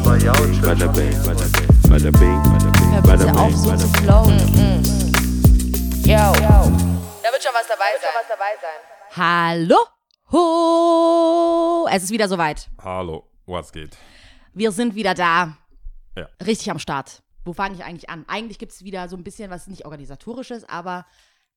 aber ja, bada bing, bada bing, bada bing, bada bitte auf, bing, so bada zu bing. flowen. Yo. Da wird schon was dabei sein. was dabei sein. Hallo? Ho! Es ist wieder soweit. Hallo, was geht? Wir sind wieder da. Ja. Richtig am Start. Wo fange ich eigentlich an? Eigentlich gibt es wieder so ein bisschen was nicht organisatorisches, aber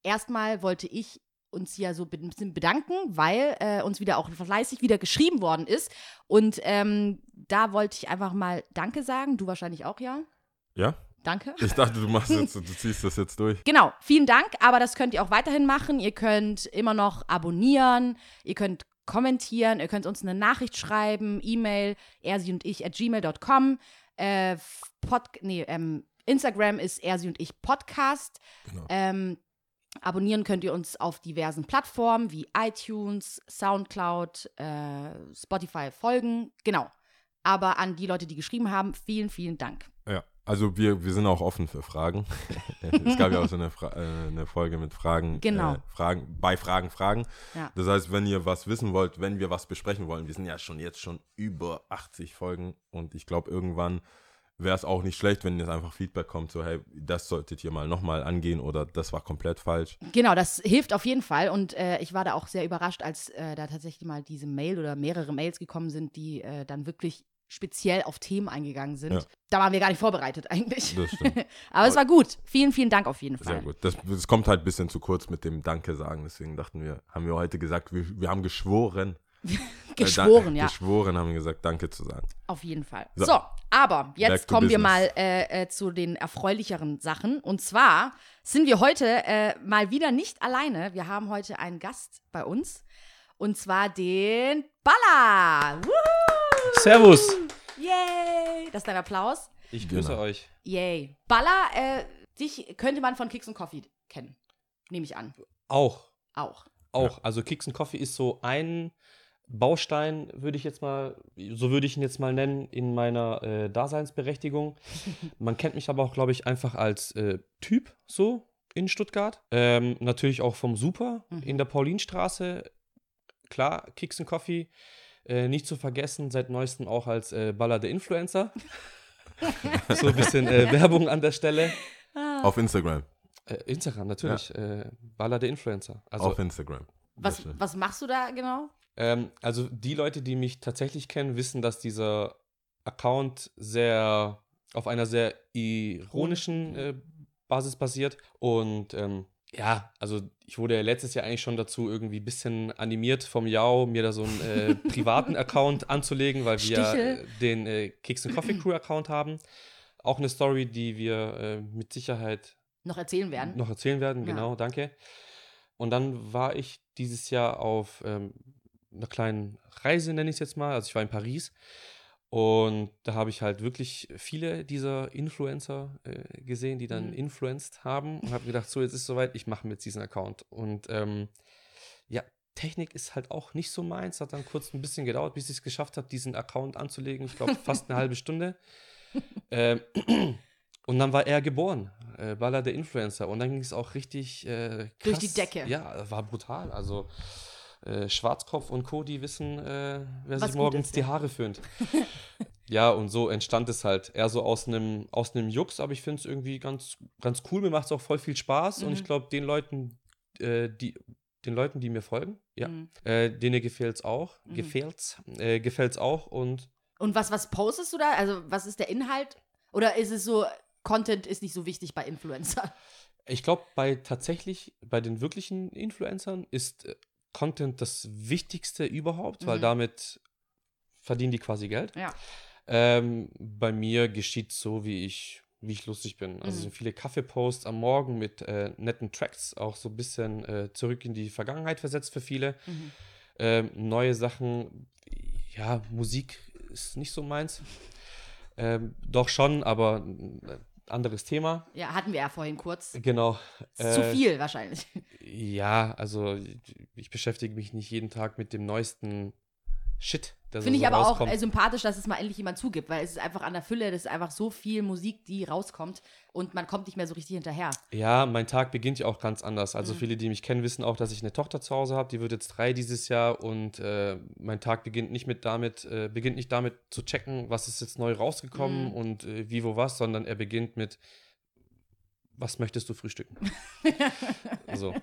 erstmal wollte ich uns hier so ein bisschen bedanken, weil äh, uns wieder auch fleißig wieder geschrieben worden ist. Und ähm, da wollte ich einfach mal Danke sagen. Du wahrscheinlich auch, ja? Ja? Danke. Ich dachte, du machst jetzt, du ziehst das jetzt durch. Genau, vielen Dank, aber das könnt ihr auch weiterhin machen. Ihr könnt immer noch abonnieren, ihr könnt kommentieren, ihr könnt uns eine Nachricht schreiben, E-Mail, er, sie und ich at gmail.com. Äh, Pod, nee, ähm, Instagram ist er, sie und ich Podcast. Genau. Ähm, abonnieren könnt ihr uns auf diversen Plattformen wie iTunes, Soundcloud, äh, Spotify folgen. Genau. Aber an die Leute, die geschrieben haben, vielen, vielen Dank. Ja, also wir, wir sind auch offen für Fragen. es gab ja auch so eine, Fra äh, eine Folge mit Fragen. Genau. Äh, Fragen, bei Fragen, Fragen. Ja. Das heißt, wenn ihr was wissen wollt, wenn wir was besprechen wollen, wir sind ja schon jetzt schon über 80 Folgen und ich glaube, irgendwann wäre es auch nicht schlecht, wenn jetzt einfach Feedback kommt, so hey, das solltet ihr mal nochmal angehen oder das war komplett falsch. Genau, das hilft auf jeden Fall. Und äh, ich war da auch sehr überrascht, als äh, da tatsächlich mal diese Mail oder mehrere Mails gekommen sind, die äh, dann wirklich speziell auf Themen eingegangen sind. Ja. Da waren wir gar nicht vorbereitet eigentlich. Das stimmt. Aber es war gut. Vielen, vielen Dank auf jeden Fall. Sehr gut. Das, das kommt halt ein bisschen zu kurz mit dem Danke sagen. Deswegen dachten wir, haben wir heute gesagt, wir, wir haben geschworen. Geschworen, äh, ja. Geschworen haben gesagt, Danke zu sagen. Auf jeden Fall. So. So, aber jetzt to kommen wir mal äh, äh, zu den erfreulicheren Sachen. Und zwar sind wir heute äh, mal wieder nicht alleine. Wir haben heute einen Gast bei uns. Und zwar den Baller. Woohoo! Servus. Yay! Das ist dein Applaus. Ich grüße Genau. euch. Yay. Baller, äh, dich könnte man von Kicks und Coffee kennen. Nehme ich an. Auch. Auch. Auch. Also Kicks and Coffee ist so ein Baustein, würde ich jetzt mal, so würde ich ihn jetzt mal nennen, in meiner äh, Daseinsberechtigung. Man kennt mich aber auch, glaube ich, einfach als äh, Typ so in Stuttgart. Ähm, natürlich auch vom Super Mhm. in der Paulinstraße. Klar, Kicks and Coffee. Äh, nicht zu vergessen, seit neuestem auch als äh, Baller der Influencer. so ein bisschen äh, Werbung an der Stelle. Auf Instagram. Äh, Instagram, natürlich. Äh, Baller der Influencer. Also, auf Instagram. Was, was machst du da genau? Ähm, also die Leute, die mich tatsächlich kennen, wissen, dass dieser Account sehr auf einer sehr ironischen äh, Basis basiert. Und ähm, ja, also ich wurde ja letztes Jahr eigentlich schon dazu irgendwie ein bisschen animiert vom Yao, mir da so einen äh, privaten Account anzulegen, weil wir ja, Stichel. äh, den äh, Kicks and Coffee Crew Account haben. Auch eine Story, die wir äh, mit Sicherheit Noch erzählen werden? noch erzählen werden, Ja. genau, danke. Und dann war ich dieses Jahr auf ähm, einer kleinen Reise, nenne ich es jetzt mal. Also ich war in Paris und da habe ich halt wirklich viele dieser Influencer äh, gesehen, die dann Mhm. influenced haben und habe gedacht, so jetzt ist es soweit, ich mache mir jetzt diesen Account. Und ähm, ja, Technik ist halt auch nicht so meins. Hat dann kurz ein bisschen gedauert, bis ich es geschafft habe, diesen Account anzulegen. Ich glaube, fast eine halbe Stunde. Ähm, und dann war er geboren, äh, Baller der Influencer. Und dann ging es auch richtig äh, krass. Durch die Decke. Ja, war brutal. Also äh, Schwarzkopf und Co., die wissen, äh, wer Was sich morgens ist, die. Haare föhnt. ja, und so entstand es halt eher so aus einem aus Jux, aber ich finde es irgendwie ganz, ganz cool. Mir macht es auch voll viel Spaß. Und Mhm. ich glaube, den Leuten, äh, die den Leuten, die mir folgen, ja, Mhm. äh, denen gefällt es auch. Mhm. Gefällt's, äh, gefällt's auch. Und Und was, was postest du da? Also, was ist der Inhalt? Oder ist es so, Content ist nicht so wichtig bei Influencer? Ich glaube, bei tatsächlich, bei den wirklichen Influencern ist Content das Wichtigste überhaupt, weil Mhm. damit verdienen die quasi Geld. Ja. Ähm, bei mir geschieht so, wie ich, wie ich lustig bin. Also Mhm. es sind viele Kaffeeposts am Morgen mit äh, netten Tracks, auch so ein bisschen äh, zurück in die Vergangenheit versetzt für viele. Mhm. Ähm, neue Sachen, ja, Musik ist nicht so meins. Ähm, doch schon, aber ein anderes Thema. Ja, hatten wir ja vorhin kurz. Genau. Ist zu Äh, viel wahrscheinlich. Ja, also ich beschäftige mich nicht jeden Tag mit dem neuesten Shit. Finde ich so aber auch rauskommt. äh, sympathisch, dass es mal endlich jemand zugibt, weil es ist einfach an der Fülle, das ist einfach so viel Musik, die rauskommt und man kommt nicht mehr so richtig hinterher. Ja, mein Tag beginnt ja auch ganz anders. Mhm. Also viele, die mich kennen, wissen auch, dass ich eine Tochter zu Hause habe. Die wird jetzt drei dieses Jahr und äh, mein Tag beginnt nicht mit damit, äh, beginnt nicht damit zu checken, was ist jetzt neu rausgekommen Mhm. und äh, wie, wo, was, sondern er beginnt mit, was möchtest du frühstücken? so.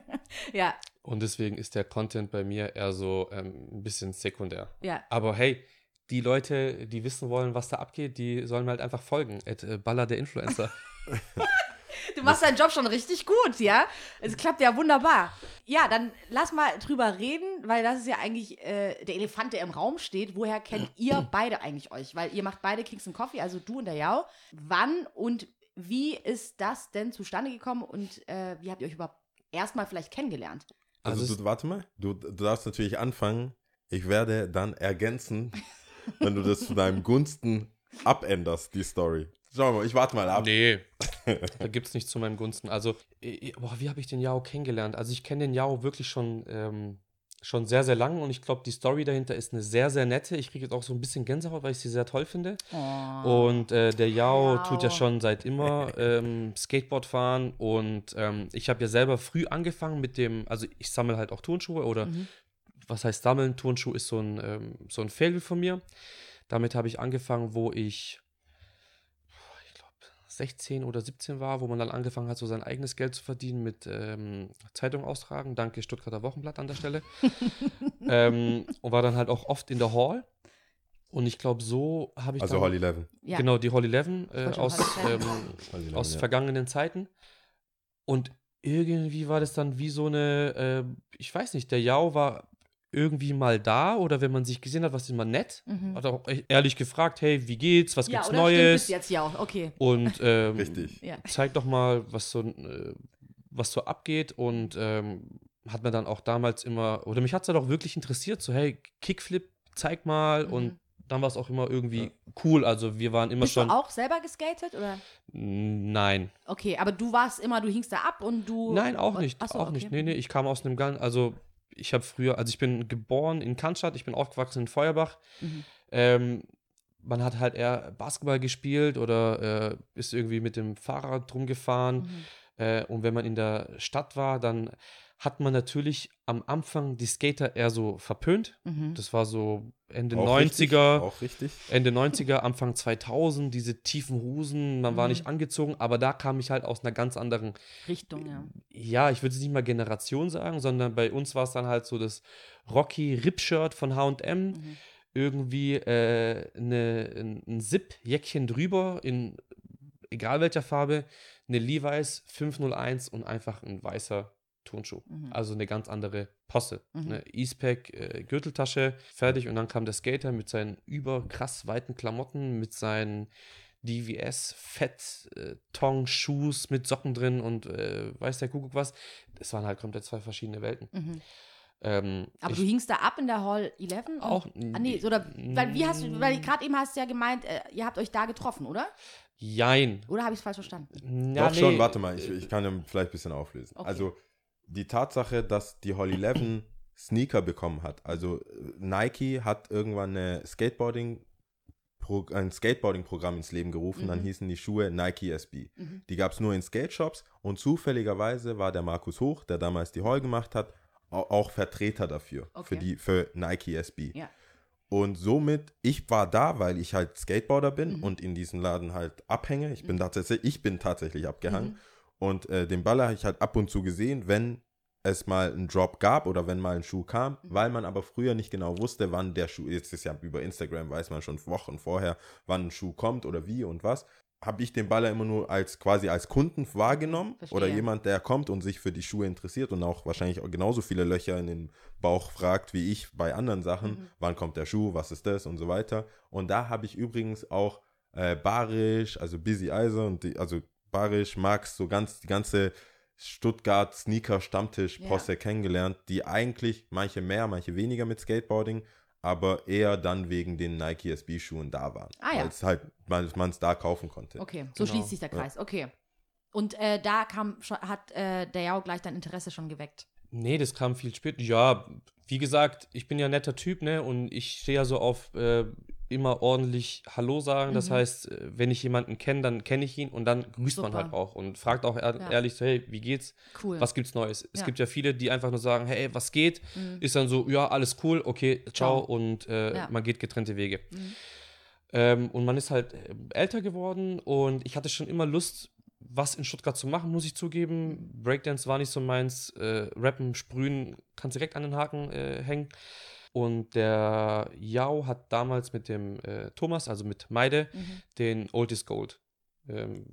Ja, Und deswegen ist der Content bei mir eher so ähm, ein bisschen sekundär. ja. Aber hey, die Leute, die wissen wollen, was da abgeht, die sollen mir halt einfach folgen. At, äh, Baller der Influencer. Du machst deinen Job schon richtig gut, ja? Es klappt ja wunderbar. Ja, dann lass mal drüber reden, weil das ist ja eigentlich äh, der Elefant, der im Raum steht. Woher kennt ihr beide eigentlich euch? Weil ihr macht beide Kings and Coffee, also du und der Yao. Wann und wie ist das denn zustande gekommen und äh, wie habt ihr euch überhaupt erstmal vielleicht kennengelernt? Also, Also du, warte mal, du, du darfst natürlich anfangen. Ich werde dann ergänzen, wenn du das zu deinem Gunsten abänderst, die Story. Schau mal, ich warte mal ab. Nee, da gibt es nichts zu meinem Gunsten. Also, äh, boah, wie habe ich den Yao kennengelernt? Also, ich kenne den Yao wirklich schon, ähm, schon sehr, sehr lang und ich glaube, die Story dahinter ist eine sehr, sehr nette. Ich kriege jetzt auch so ein bisschen Gänsehaut, weil ich sie sehr toll finde. Und äh, der Yao Yao. tut ja schon seit immer ähm, Skateboard fahren und ähm, ich habe ja selber früh angefangen mit dem, also ich sammle halt auch Turnschuhe oder Mhm. was heißt sammeln? Turnschuh ist so ein, ähm, so ein Faible von mir. Damit habe ich angefangen, wo ich, 16 oder 17 war, wo man dann angefangen hat, so sein eigenes Geld zu verdienen mit ähm, Zeitung austragen. Danke, Stuttgarter Wochenblatt an der Stelle. ähm, und war dann halt auch oft in der Hall. Und ich glaube, so habe ich Also dann, Holly Levin. Ja. Genau, die Holly Levin äh, wollte schon aus, ähm, Holly Levin, aus ja. vergangenen Zeiten. Und irgendwie war das dann wie so eine, äh, ich weiß nicht, der Yao war irgendwie mal da oder wenn man sich gesehen hat, was immer nett. Mhm. Hat auch e- ehrlich gefragt, hey, wie geht's, was Ja, gibt's oder stimmt Neues? bis jetzt ja auch, okay. Und ähm, Richtig. Ja. zeig doch mal, was so, äh, was so abgeht. Und ähm, hat mir dann auch damals immer, oder mich hat es dann auch wirklich interessiert, so, hey, Kickflip, zeig mal. Mhm. Und dann war es auch immer irgendwie cool. Also wir waren immer Bist schon. du auch selber geskatet oder? Nein. Okay, aber du warst immer, du hingst da ab und du. Nein, auch nicht. Ach so, auch okay. nicht. Nee, nee, ich kam aus einem ganz, also ich habe früher, also ich bin geboren in Cannstatt, ich bin aufgewachsen in Feuerbach. Mhm. Ähm, man hat halt eher Basketball gespielt oder äh, ist irgendwie mit dem Fahrrad rumgefahren. Mhm. Äh, und wenn man in der Stadt war, dann hat man natürlich am Anfang die Skater eher so verpönt. Mhm. Das war so Ende Auch richtig, 90er. Auch richtig. Ende 90er, Anfang 2000, diese tiefen Hosen, man war Mhm. nicht angezogen, aber da kam ich halt aus einer ganz anderen Richtung, ja. ja, ich würde es nicht mal Generation sagen, sondern bei uns war es dann halt so das Rocky Rip-Shirt von H&M, Mhm. irgendwie äh, eine, ein ein Zip-Jäckchen drüber in egal welcher Farbe, eine Levi's 501 und einfach ein weißer Turnschuh. Mhm. Also eine ganz andere Posse. Mhm. Eine Eastpack, äh, Gürteltasche, fertig und dann kam der Skater mit seinen überkrass weiten Klamotten, mit seinen DVS Fett äh, Tong Shoes mit Socken drin und äh, weiß der Kuckuck was. Das waren halt komplett zwei verschiedene Welten. Mhm. Ähm, Aber ich- du hingst da ab in der Hall 11? und- auch Ah, nee, oder, weil, wie hast du, weil gerade eben hast du ja gemeint, äh, ihr habt euch da getroffen, oder? Jein. Oder habe ich es falsch verstanden? Ja, Doch schon, nee, warte mal, ich, ich kann ihn vielleicht ein bisschen auflösen. Okay. Also die Tatsache, dass die Holly Levin Sneaker bekommen hat, also äh, Nike hat irgendwann eine Skateboarding ein Skateboarding-Programm ins Leben gerufen, dann Mhm. hießen die Schuhe Nike SB. Mhm. Die gab es nur in Skate-Shops und zufälligerweise war der Markus Hoch, der damals die Hall gemacht hat, au- auch Vertreter dafür, Okay. für, die, für Nike SB. Ja. Und somit, ich war da, weil ich halt Skateboarder bin Mhm. und in diesem Laden halt abhänge. Ich bin tatsächlich, ich bin tatsächlich abgehangen. Und äh, den Baller habe ich halt ab und zu gesehen, wenn es mal einen Drop gab oder wenn mal ein Schuh kam, Mhm. weil man aber früher nicht genau wusste, wann der Schuh, jetzt ist ja über Instagram, weiß man schon Wochen vorher, wann ein Schuh kommt oder wie und was, habe ich den Baller immer nur als quasi als Kunden wahrgenommen Verstehe. oder jemand, der kommt und sich für die Schuhe interessiert und auch wahrscheinlich auch genauso viele Löcher in den Bauch fragt wie ich bei anderen Sachen, Mhm. wann kommt der Schuh, was ist das und so weiter. Und da habe ich übrigens auch äh, Barisch, also Busy Eiser und die, also Barisch, Max, so ganz die ganze Stuttgart Sneaker Stammtisch Posse kennengelernt, die eigentlich manche mehr, manche weniger mit Skateboarding, aber eher dann wegen den Nike SB Schuhen da waren, Ah, ja. weil es halt man es da kaufen konnte. Okay, so Genau. schließt sich der Kreis. Okay. Und äh, da kam schon, hat äh, der Jao gleich dein Interesse schon geweckt. Nee, das kam viel später. Ja, wie gesagt, ich bin ja ein netter Typ, ne? Und ich stehe ja so auf äh, immer ordentlich Hallo sagen. Das Mhm. heißt, äh, wenn ich jemanden kenne, dann kenne ich ihn und dann grüßt man Super. halt auch und fragt auch ehr Ja. ehrlich so, hey, wie geht's? Cool. Was gibt's Neues? Es Ja. gibt ja viele, die einfach nur sagen, hey, was geht? Mhm. Ist dann so, ja, alles cool, okay, ciao, Ciao. und äh, Ja. man geht getrennte Wege. Mhm. Ähm, und man ist halt äh, älter geworden und ich hatte schon immer Lust, was in Stuttgart zu machen, muss ich zugeben. Breakdance war nicht so meins. Äh, Rappen, Sprühen, kannst direkt an den Haken äh, hängen. Und der Yao hat damals mit dem äh, Thomas, also mit Meide, Mhm. den Old is Gold ähm,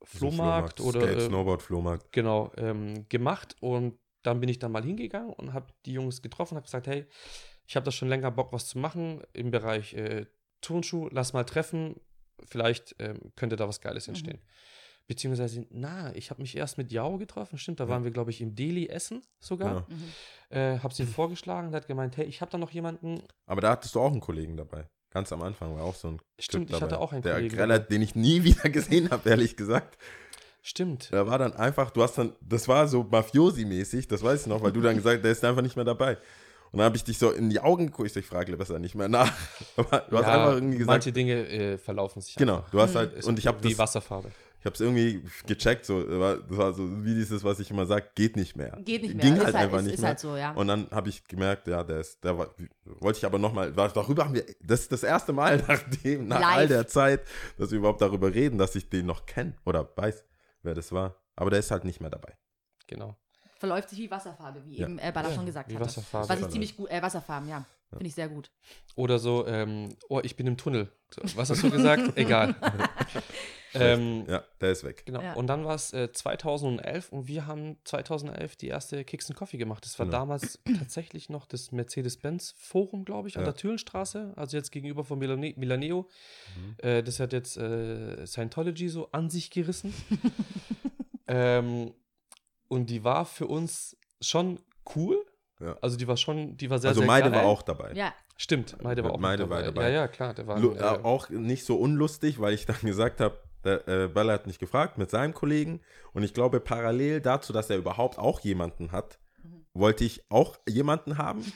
So Flohmarkt oder Skate, äh, Snowboard, Flohmarkt. genau ähm, gemacht und dann bin ich da mal hingegangen und habe die Jungs getroffen, habe gesagt, hey, ich habe da schon länger Bock, was zu machen im Bereich äh, Turnschuh, lass mal treffen, vielleicht ähm, könnte da was Geiles Mhm. Beziehungsweise, na, ich habe mich erst mit Jao getroffen, stimmt, da Ja. waren wir, glaube ich, im Deli essen sogar. Genau. Mhm. Äh, habe ihm vorgeschlagen, der hat gemeint, hey, ich habe da noch jemanden, Aber da hattest du auch einen Kollegen dabei. Ganz am Anfang war auch so ein Stimmt, Typ ich hatte auch einen der Kollegen Greller, dabei. den ich nie wieder gesehen habe, ehrlich gesagt. stimmt, Da war dann einfach, du hast dann, das war so Mafiosi-mäßig, das weiß ich noch, weil du dann gesagt hast, der ist einfach nicht mehr dabei. Und dann habe ich dich so in die Augen geguckt, ich frage besser nicht mehr nach. Aber du hast Ja, einfach irgendwie gesagt, manche Dinge äh, verlaufen sich genau, einfach. du hast halt, Ist und ich habe wie das, Wasserfarbe. ich habe es irgendwie gecheckt, so, das war- so wie dieses, was ich immer sage, geht nicht mehr. Geht nicht mehr. Ging ist halt einfach ist, nicht ist mehr. halt so, ja. Und dann habe ich gemerkt, ja, der ist, der war, wollte ich aber nochmal, darüber haben wir, das ist das erste Mal nachdem, nach all Live. der Zeit, dass wir überhaupt darüber reden, dass ich den noch kenne oder weiß, wer das war. Aber der ist halt nicht mehr dabei. Genau. Verläuft sich wie Wasserfarbe, wie Ja. eben äh, Balla schon gesagt hat. Wasserfarbe. Was ich ziemlich gut, äh, Wasserfarben, ja. Finde ich sehr gut. Oder so, ähm, oh, ich bin im Tunnel. So, Was hast du gesagt? Egal. ähm, Ja, der ist weg. genau. Ja. Und dann war es äh, 2011 und wir haben 2011 die erste Kicks and Coffee gemacht. Das war Genau. damals tatsächlich noch das Mercedes-Benz Forum, glaube ich, an Ja. der Thülenstraße, also jetzt gegenüber von Milane Milaneo. Mhm. Äh, das hat jetzt äh, Scientology so an sich gerissen. ähm, und die war für uns schon cool. Ja. Also die war schon, die war sehr, also sehr Meide geil. war auch dabei. Ja, Stimmt, Meide war auch Meide mit war dabei. dabei. Ja, ja, klar. Der war Lu- äh, äh, auch nicht so unlustig, weil ich dann gesagt habe, der äh, Bella hat mich gefragt mit seinem Kollegen und ich glaube parallel dazu, dass er überhaupt auch jemanden hat, wollte ich auch jemanden haben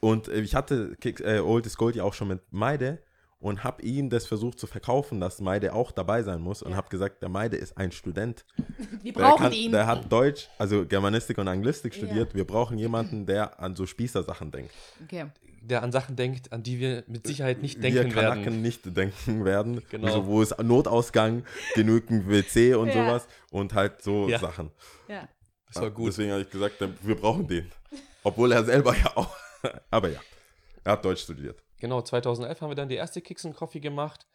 und äh, ich hatte Kicks, äh, Old is Gold ja auch schon mit Meide und habe ihm das versucht zu verkaufen, dass Meide auch dabei sein muss und habe gesagt, der Meide ist ein Student. wir Der, brauchen kann, ihn. der hat Deutsch, also Germanistik und Anglistik Ja. studiert. Wir brauchen jemanden, der an so Spießersachen denkt. okay. der an Sachen denkt, an die wir mit Sicherheit nicht wir denken Kanaken werden. nicht denken werden. Genau. Also wo ist Notausgang, genügend WC und Ja. sowas und halt so Ja. Sachen. Ja. Das war gut. Deswegen habe ich gesagt, wir brauchen den. Obwohl er selber ja auch. Aber ja, er hat Deutsch studiert. Genau, 2011 haben wir dann die erste Kicks and Coffee gemacht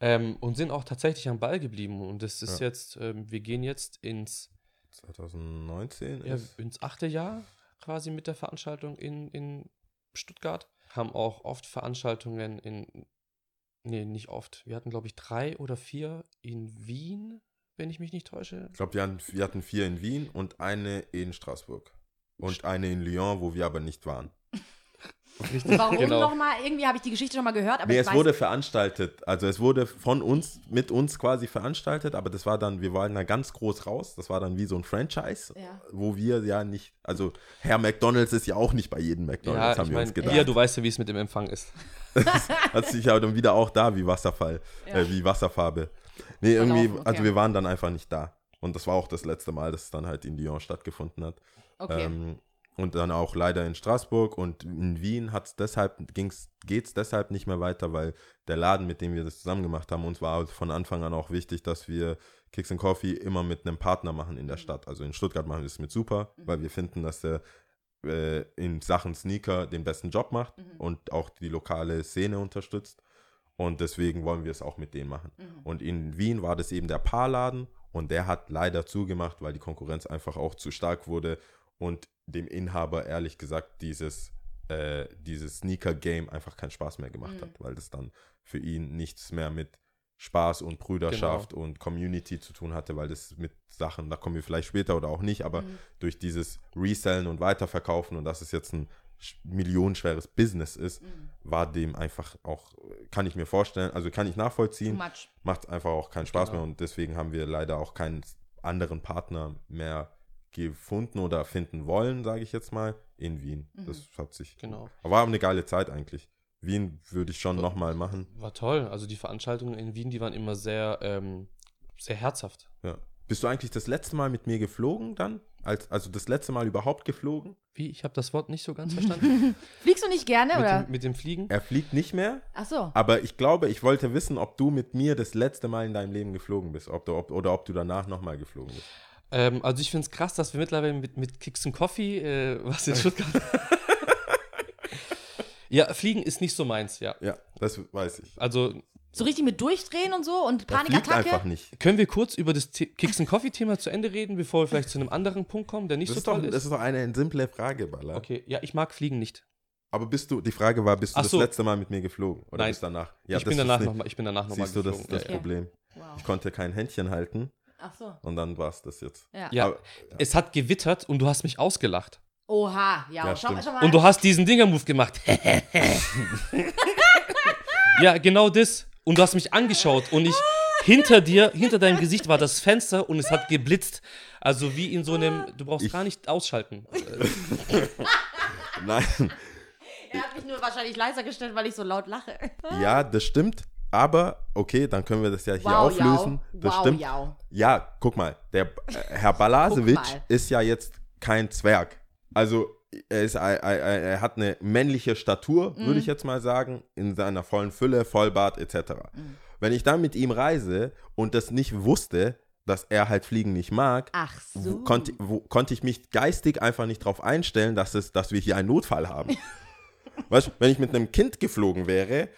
ähm, und sind auch tatsächlich am Ball geblieben. Und das ist Ja. jetzt, ähm, wir gehen jetzt ins, 2019 ja, ins achte Jahr quasi mit der Veranstaltung in, in Stuttgart. Haben auch oft Veranstaltungen in, nee, nicht oft. Wir hatten, glaube ich, drei oder vier in Wien, wenn ich mich nicht täusche. Ich glaube, wir, hatten- wir hatten vier in Wien und eine in Straßburg. Und eine in Lyon, wo wir aber nicht waren. Richtig, Warum genau. nochmal? Irgendwie habe ich die Geschichte schon mal gehört, aber Nee, ich es weiß, wurde veranstaltet. Also es wurde von uns, mit uns quasi veranstaltet, aber das war dann, wir waren da ganz groß raus. Das war dann wie so ein Franchise, Ja. wo wir ja nicht, also Herr McDonalds ist ja auch nicht bei jedem McDonalds, Ja, haben ich wir uns meine, gedacht. ja, du weißt ja, wie es mit dem Empfang ist. Hat sich ja dann wieder auch da wie Wasserfall, Ja. äh, wie Wasserfarbe. Nee, irgendwie, okay. also wir waren dann einfach nicht da. Und das war auch das letzte Mal, dass es dann halt in Lyon stattgefunden hat. Okay. Ähm, und dann auch leider in Straßburg und in Wien hat's deshalb, ging's, geht's deshalb nicht mehr weiter, weil der Laden, mit dem wir das zusammen gemacht haben, uns war von Anfang an auch wichtig, dass wir Kicks and Coffee immer mit einem Partner machen in der Stadt. Also in Stuttgart machen wir es mit Super, weil wir finden, dass der äh, in Sachen Sneaker den besten Job macht und auch die lokale Szene unterstützt. Und deswegen wollen wir es auch mit denen machen. Und in Wien war das eben der Paarladen und der hat leider zugemacht, weil die Konkurrenz einfach auch zu stark wurde und dem Inhaber ehrlich gesagt dieses, äh, dieses Sneaker-Game einfach keinen Spaß mehr gemacht hat, weil das dann für ihn nichts mehr mit Spaß und Brüderschaft und Community zu tun hatte, weil das mit Sachen, da kommen wir vielleicht später oder auch nicht, aber durch dieses Resellen und Weiterverkaufen und dass es jetzt ein sch- millionenschweres Business ist, war dem einfach auch, kann ich mir vorstellen, also kann ich nachvollziehen, macht einfach auch keinen Spaß Genau. mehr und deswegen haben wir leider auch keinen anderen Partner mehr gefunden oder finden wollen, sage ich jetzt mal. in Wien. Mhm. Das hat sich. Genau. Aber war eine geile Zeit eigentlich. Wien würde ich schon nochmal machen. War toll. Also die Veranstaltungen in Wien, die waren immer sehr, ähm, sehr herzhaft. Ja. Bist du eigentlich das letzte Mal mit mir geflogen dann? Als, also das letzte Mal überhaupt geflogen? Wie? Ich habe das Wort nicht so ganz verstanden. Fliegst du nicht gerne, mit, oder? dem, mit dem Fliegen? Er fliegt nicht mehr, Ach so. aber ich glaube, ich wollte wissen, ob du mit mir das letzte Mal in deinem Leben geflogen bist. Ob du, ob, oder ob du danach nochmal geflogen bist. Ähm, also ich finde es krass, dass wir mittlerweile mit, mit Kicks and Coffee, äh, was in Stuttgart. ja, Fliegen ist nicht so meins, ja. Ja, das weiß ich. Also So richtig mit Durchdrehen und so und fliegt Panikattacke? einfach nicht. können wir kurz über das The Kicks and Coffee Thema zu Ende reden, bevor wir vielleicht zu einem anderen Punkt kommen, der nicht Das so ist, doch, toll ist? das ist doch eine simple Frage, Balla. okay, ja, ich mag Fliegen nicht. Aber bist du, die Frage war, bist du Ach das so. letzte Mal mit mir geflogen? Oder Nein. bist danach? ich, das bin ist danach nicht- noch mal, ich bin danach nochmal Siehst du, das ist geflogen. das ja. Problem. Wow. Ich konnte kein Händchen halten Ach so. und dann war es das jetzt. Ja. Ja, Aber- es hat gewittert und du hast mich ausgelacht. Oha, ja, Ja, schau, schau mal. Und du hast diesen Dinger-Move gemacht. ja, genau das. Und du hast mich angeschaut und ich hinter dir, hinter deinem Gesicht war das Fenster und es hat geblitzt. Also wie in so einem, du brauchst Ich- gar nicht ausschalten. Nein, er hat mich nur wahrscheinlich leiser gestellt, weil ich so laut lache. ja, das stimmt. Aber okay, dann können wir das ja hier Wow, auflösen. jau. Das Wow, stimmt. jau. Ja, guck mal, der äh, Herr Balasewitsch ist ja jetzt kein Zwerg. Also er, ist, er, er, er hat eine männliche Statur, Mhm. würde ich jetzt mal sagen, in seiner vollen Fülle, Vollbart etc. Mhm. Wenn ich dann mit ihm reise und das nicht wusste, dass er halt Fliegen nicht mag, Ach wo, so. konnte, wo, konnte ich mich geistig einfach nicht darauf einstellen, dass, es, dass wir hier einen Notfall haben. weißt du, wenn ich mit einem Kind geflogen wäre,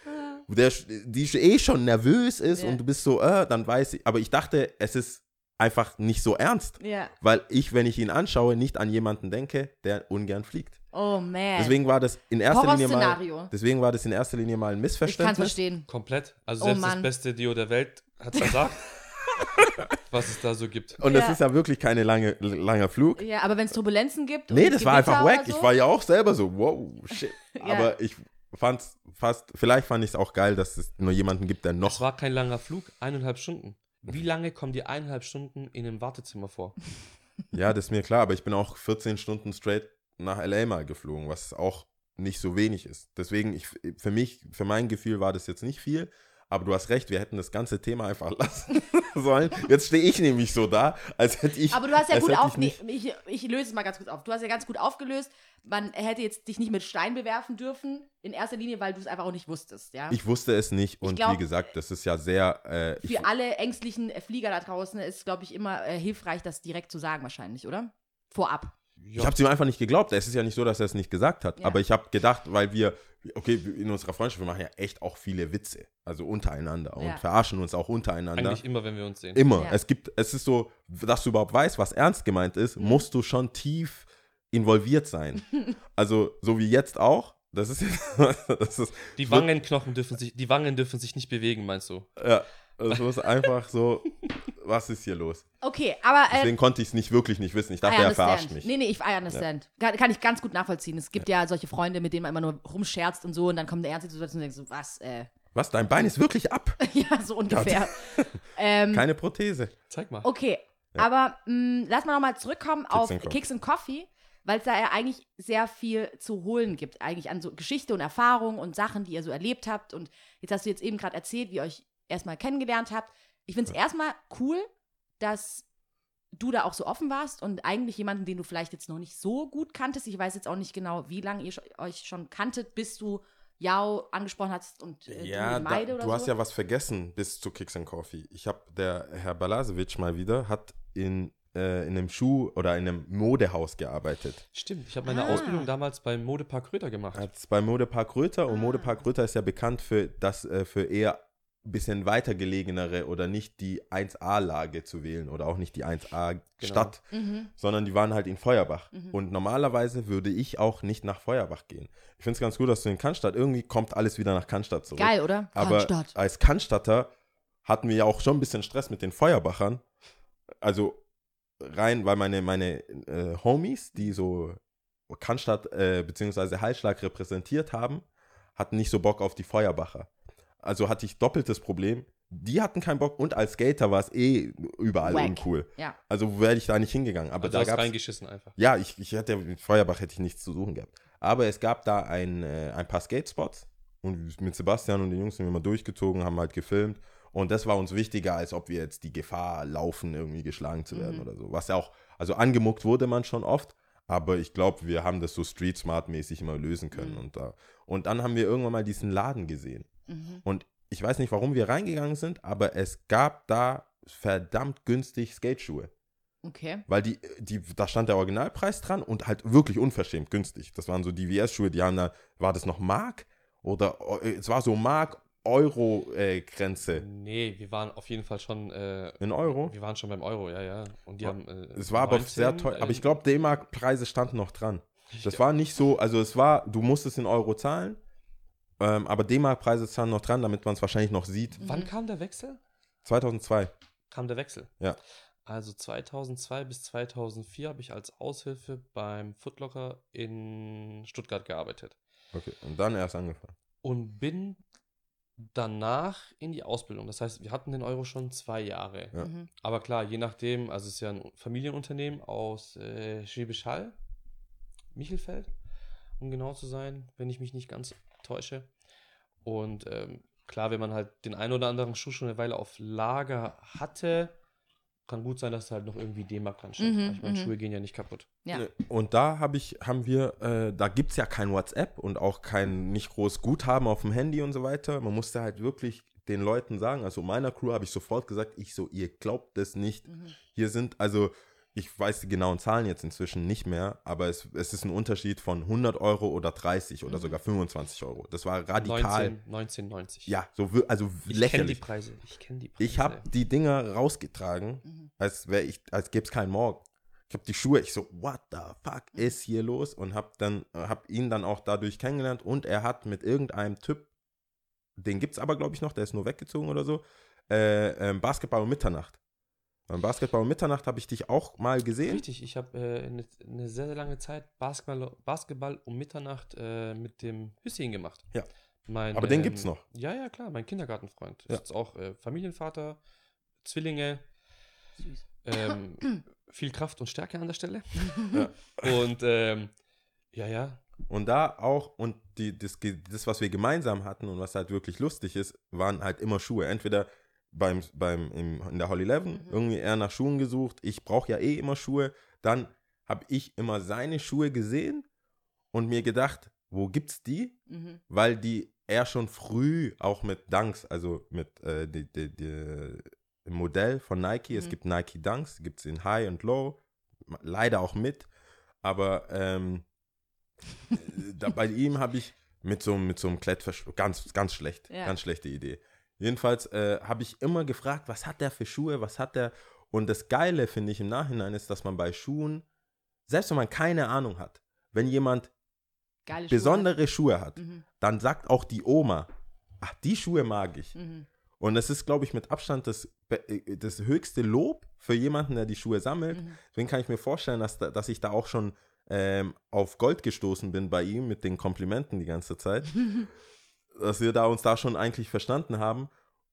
der, die eh schon nervös ist Ja. und du bist so, äh, dann weiß ich, aber ich dachte, es ist einfach nicht so ernst, Ja. weil ich, wenn ich ihn anschaue, nicht an jemanden denke, der ungern fliegt. Oh man. Deswegen war das in erster Linie mal, deswegen war das in erster Linie mal ein ich kann es Missverständnis. verstehen. Komplett. Also Oh selbst das Mann. beste Dio der Welt hat versagt, was es da so gibt. Und Ja. das ist ja wirklich keine lange, langer Flug. Ja, aber wenn es Turbulenzen gibt. Nee, und das war einfach wack. oder Ich so, war ja auch selber so, wow, shit. Ja. Aber ich fand's fast, vielleicht fand ich es auch geil, dass es nur jemanden gibt, der Es noch. war kein langer Flug, eineinhalb Stunden. Wie lange kommen die eineinhalb Stunden in einem Wartezimmer vor? Ja, das ist mir klar, aber ich bin auch 14 Stunden straight nach LA mal geflogen, was auch nicht so wenig ist. Deswegen, ich, für mich, für mein Gefühl war das jetzt nicht viel. Aber du hast recht, wir hätten das ganze Thema einfach lassen sollen. Jetzt stehe ich nämlich so da, als hätte ich. Aber du hast ja gut hätte auf. ich ich, ich löse es mal ganz kurz auf. Du hast ja ganz gut aufgelöst. Man hätte jetzt dich nicht mit Stein bewerfen dürfen. In erster Linie, weil du es einfach auch nicht wusstest, ja. Ich wusste es nicht und glaub, wie gesagt, das ist ja sehr. Äh, Für alle ängstlichen Flieger da draußen ist, glaube ich, immer äh, hilfreich, das direkt zu sagen, wahrscheinlich, oder? Vorab. Ich habe es ihm einfach nicht geglaubt. Es ist ja nicht so, dass er es nicht gesagt hat. Ja. Aber ich habe gedacht, weil wir, okay, in unserer Freundschaft, wir machen ja echt auch viele Witze. Also untereinander. Ja. Und verarschen uns auch untereinander. Eigentlich immer, wenn wir uns sehen. Immer. Ja. Es gibt, es ist so, dass du überhaupt weißt, was ernst gemeint ist, Mhm. musst du schon tief involviert sein. also, so wie jetzt auch. Das ist, das ist Die Wangenknochen dürfen sich, die Wangen dürfen sich nicht bewegen, meinst du? ja, es ist einfach so, was ist hier los? Okay, aber. Äh, Deswegen konnte ich es nicht wirklich nicht wissen. Ich dachte, er verarscht mich. Nee, nee, ich I understand. Kann, kann ich ganz gut nachvollziehen. Es gibt ja. solche Freunde, mit denen man immer nur rumscherzt und so und dann kommt eine ernste Situation und denkst so, was, äh, Was, dein Bein ist wirklich ab? ja, so ungefähr. ähm, Keine Prothese. Zeig mal. okay, aber mh, lass mal nochmal zurückkommen auf and Coffee. Kicks and Coffee, weil es da ja eigentlich sehr viel zu holen gibt, eigentlich an so Geschichte und Erfahrung und Sachen, die ihr so erlebt habt. Und jetzt hast du jetzt eben gerade erzählt, wie euch erstmal kennengelernt habt. Ich finde es erstmal cool, dass du da auch so offen warst und eigentlich jemanden, den du vielleicht jetzt noch nicht so gut kanntest. Ich weiß jetzt auch nicht genau, wie lange ihr euch schon kanntet, bis du Yao angesprochen hast und äh, Ja, du da, Meide oder du so. hast ja was vergessen bis zu Kicks and Coffee. Ich habe, der Herr Balasewitsch mal wieder, hat in, äh, in einem Schuh- oder in einem Modehaus gearbeitet. Stimmt, ich habe meine Ah. Ausbildung damals beim Modepark Röther gemacht. Hat bei Modepark Röther und Ah. Modepark Röther ist ja bekannt für das, äh, für eher bisschen weiter gelegenere oder nicht die 1A-Lage zu wählen oder auch nicht die 1A-Stadt, Mhm. sondern die waren halt in Feuerbach. Mhm. Und normalerweise würde ich auch nicht nach Feuerbach gehen. Ich finde es ganz gut, dass du in Cannstatt, irgendwie kommt alles wieder nach Cannstatt zurück. Geil, oder? Aber Cannstatt. als Cannstatter hatten wir ja auch schon ein bisschen Stress mit den Feuerbachern. Also rein, weil meine, meine äh, Homies, die so Cannstatt äh, bzw. Heilschlag repräsentiert haben, hatten nicht so Bock auf die Feuerbacher. Also hatte ich doppeltes Problem. die hatten keinen Bock und als Skater war es eh überall Wack. uncool. Ja. Also wäre ich da nicht hingegangen. Aber Also da gab's, reingeschissen einfach. ja, ich, ich hatte mit Feuerbach hätte ich nichts zu suchen gehabt. Aber es gab da ein, äh, ein paar Skate-Spots und mit Sebastian und den Jungs sind wir mal durchgezogen, haben halt gefilmt. Und das war uns wichtiger, als ob wir jetzt die Gefahr laufen, irgendwie geschlagen zu werden Mhm. oder so. Was ja auch, also angemuckt wurde man schon oft, aber ich glaube, wir haben das so Street Smart-mäßig immer lösen können. Mhm. Und, da, und dann haben wir irgendwann mal diesen Laden gesehen. Mhm. Und ich weiß nicht, warum wir reingegangen sind, aber es gab da verdammt günstig Skateschuhe. Okay. Weil die, die, da stand der Originalpreis dran und halt wirklich unverschämt günstig. Das waren so DVS-Schuhe, die haben da, war das noch Mark? Oder äh, es war so Mark-Euro-Grenze. Nee, wir waren auf jeden Fall schon, äh, In Euro? wir waren schon beim Euro, ja, ja. Und die haben. Äh, Es war aber 19, sehr teuer. Aber ich äh, glaube, D-Mark-Preise standen noch dran. Das war nicht so, also es war, du musstest in Euro zahlen, ähm, aber D-Mark-Preise standen noch dran, damit man es wahrscheinlich noch sieht. Wann kam der Wechsel? 2002. Kam der Wechsel? Ja. Also 2002 bis 2004 habe ich als Aushilfe beim Footlocker in Stuttgart gearbeitet. Okay. Und dann erst angefangen. Und bin danach in die Ausbildung. Das heißt, wir hatten den Euro schon zwei Jahre. Ja. Mhm. Aber klar, je nachdem, also es ist ja ein Familienunternehmen aus äh, Schwäbisch Hall, Michelfeld, um genau zu sein, wenn ich mich nicht ganz täusche. Und ähm, klar, wenn man halt den einen oder anderen Schuh schon eine Weile auf Lager hatte, kann gut sein, dass da halt noch irgendwie D-Mark dran steht. Mhm, ich meine, mhm. Schuhe gehen ja nicht kaputt. Ja. Und da hab ich, haben wir, äh, da gibt es ja kein WhatsApp und auch kein nicht groß Guthaben auf dem Handy und so weiter. Man musste halt wirklich den Leuten sagen, also meiner Crew habe ich sofort gesagt, ich so, ihr glaubt es nicht. Mhm. Hier sind, also ich weiß die genauen Zahlen jetzt inzwischen nicht mehr, aber es, es ist ein Unterschied von 100 Euro oder 30 oder Mhm. sogar 25 Euro. Das war radikal. 19, 1990. Ja, so also ich kenne die lächerlich. Preise. Ich kenne die Preise. Ich habe die Dinger rausgetragen, Mhm. als wäre ich, als gäbe es keinen Morgen. Ich habe die Schuhe, ich so, what the fuck ist hier los? Und habe dann, habe ihn dann auch dadurch kennengelernt und er hat mit irgendeinem Typ, den gibt es aber glaube ich noch, der ist nur weggezogen oder so, äh, ähm, Basketball um Mitternacht. Beim Basketball um Mitternacht habe ich dich auch mal gesehen. Richtig, ich habe äh, eine, eine sehr, sehr lange Zeit Basketball, Basketball um Mitternacht äh, mit dem Hüsschen gemacht. Ja. Mein, Aber den gibt's noch. Ja, ja, klar, mein Kindergartenfreund. Ja. Ist jetzt auch äh, Familienvater, Zwillinge, Süß. ähm, viel Kraft und Stärke an der Stelle. Ja. Und ähm, ja, ja, Und da auch, und die, das, das, was wir gemeinsam hatten und was halt wirklich lustig ist, waren halt immer Schuhe. Entweder beim, beim, im, in der Holly Eleven Mhm. irgendwie er nach Schuhen gesucht. Ich brauche ja eh immer Schuhe. Dann habe ich immer seine Schuhe gesehen und mir gedacht, wo gibt's die? Mhm. Weil die er schon früh auch mit Dunks, also mit äh, die, die, die, Modell von Nike, es Mhm. gibt Nike Dunks, gibt es in High und Low, leider auch mit, aber ähm, äh, da, bei ihm habe ich mit so, mit so einem Klettverschluss, ganz, ganz schlecht, Ja. ganz schlechte Idee. Jedenfalls äh, habe ich immer gefragt, was hat der für Schuhe, was hat der? Und das Geile, finde ich, im Nachhinein ist, dass man bei Schuhen, selbst wenn man keine Ahnung hat, wenn jemand Geile Schuhe. besondere Schuhe hat, Mhm. dann sagt auch die Oma, ach, die Schuhe mag ich. Mhm. Und das ist, glaube ich, mit Abstand das, äh, das höchste Lob für jemanden, der die Schuhe sammelt. Mhm. Deswegen kann ich mir vorstellen, dass, da, dass ich da auch schon ähm, auf Gold gestoßen bin bei ihm mit den Komplimenten die ganze Zeit. dass wir da uns da schon eigentlich verstanden haben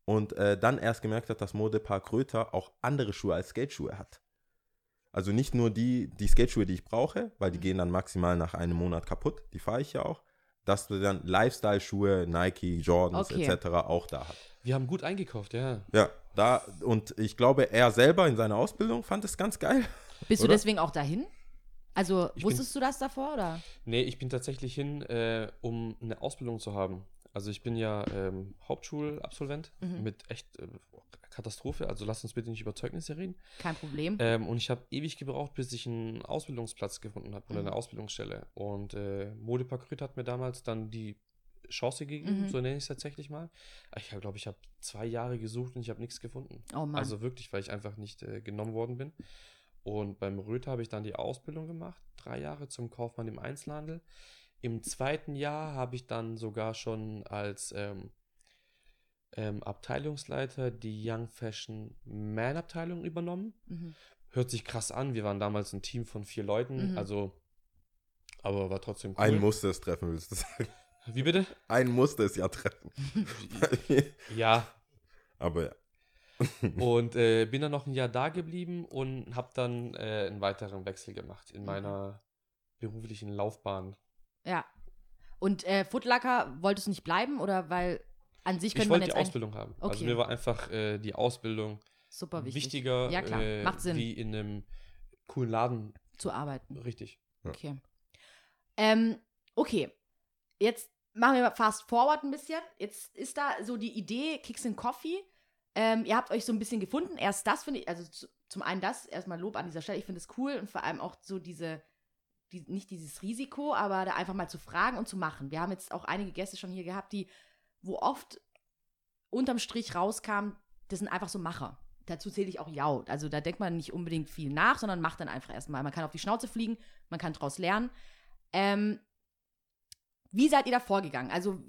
und äh, dann erst gemerkt hat, dass Modepark Röther auch andere Schuhe als Skateschuhe hat. Also nicht nur die, die Skateschuhe, die ich brauche, weil die Mhm. gehen dann maximal nach einem Monat kaputt, die fahre ich ja auch, dass du dann Lifestyle-Schuhe, Nike, Jordans Okay. etc. auch da hat. wir haben gut eingekauft, ja. Ja, da und ich glaube, er selber in seiner Ausbildung fand es ganz geil. Bist Oder? du deswegen auch dahin? Also, Ich wusstest du das davor, oder? Nee, ich bin tatsächlich hin, äh, um eine Ausbildung zu haben. Also ich bin ja ähm, Hauptschulabsolvent Mhm. mit echt äh, Katastrophe. Also lass uns bitte nicht über Zeugnisse reden. Kein Problem. Ähm, und ich habe ewig gebraucht, bis ich einen Ausbildungsplatz gefunden habe oder Mhm. eine Ausbildungsstelle. Und äh, Modepark Rüth hat mir damals dann die Chance gegeben, Mhm. so nenne ich es tatsächlich mal. Ich glaube, ich habe zwei Jahre gesucht und ich habe nichts gefunden. oh Mann. Also wirklich, weil ich einfach nicht äh, genommen worden bin. Und beim Röther habe ich dann die Ausbildung gemacht, drei Jahre zum Kaufmann im Einzelhandel. Im zweiten Jahr habe ich dann sogar schon als ähm, ähm, Abteilungsleiter die Young Fashion Man Abteilung übernommen. mhm. Hört sich krass an, wir waren damals ein Team von vier Leuten, Mhm. also aber war trotzdem cool. Ein musste es treffen, willst du sagen? Wie bitte? Ein musste es ja treffen. Ja, Aber ja. Und äh, bin dann noch ein Jahr da geblieben und habe dann äh, einen weiteren Wechsel gemacht in meiner beruflichen Laufbahn. Ja. Und äh, Footlocker wolltest du nicht bleiben oder weil an sich Ich könnte man wollte jetzt die eigentlich Ausbildung haben. Also Okay. mir war einfach äh, die Ausbildung super wichtig wichtiger, Ja, klar. Äh, Macht Sinn. wie in einem coolen Laden. zu arbeiten. Richtig. Ja. Okay. Ähm, okay. Jetzt machen wir mal fast forward ein bisschen. Jetzt ist da so die Idee, Kicks and Coffee. Ähm, ihr habt euch so ein bisschen gefunden. Erst das finde ich, also zu, zum einen das, erstmal Lob an dieser Stelle. Ich finde es cool und vor allem auch so diese, die, nicht dieses Risiko, aber da einfach mal zu fragen und zu machen. Wir haben jetzt auch einige Gäste schon hier gehabt, die, wo oft unterm Strich rauskam, das sind einfach so Macher. Dazu zähle ich auch Jau. Also da denkt man nicht unbedingt viel nach, sondern macht dann einfach erstmal. Man kann auf die Schnauze fliegen, man kann daraus lernen. Ähm, wie seid ihr da vorgegangen? Also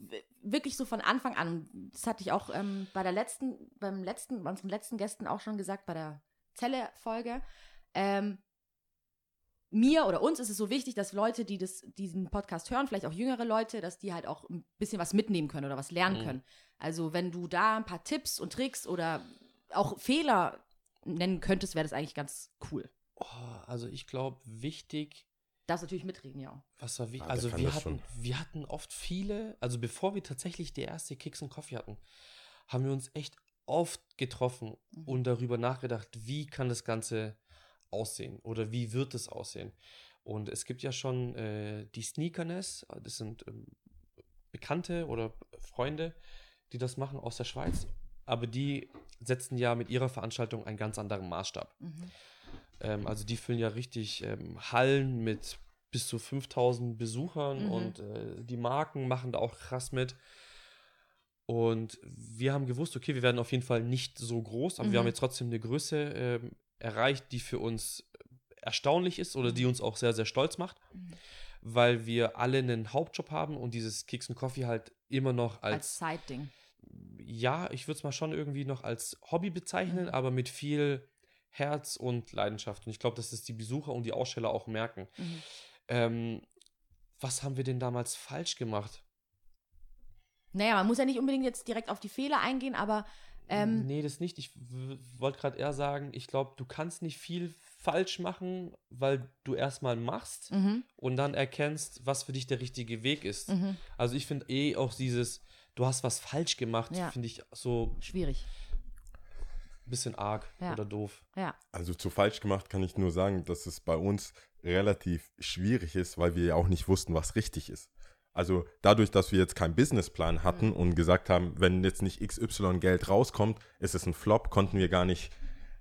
wirklich so von Anfang an. Das hatte ich auch ähm, bei der letzten, beim letzten, bei unseren letzten Gästen auch schon gesagt, bei der Zelle-Folge. Ähm, mir oder uns ist es so wichtig, dass Leute, die das, diesen Podcast hören, vielleicht auch jüngere Leute, dass die halt auch ein bisschen was mitnehmen können oder was lernen Mhm. können. Also wenn du da ein paar Tipps und Tricks oder auch Fehler nennen könntest, wäre das eigentlich ganz cool. Oh, also ich glaube, wichtig, Darfst natürlich mitreden, ja. was war wichtig. Ah, also wir hatten, wir hatten oft viele, also bevor wir tatsächlich die erste Kicks und Coffee hatten, haben wir uns echt oft getroffen Mhm. und darüber nachgedacht, wie kann das Ganze aussehen oder wie wird es aussehen. Und es gibt ja schon äh, die Sneakerness, das sind ähm, Bekannte oder Freunde, die das machen aus der Schweiz, aber die setzen ja mit ihrer Veranstaltung einen ganz anderen Maßstab. Mhm. Ähm, also die füllen ja richtig ähm, Hallen mit bis zu 5000 Besuchern Mhm. und äh, die Marken machen da auch krass mit. Und wir haben gewusst, okay, wir werden auf jeden Fall nicht so groß, aber wir Mhm. haben jetzt trotzdem eine Größe ähm, erreicht, die für uns erstaunlich ist oder die uns auch sehr, sehr stolz macht, Mhm. weil wir alle einen Hauptjob haben und dieses Kicks und Coffee halt immer noch Als als, Side-Ding. ja, ich würde es mal schon irgendwie noch als Hobby bezeichnen, Mhm. aber mit viel Herz und Leidenschaft. Und ich glaube, dass das die Besucher und die Aussteller auch merken. Mhm. Ähm, was haben wir denn damals falsch gemacht? Naja, man muss ja nicht unbedingt jetzt direkt auf die Fehler eingehen, aber ähm, nee, das nicht. Ich wollte gerade eher sagen, ich glaube, du kannst nicht viel falsch machen, weil du erstmal machst mhm, und dann erkennst, was für dich der richtige Weg ist. mhm, Also ich finde eh auch dieses, du hast was falsch gemacht, Ja. finde ich so schwierig. ein bisschen arg Ja. oder doof. Ja. Also zu falsch gemacht kann ich nur sagen, dass es bei uns relativ schwierig ist, weil wir ja auch nicht wussten, was richtig ist. Also dadurch, dass wir jetzt keinen Businessplan hatten und gesagt haben, wenn jetzt nicht XY Geld rauskommt, ist es ein Flop, konnten wir gar nicht,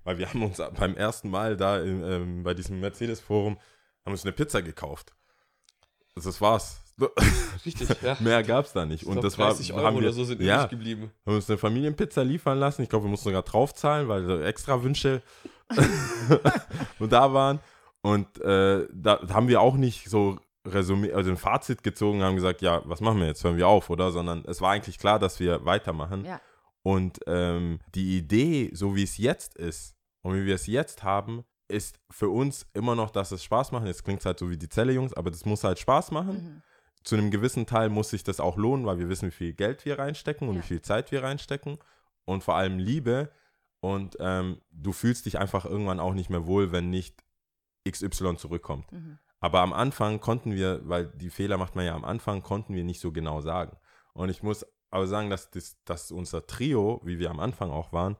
weil wir haben uns beim ersten Mal da im, ähm, bei diesem Mercedes-Forum, haben uns eine Pizza gekauft. Also Das war's. Richtig, ja. Mehr gab's da nicht. Ich Und glaub, das war, 30 Euro haben wir, oder so sind ja, übrig geblieben. haben uns eine Familienpizza liefern lassen. Ich glaube, wir mussten sogar draufzahlen, weil so extra Wünsche und da waren. Und äh, da haben wir auch nicht so Resümee, also ein Fazit gezogen, haben gesagt, ja, was machen wir jetzt? Hören wir auf, oder? Sondern es war eigentlich klar, dass wir weitermachen. Ja. Und ähm, die Idee, so wie es jetzt ist und wie wir es jetzt haben, ist für uns immer noch, dass es Spaß macht. Jetzt klingt es halt so wie die Zelle, Jungs, aber das muss halt Spaß machen Mhm. zu einem gewissen Teil muss sich das auch lohnen, weil wir wissen, wie viel Geld wir reinstecken und Ja. wie viel Zeit wir reinstecken und vor allem Liebe. Und ähm, du fühlst dich einfach irgendwann auch nicht mehr wohl, wenn nicht XY zurückkommt. Mhm. Aber am Anfang konnten wir, weil die Fehler macht man ja am Anfang, konnten wir nicht so genau sagen. Und ich muss aber sagen, dass, das, dass unser Trio, wie wir am Anfang auch waren,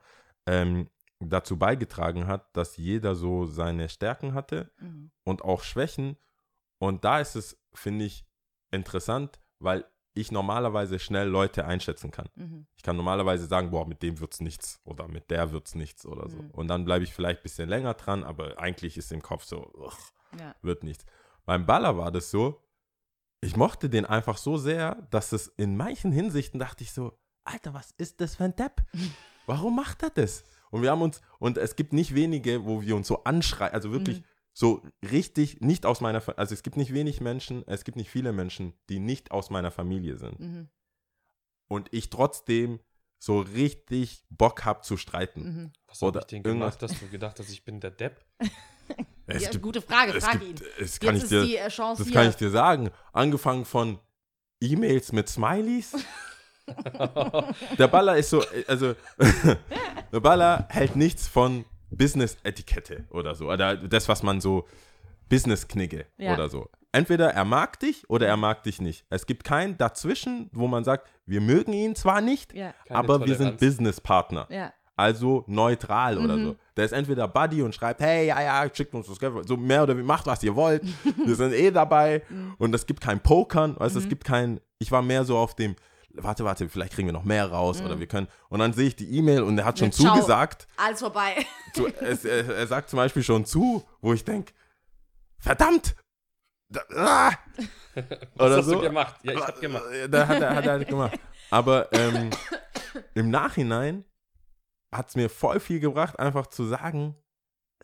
ähm, dazu beigetragen hat, dass jeder so seine Stärken hatte Mhm. und auch Schwächen. Und da ist es, finde ich, interessant, weil ich normalerweise schnell Leute einschätzen kann. Mhm. Ich kann normalerweise sagen, boah, mit dem wird's nichts oder mit der wird's nichts oder so. Mhm. Und dann bleibe ich vielleicht ein bisschen länger dran, aber eigentlich ist im Kopf so, ugh, Ja. wird nichts. Beim Baller war das so, ich mochte den einfach so sehr, dass es in manchen Hinsichten dachte ich so, Alter, was ist das für ein Depp? Warum macht er das? Und wir haben uns, und es gibt nicht wenige, wo wir uns so anschreien, also wirklich Mhm. so richtig nicht aus meiner, also es gibt nicht wenig Menschen, es gibt nicht viele Menschen, die nicht aus meiner Familie sind. Mhm. Und ich trotzdem so richtig Bock habe zu streiten. Mhm. Was habe Oder ich denn irgendwas- gemacht, dass du gedacht hast, ich bin der Depp? Es ja, gibt- gute Frage, es frag gibt, ihn. Es kann Jetzt ich ist dir, die äh, Chance das hier. kann ich dir sagen. Angefangen von E-Mails mit Smileys Der Baller ist so, äh, also der Baller hält nichts von Business-Etikette oder so. Oder das, was man so Business-Knigge Ja. oder so. Entweder er mag dich oder er mag dich nicht. Es gibt kein dazwischen, wo man sagt, wir mögen ihn zwar nicht, Ja. Aber wir sind Toleranz. Business-Partner. Ja. Also neutral oder Mhm. so. Der ist entweder Buddy und schreibt, hey, ja, ja, schickt uns das Geld, so mehr oder weniger, macht, was ihr wollt. Wir sind eh dabei. Mhm. Und es gibt kein Pokern, weißt du, es gibt kein, ich war mehr so auf dem, warte, warte, vielleicht kriegen wir noch mehr raus oder wir können. Und dann sehe ich die E-Mail und er hat schon Mhm. Ja, zugesagt. Alles vorbei. Zu, es, er, er sagt zum Beispiel schon zu, wo ich denke, verdammt! Da, ah! Was Oder hast so. du gemacht? Ja, ich hab gemacht. Da hat er, hat er halt gemacht. Aber ähm, im Nachhinein hat es mir voll viel gebracht, einfach zu sagen,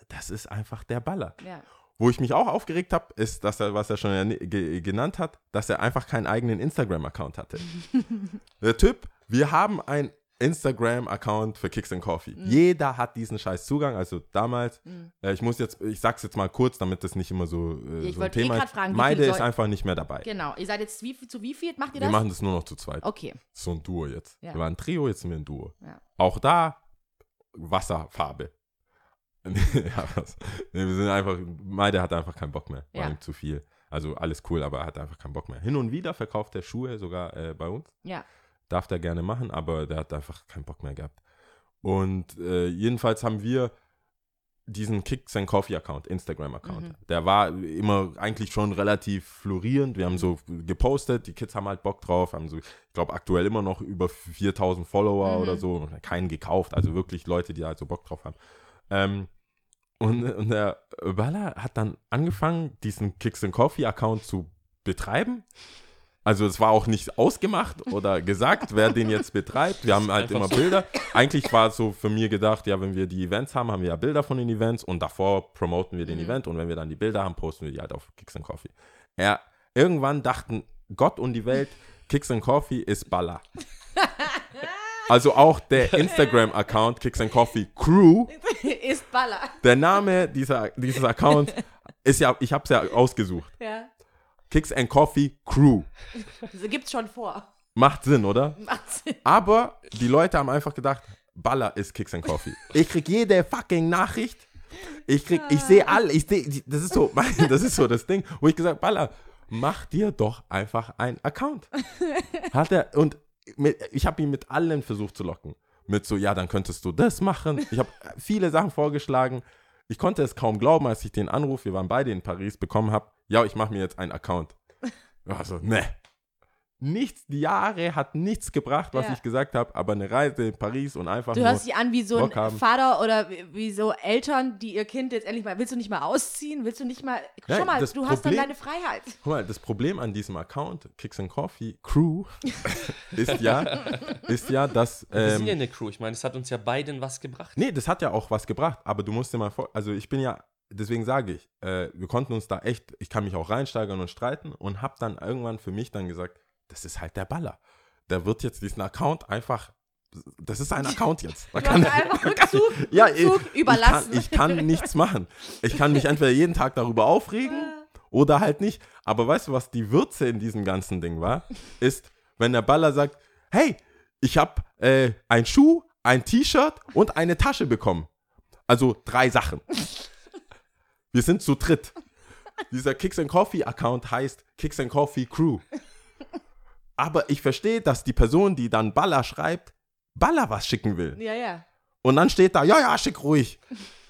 das ist einfach der Baller. Ja. Wo ich mich auch aufgeregt habe, ist, dass er, was er schon ge genannt hat, dass er einfach keinen eigenen Instagram-Account hatte. der Typ, wir haben einen Instagram-Account für Kicks and Coffee. Mhm. Jeder hat diesen scheiß Zugang. Also damals, äh, ich muss jetzt, ich sag's jetzt mal kurz, damit das nicht immer so, äh, Ich so ein wollte eh Thema grad ist. fragen, Meide ist einfach nicht mehr dabei. Genau. Ihr seid jetzt wie, zu wie viel macht ihr Wir das? machen das nur noch zu zweit. Okay. So ein Duo jetzt. Ja. Wir waren ein Trio, jetzt sind wir ein Duo. Ja. Auch da Wasserfarbe. Nee, wir sind einfach, Meide hat einfach keinen Bock mehr. War Ja. ihm zu viel. Also alles cool, aber er hat einfach keinen Bock mehr. Hin und wieder verkauft er Schuhe sogar äh, bei uns. Ja. Darf der gerne machen, aber der hat einfach keinen Bock mehr gehabt. Und äh, jedenfalls haben wir diesen Kicks and Coffee Account, Instagram Account. Mhm. Der war immer eigentlich schon relativ florierend. Wir haben so gepostet, die Kids haben halt Bock drauf, haben so, ich glaube aktuell immer noch über 4000 Follower Mhm. oder so, keinen gekauft, also wirklich Leute, die halt so Bock drauf haben. Ähm, und, und der Baller hat dann angefangen, diesen Kicks and Coffee Account zu betreiben. Also es war auch nicht ausgemacht oder gesagt, wer den jetzt betreibt. Wir haben halt Einfach immer so. Bilder. Eigentlich war es so für mir gedacht, ja, wenn wir die Events haben, haben wir ja Bilder von den Events und davor promoten wir den Event und wenn wir dann die Bilder haben, posten wir die halt auf Kicks and Coffee. Er, irgendwann dachten Gott und die Welt, Kicks and Coffee ist Baller. Also auch der Instagram-Account Kicks and Coffee Crew Ist Baller. der Name dieser, dieses Accounts ist ja, ich habe es ja ausgesucht. Ja. Kicks and Coffee Crew. Das gibt's schon vor. Macht Sinn, oder? Macht Sinn. Aber die Leute haben einfach gedacht, Baller ist Kicks and Coffee. Ich krieg jede fucking Nachricht. Ich krieg, ich sehe alle, ich sehe, das ist so, mein, das ist so das Ding, wo ich gesagt, Baller, mach dir doch einfach einen Account. Hat er, und mit, ich habe ihn mit allen versucht zu locken. Mit so, ja, dann könntest du das machen. Ich habe viele Sachen vorgeschlagen. Ich konnte es kaum glauben, als ich den Anruf, wir waren beide in Paris, bekommen habe. Ja, ich mache mir jetzt einen Account. Also, ne. Nichts, die Jahre hat nichts gebracht, was Ja. ich gesagt habe, aber eine Reise in Paris und einfach Du nur. hörst dich an wie so Bock ein haben. Vater oder wie, so Eltern, die ihr Kind jetzt endlich mal. Willst du nicht mal ausziehen? Willst du nicht mal. Schau mal, das du hast dann Problem- deine Freiheit. Guck mal, das Problem an diesem Account, Kicks and Coffee Crew, ist ja, ist ja, dass. Wir sind ja Ähm, eine Crew. Ich meine, es hat uns ja beiden was gebracht. nee, das hat ja auch was gebracht, aber du musst dir mal vor. Also, ich bin ja, deswegen sage ich, äh, wir konnten uns da echt, ich kann mich auch reinsteigern und streiten und habe dann irgendwann für mich dann gesagt, das ist halt der Baller. Der wird jetzt diesen Account einfach. Das ist ein Account jetzt. Du hast einfach Rückzug, Ja, Rückzug ich, überlassen. Ich kann, ich kann nichts machen. Ich kann mich entweder jeden Tag darüber aufregen oder halt nicht. Aber weißt du, was die Würze in diesem ganzen Ding war? Ist, wenn der Baller sagt, hey, ich habe äh, ein Schuh, ein T-Shirt und eine Tasche bekommen. Also drei Sachen. Wir sind zu dritt. Dieser Kicks and Coffee Account heißt Kicks and Coffee Crew. Aber ich verstehe, dass die Person, die dann Baller schreibt, Baller was schicken will. ja, ja. Und dann steht da, ja, ja, schick ruhig.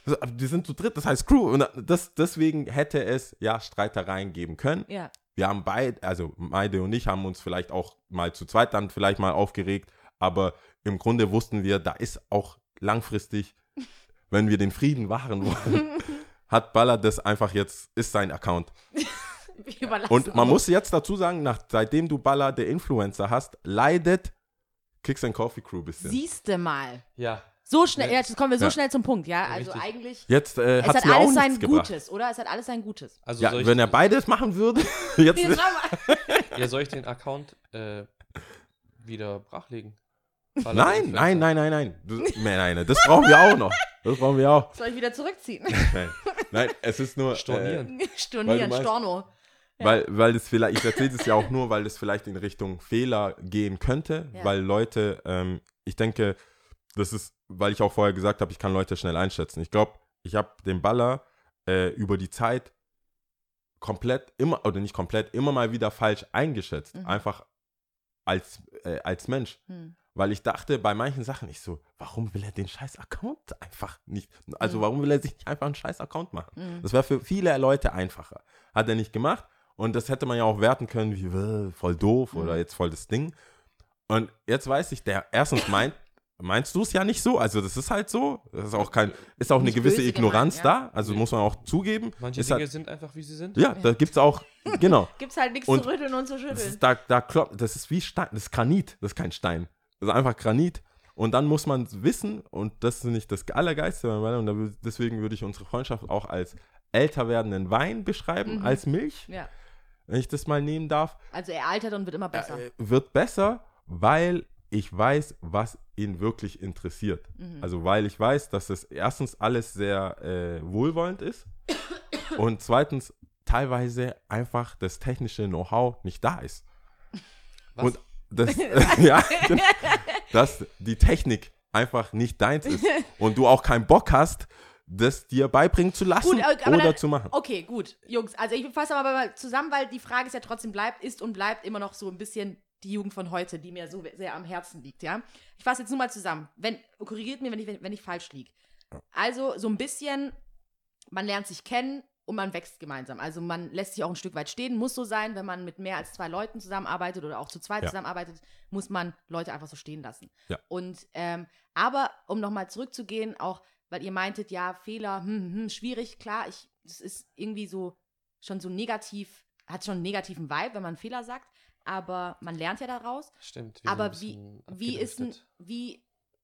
So, aber Die sind zu dritt, das heißt Crew. Und das, deswegen hätte es ja Streitereien geben können. Ja. Wir haben beide, also Maide und ich haben uns vielleicht auch mal zu zweit dann vielleicht mal aufgeregt, aber im Grunde wussten wir, da ist auch langfristig, wenn wir den Frieden wahren wollen, hat Baller das einfach jetzt, ist sein Account. Und man auch. muss jetzt dazu sagen, nach, seitdem du Baller der Influencer hast, leidet Kicks and Coffee Crew ein bisschen. Siehste mal. Ja. So schnell, ja, jetzt kommen wir so Ja. schnell zum Punkt, ja? Also Richtig. eigentlich. Jetzt äh, Es hat mir auch alles nichts sein gebracht. Gutes, oder? Es hat alles sein Gutes. Also Ja, wenn er beides machen würde, jetzt ja, soll ich den Account äh, wieder brachlegen? Nein, Influencer- nein, nein, nein, nein. Du, nein, nein, das brauchen wir auch noch. Das brauchen wir auch. Soll ich wieder zurückziehen? Nein, nein es ist nur. Stornieren. Weil du Stornieren, meinst- Storno. Weil, weil das vielleicht, ich erzähle es ja auch nur, weil es vielleicht in Richtung Fehler gehen könnte, Ja. weil Leute, ähm, ich denke, das ist, weil ich auch vorher gesagt habe, ich kann Leute schnell einschätzen. Ich glaube, ich habe den Baller äh, über die Zeit komplett immer, oder nicht komplett, immer mal wieder falsch eingeschätzt. Mhm. Einfach als, äh, als Mensch. Hm. Weil ich dachte bei manchen Sachen nicht so, warum will er den scheiß Account einfach nicht? Also Mhm. warum will er sich nicht einfach einen scheiß Account machen? Mhm. Das wäre für viele Leute einfacher. Hat er nicht gemacht. Und das hätte man ja auch werten können, wie voll doof oder Mhm. jetzt voll das Ding. Und jetzt weiß ich, der erstens meint, meinst du es ja nicht so? Also das ist halt so. Das ist auch kein, ist auch eine gewisse Ignoranz gemeint, ja. da. Also muss man auch zugeben. Manche Ist Dinge halt, sind einfach, wie sie sind. ja, da gibt es auch, genau. Gibt's halt nichts Und zu rütteln und zu Das schütteln. ist, da, da klopft, das ist wie Stein, das ist Granit, das ist kein Stein. Das ist einfach Granit. Und dann muss man wissen, und das ist nicht das Allergeiste, und deswegen würde ich unsere Freundschaft auch als älter werdenden Wein beschreiben, Mhm. als Milch, ja. wenn ich das mal nehmen darf. Also er altert und wird immer besser. Äh, wird besser, weil ich weiß, was ihn wirklich interessiert. Mhm. Also weil ich weiß, dass es erstens alles sehr äh, wohlwollend ist und zweitens teilweise einfach das technische Know-how nicht da ist. Was? Und das, ja, dass die Technik einfach nicht deins ist und du auch keinen Bock hast, das dir beibringen zu lassen Gut, oder dann- zu machen. Okay, gut. Jungs, also ich fasse aber mal zusammen, weil die Frage ist ja trotzdem bleibt, ist und bleibt immer noch so ein bisschen die Jugend von heute, die mir so sehr am Herzen liegt, ja. Ich fasse jetzt nur mal zusammen. Wenn, korrigiert mir, wenn ich, wenn, wenn ich falsch liege. Also so ein bisschen, man lernt sich kennen und man wächst gemeinsam. Also man lässt sich auch ein Stück weit stehen, muss so sein, wenn man mit mehr als zwei Leuten zusammenarbeitet oder auch zu zweit Ja. zusammenarbeitet, muss man Leute einfach so stehen lassen. Ja. Und ähm, aber um nochmal zurückzugehen, auch weil ihr meintet, ja, Fehler, hm, hm, hm, schwierig, klar, ich, das ist irgendwie so schon so negativ, hat schon einen negativen Vibe, wenn man Fehler sagt, aber man lernt ja daraus. Stimmt. Aber wie, wie ist denn, wie,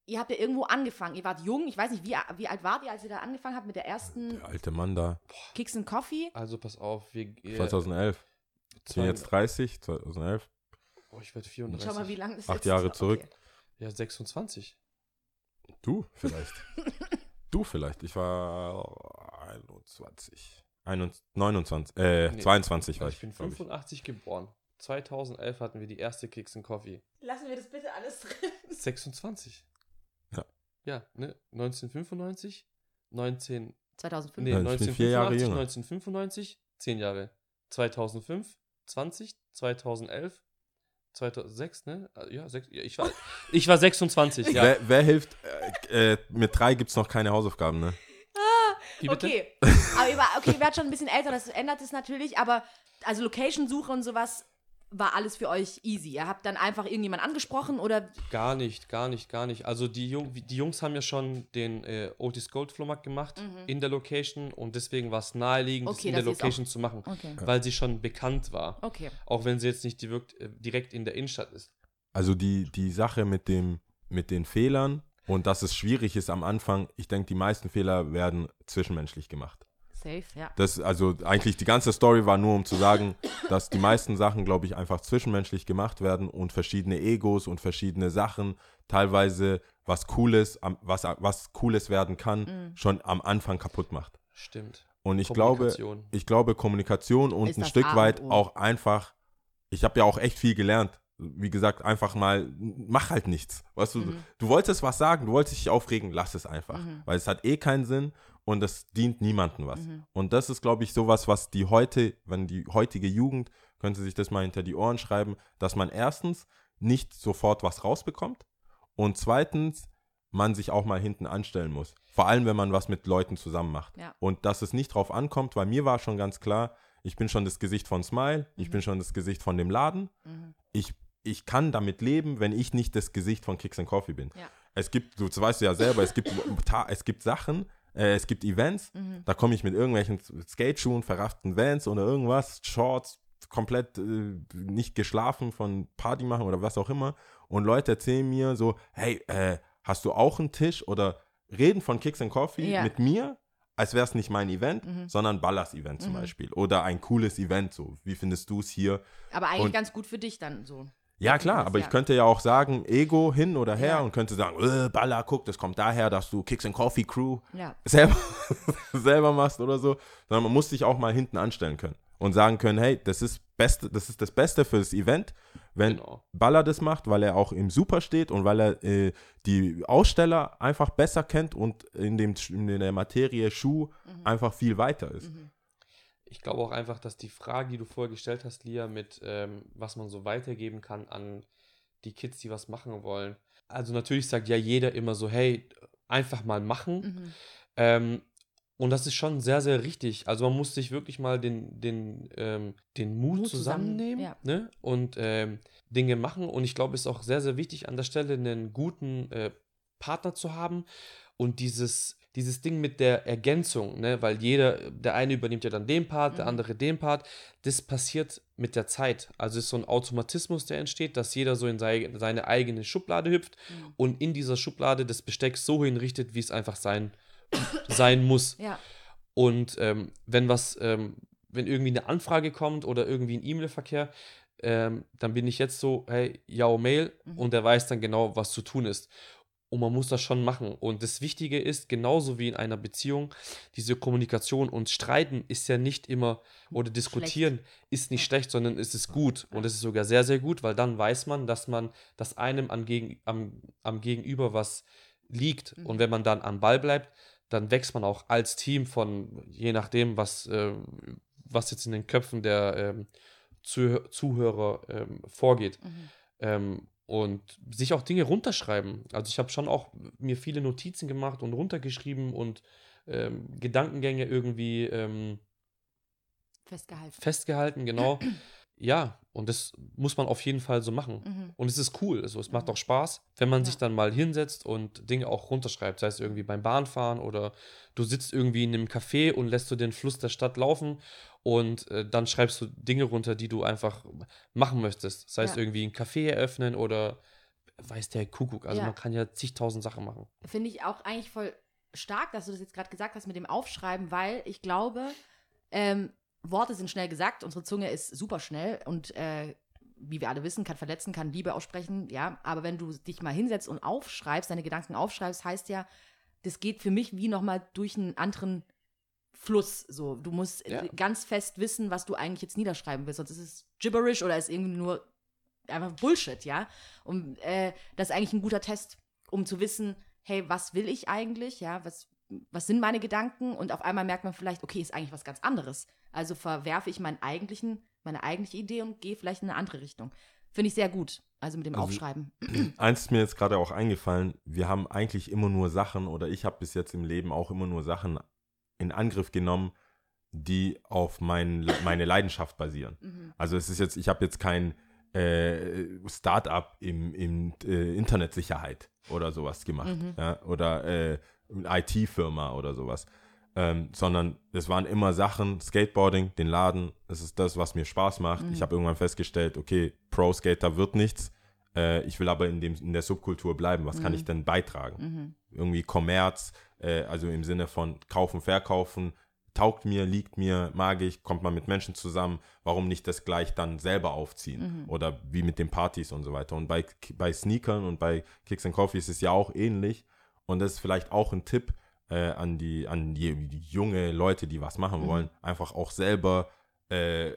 ihr habt ja irgendwo angefangen, ihr wart jung, ich weiß nicht, wie, wie alt wart ihr, als ihr da angefangen habt mit der ersten Der alte Mann da, Kicks and Coffee? Also pass auf, wir. äh, 2011. Ich bin jetzt 30, 2011. Oh, ich werde 34. Schau mal, wie lange das Acht jetzt Jahre ist. zurück. Okay. Ja, 26. Du vielleicht. du vielleicht. Ich war 21. 21 29, äh, Nee, 22 war ich. ich bin glaub ich. 85 geboren. 2011 hatten wir die erste Kicks and Coffee. Lassen wir das bitte alles drin. 26. Ja. Ne? 1995, 19, 2005. nee, Ja, ich bin vier Jahre 1985, jünger. 1995, 10 Jahre. 2005, 20, 2011, 2006, ne? Ah, Ja, sechs, ja ich, war, ich war 26, ja. Wer, wer hilft? Äh, äh, mit drei gibt es noch keine Hausaufgaben, ne? Bitte? Okay, aber war, okay, ihr werdet schon ein bisschen älter, das ändert es natürlich, aber also Location-Suche und sowas war alles für euch easy. Ihr habt dann einfach irgendjemand angesprochen oder Gar nicht, gar nicht, gar nicht. Also die, Jung, die Jungs haben ja schon den äh, Otis Gold Flohmarkt gemacht in der Location und deswegen war es naheliegend, das Mhm. Okay, in der Location zu machen, Okay. weil sie schon bekannt war. Okay. Auch wenn sie jetzt nicht direkt, äh, direkt in der Innenstadt ist. Also die, die Sache mit, dem, mit den Fehlern und dass es schwierig ist am Anfang, ich denke, die meisten Fehler werden zwischenmenschlich gemacht. Safe, ja. Das, also eigentlich die ganze Story war nur, um zu sagen, dass die meisten Sachen, glaube ich, einfach zwischenmenschlich gemacht werden und verschiedene Egos und verschiedene Sachen, teilweise was Cooles, was, was Cooles werden kann, Mhm. schon am Anfang kaputt macht. Stimmt. Und ich glaube, Kommunikation. ich glaube, Kommunikation und Ist ein Stück weit auch einfach, ich habe ja auch echt viel gelernt. Wie gesagt, einfach mal, mach halt nichts. Weißt du, Mhm. du wolltest was sagen, du wolltest dich aufregen, lass es einfach. Mhm. Weil es hat eh keinen Sinn und es dient niemandem was. Mhm. Und das ist, glaube ich, sowas, was die heute, wenn die heutige Jugend, könnte sich das mal hinter die Ohren schreiben, dass man erstens nicht sofort was rausbekommt und zweitens man sich auch mal hinten anstellen muss. Vor allem, wenn man was mit Leuten zusammen macht. Ja. Und dass es nicht drauf ankommt, weil mir war schon ganz klar, ich bin schon das Gesicht von Smile, ich Mhm. bin schon das Gesicht von dem Laden. Mhm. Ich, ich kann damit leben, wenn ich nicht das Gesicht von Kicks and Coffee bin. Ja. Es gibt, du weißt ja selber, es gibt, es gibt Sachen, äh, es gibt Events, Mhm. da komme ich mit irgendwelchen Skateschuhen, verrafften Vans oder irgendwas, Shorts, komplett äh, nicht geschlafen von Party machen oder was auch immer. Und Leute erzählen mir so, hey, äh, hast du auch einen Tisch oder reden von Kicks and Coffee Ja. mit mir, als wäre es nicht mein Event, Mhm. sondern Ballers Event zum Mhm. Beispiel. Oder ein cooles Event so. Wie findest du es hier? Aber eigentlich Und- ganz gut für dich dann so. Ja, klar, aber Ja. ich könnte ja auch sagen, Ego hin oder her Ja. und könnte sagen, äh, Baller, guck, das kommt daher, dass du Kicks and Coffee Crew Ja. selber, selber machst oder so, sondern man muss sich auch mal hinten anstellen können. und sagen können, hey, das ist, beste, das ist das Beste für das Event, wenn Genau. Baller das macht, weil er auch im Super steht und weil er äh, die Aussteller einfach besser kennt und in, dem, in der Materie Schuh einfach viel weiter ist. Ich glaube auch einfach, dass die Frage, die du vorher gestellt hast, Lia, mit ähm, was man so weitergeben kann an die Kids, die was machen wollen. Also natürlich sagt ja jeder immer so, hey, einfach mal machen. Mhm. Ähm, und das ist schon sehr, sehr richtig. Also man muss sich wirklich mal den, den, ähm, den Mut, Mut zusammen- zusammennehmen ja. ne? und ähm, Dinge machen. Und ich glaube, es ist auch sehr, sehr wichtig, an der Stelle einen guten äh, Partner zu haben und dieses, dieses Ding mit der Ergänzung, ne? weil jeder, der eine übernimmt ja dann den Part, der Mhm. andere den Part. Das passiert mit der Zeit. Also es ist so ein Automatismus, der entsteht, dass jeder so in sei, seine eigene Schublade hüpft Mhm. und in dieser Schublade das Besteck so hinrichtet, wie es einfach sein, sein muss. Ja. Und ähm, wenn was, ähm, wenn irgendwie eine Anfrage kommt oder irgendwie ein E-Mail-Verkehr, ähm, dann bin ich jetzt so, hey, ja, Mail, Mhm. und der weiß dann genau, was zu tun ist. Und man muss das schon machen. Und das Wichtige ist, genauso wie in einer Beziehung, diese Kommunikation und Streiten ist ja nicht immer, oder diskutieren ist nicht schlecht, sondern es ist gut. Und es ist sogar sehr, sehr gut, weil dann weiß man, dass man, dass einem am, Gegen, am, am Gegenüber was liegt. Mhm. Und wenn man dann am Ball bleibt, dann wächst man auch als Team von, je nachdem, was, äh, was jetzt in den Köpfen der ähm, Zuh Zuhörer ähm, vorgeht. Mhm. Ähm, und sich auch Dinge runterschreiben. Also ich habe schon auch mir viele Notizen gemacht und runtergeschrieben und ähm, Gedankengänge irgendwie ähm, Festgehalten. festgehalten, genau. ja, und das muss man auf jeden Fall so machen. Mhm. Und es ist cool, also es macht auch Spaß, wenn man sich Ja. dann mal hinsetzt und Dinge auch runterschreibt, sei es irgendwie beim Bahnfahren oder du sitzt irgendwie in einem Café und lässt du den Fluss der Stadt laufen und äh, dann schreibst du Dinge runter, die du einfach machen möchtest. Sei es Ja. irgendwie ein Café eröffnen oder weiß der Kuckuck. Also Ja. man kann ja zigtausend Sachen machen. Finde ich auch eigentlich voll stark, dass du das jetzt gerade gesagt hast mit dem Aufschreiben, weil ich glaube, ähm, Worte sind schnell gesagt, unsere Zunge ist super schnell und äh, wie wir alle wissen, kann verletzen, kann Liebe aussprechen, ja. Aber wenn du dich mal hinsetzt und aufschreibst, deine Gedanken aufschreibst, heißt ja, das geht für mich wie nochmal durch einen anderen Fluss. So, du musst Ja. ganz fest wissen, was du eigentlich jetzt niederschreiben willst. Sonst ist es gibberish oder ist irgendwie nur einfach Bullshit, ja. Und äh, das ist eigentlich ein guter Test, um zu wissen, hey, was will ich eigentlich, ja, was, was sind meine Gedanken? Und auf einmal merkt man vielleicht, okay, ist eigentlich was ganz anderes. Also verwerfe ich meinen eigentlichen, meine eigentliche Idee und gehe vielleicht in eine andere Richtung. Finde ich sehr gut. Also mit dem Also- Aufschreiben. Eins ist mir jetzt gerade auch eingefallen, wir haben eigentlich immer nur Sachen oder ich habe bis jetzt im Leben auch immer nur Sachen in Angriff genommen, die auf mein, meine Leidenschaft basieren. Mhm. Also es ist jetzt, ich habe jetzt kein äh, Start-up im, im äh, Internetsicherheit oder sowas gemacht. Mhm. Ja, oder äh, IT-Firma oder sowas. Ähm, sondern es waren immer Sachen, Skateboarding, den Laden, das ist das, was mir Spaß macht. Mhm. Ich habe irgendwann festgestellt, okay, Pro-Skater wird nichts. Äh, ich will aber in, dem, in der Subkultur bleiben. Was kann Mhm. ich denn beitragen? Mhm. irgendwie Kommerz, äh, also im Sinne von kaufen, verkaufen, taugt mir, liegt mir, mag ich, kommt man mit Menschen zusammen, warum nicht das gleich dann selber aufziehen? Mhm. Oder wie mit den Partys und so weiter. Und bei, bei Sneakern und bei Kicks and Coffee ist es ja auch ähnlich. Und das ist vielleicht auch ein Tipp äh, an, die, an die, die junge Leute, die was machen Mhm. wollen, einfach auch selber äh,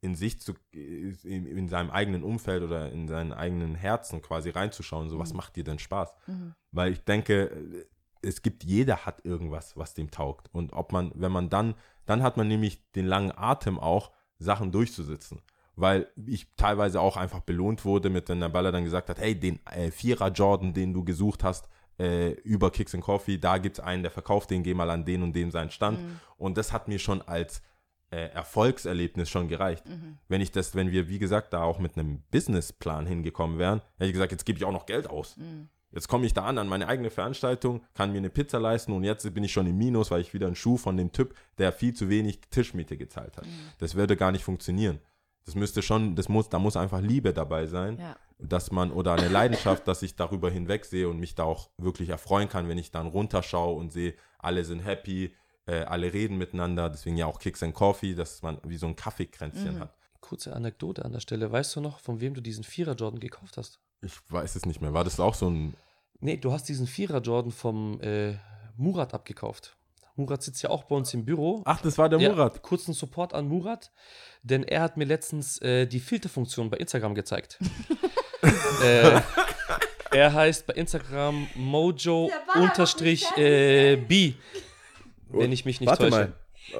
in sich zu, in, in seinem eigenen Umfeld oder in seinen eigenen Herzen quasi reinzuschauen, so was Mhm. macht dir denn Spaß? Mhm. Weil ich denke, es gibt, jeder hat irgendwas, was dem taugt. Und ob man, wenn man dann, dann hat man nämlich den langen Atem auch, Sachen durchzusitzen. Weil ich teilweise auch einfach belohnt wurde, mit wenn der Baller dann gesagt hat, hey, den äh, Vierer Jordan, den du gesucht hast, äh, über Kicks and Coffee, da gibt es einen, der verkauft den, geh mal an den und dem seinen Stand. Mhm. Und das hat mir schon als äh, Erfolgserlebnis schon gereicht. Mhm. Wenn ich das, wenn wir, wie gesagt, da auch mit einem Businessplan hingekommen wären, hätte ich gesagt, jetzt gebe ich auch noch Geld aus. Mhm. Jetzt komme ich da an, an meine eigene Veranstaltung, kann mir eine Pizza leisten und jetzt bin ich schon im Minus, weil ich wieder einen Schuh von dem Typ, der viel zu wenig Tischmiete gezahlt hat. Mhm. Das würde gar nicht funktionieren. Das müsste schon, das muss, da muss einfach Liebe dabei sein, Ja. dass man, oder eine Leidenschaft, dass ich darüber hinwegsehe und mich da auch wirklich erfreuen kann, wenn ich dann runterschaue und sehe, alle sind happy, äh, alle reden miteinander, deswegen ja auch Kicks and Coffee, dass man wie so ein Kaffeekränzchen Mhm. hat. Kurze Anekdote an der Stelle. Weißt du noch, von wem du diesen Vierer Jordan gekauft hast? Ich weiß es nicht mehr. War das auch so ein Nee, du hast diesen Vierer Jordan vom äh, Murat abgekauft. Murat sitzt ja auch bei uns im Büro. Ach, das war der Ja, Murat. kurzen Support an Murat, denn er hat mir letztens äh, die Filterfunktion bei Instagram gezeigt. äh, er heißt bei Instagram Mojo Der war unterstrich doch nicht äh, B, wenn ich mich nicht Warte täusche. mal.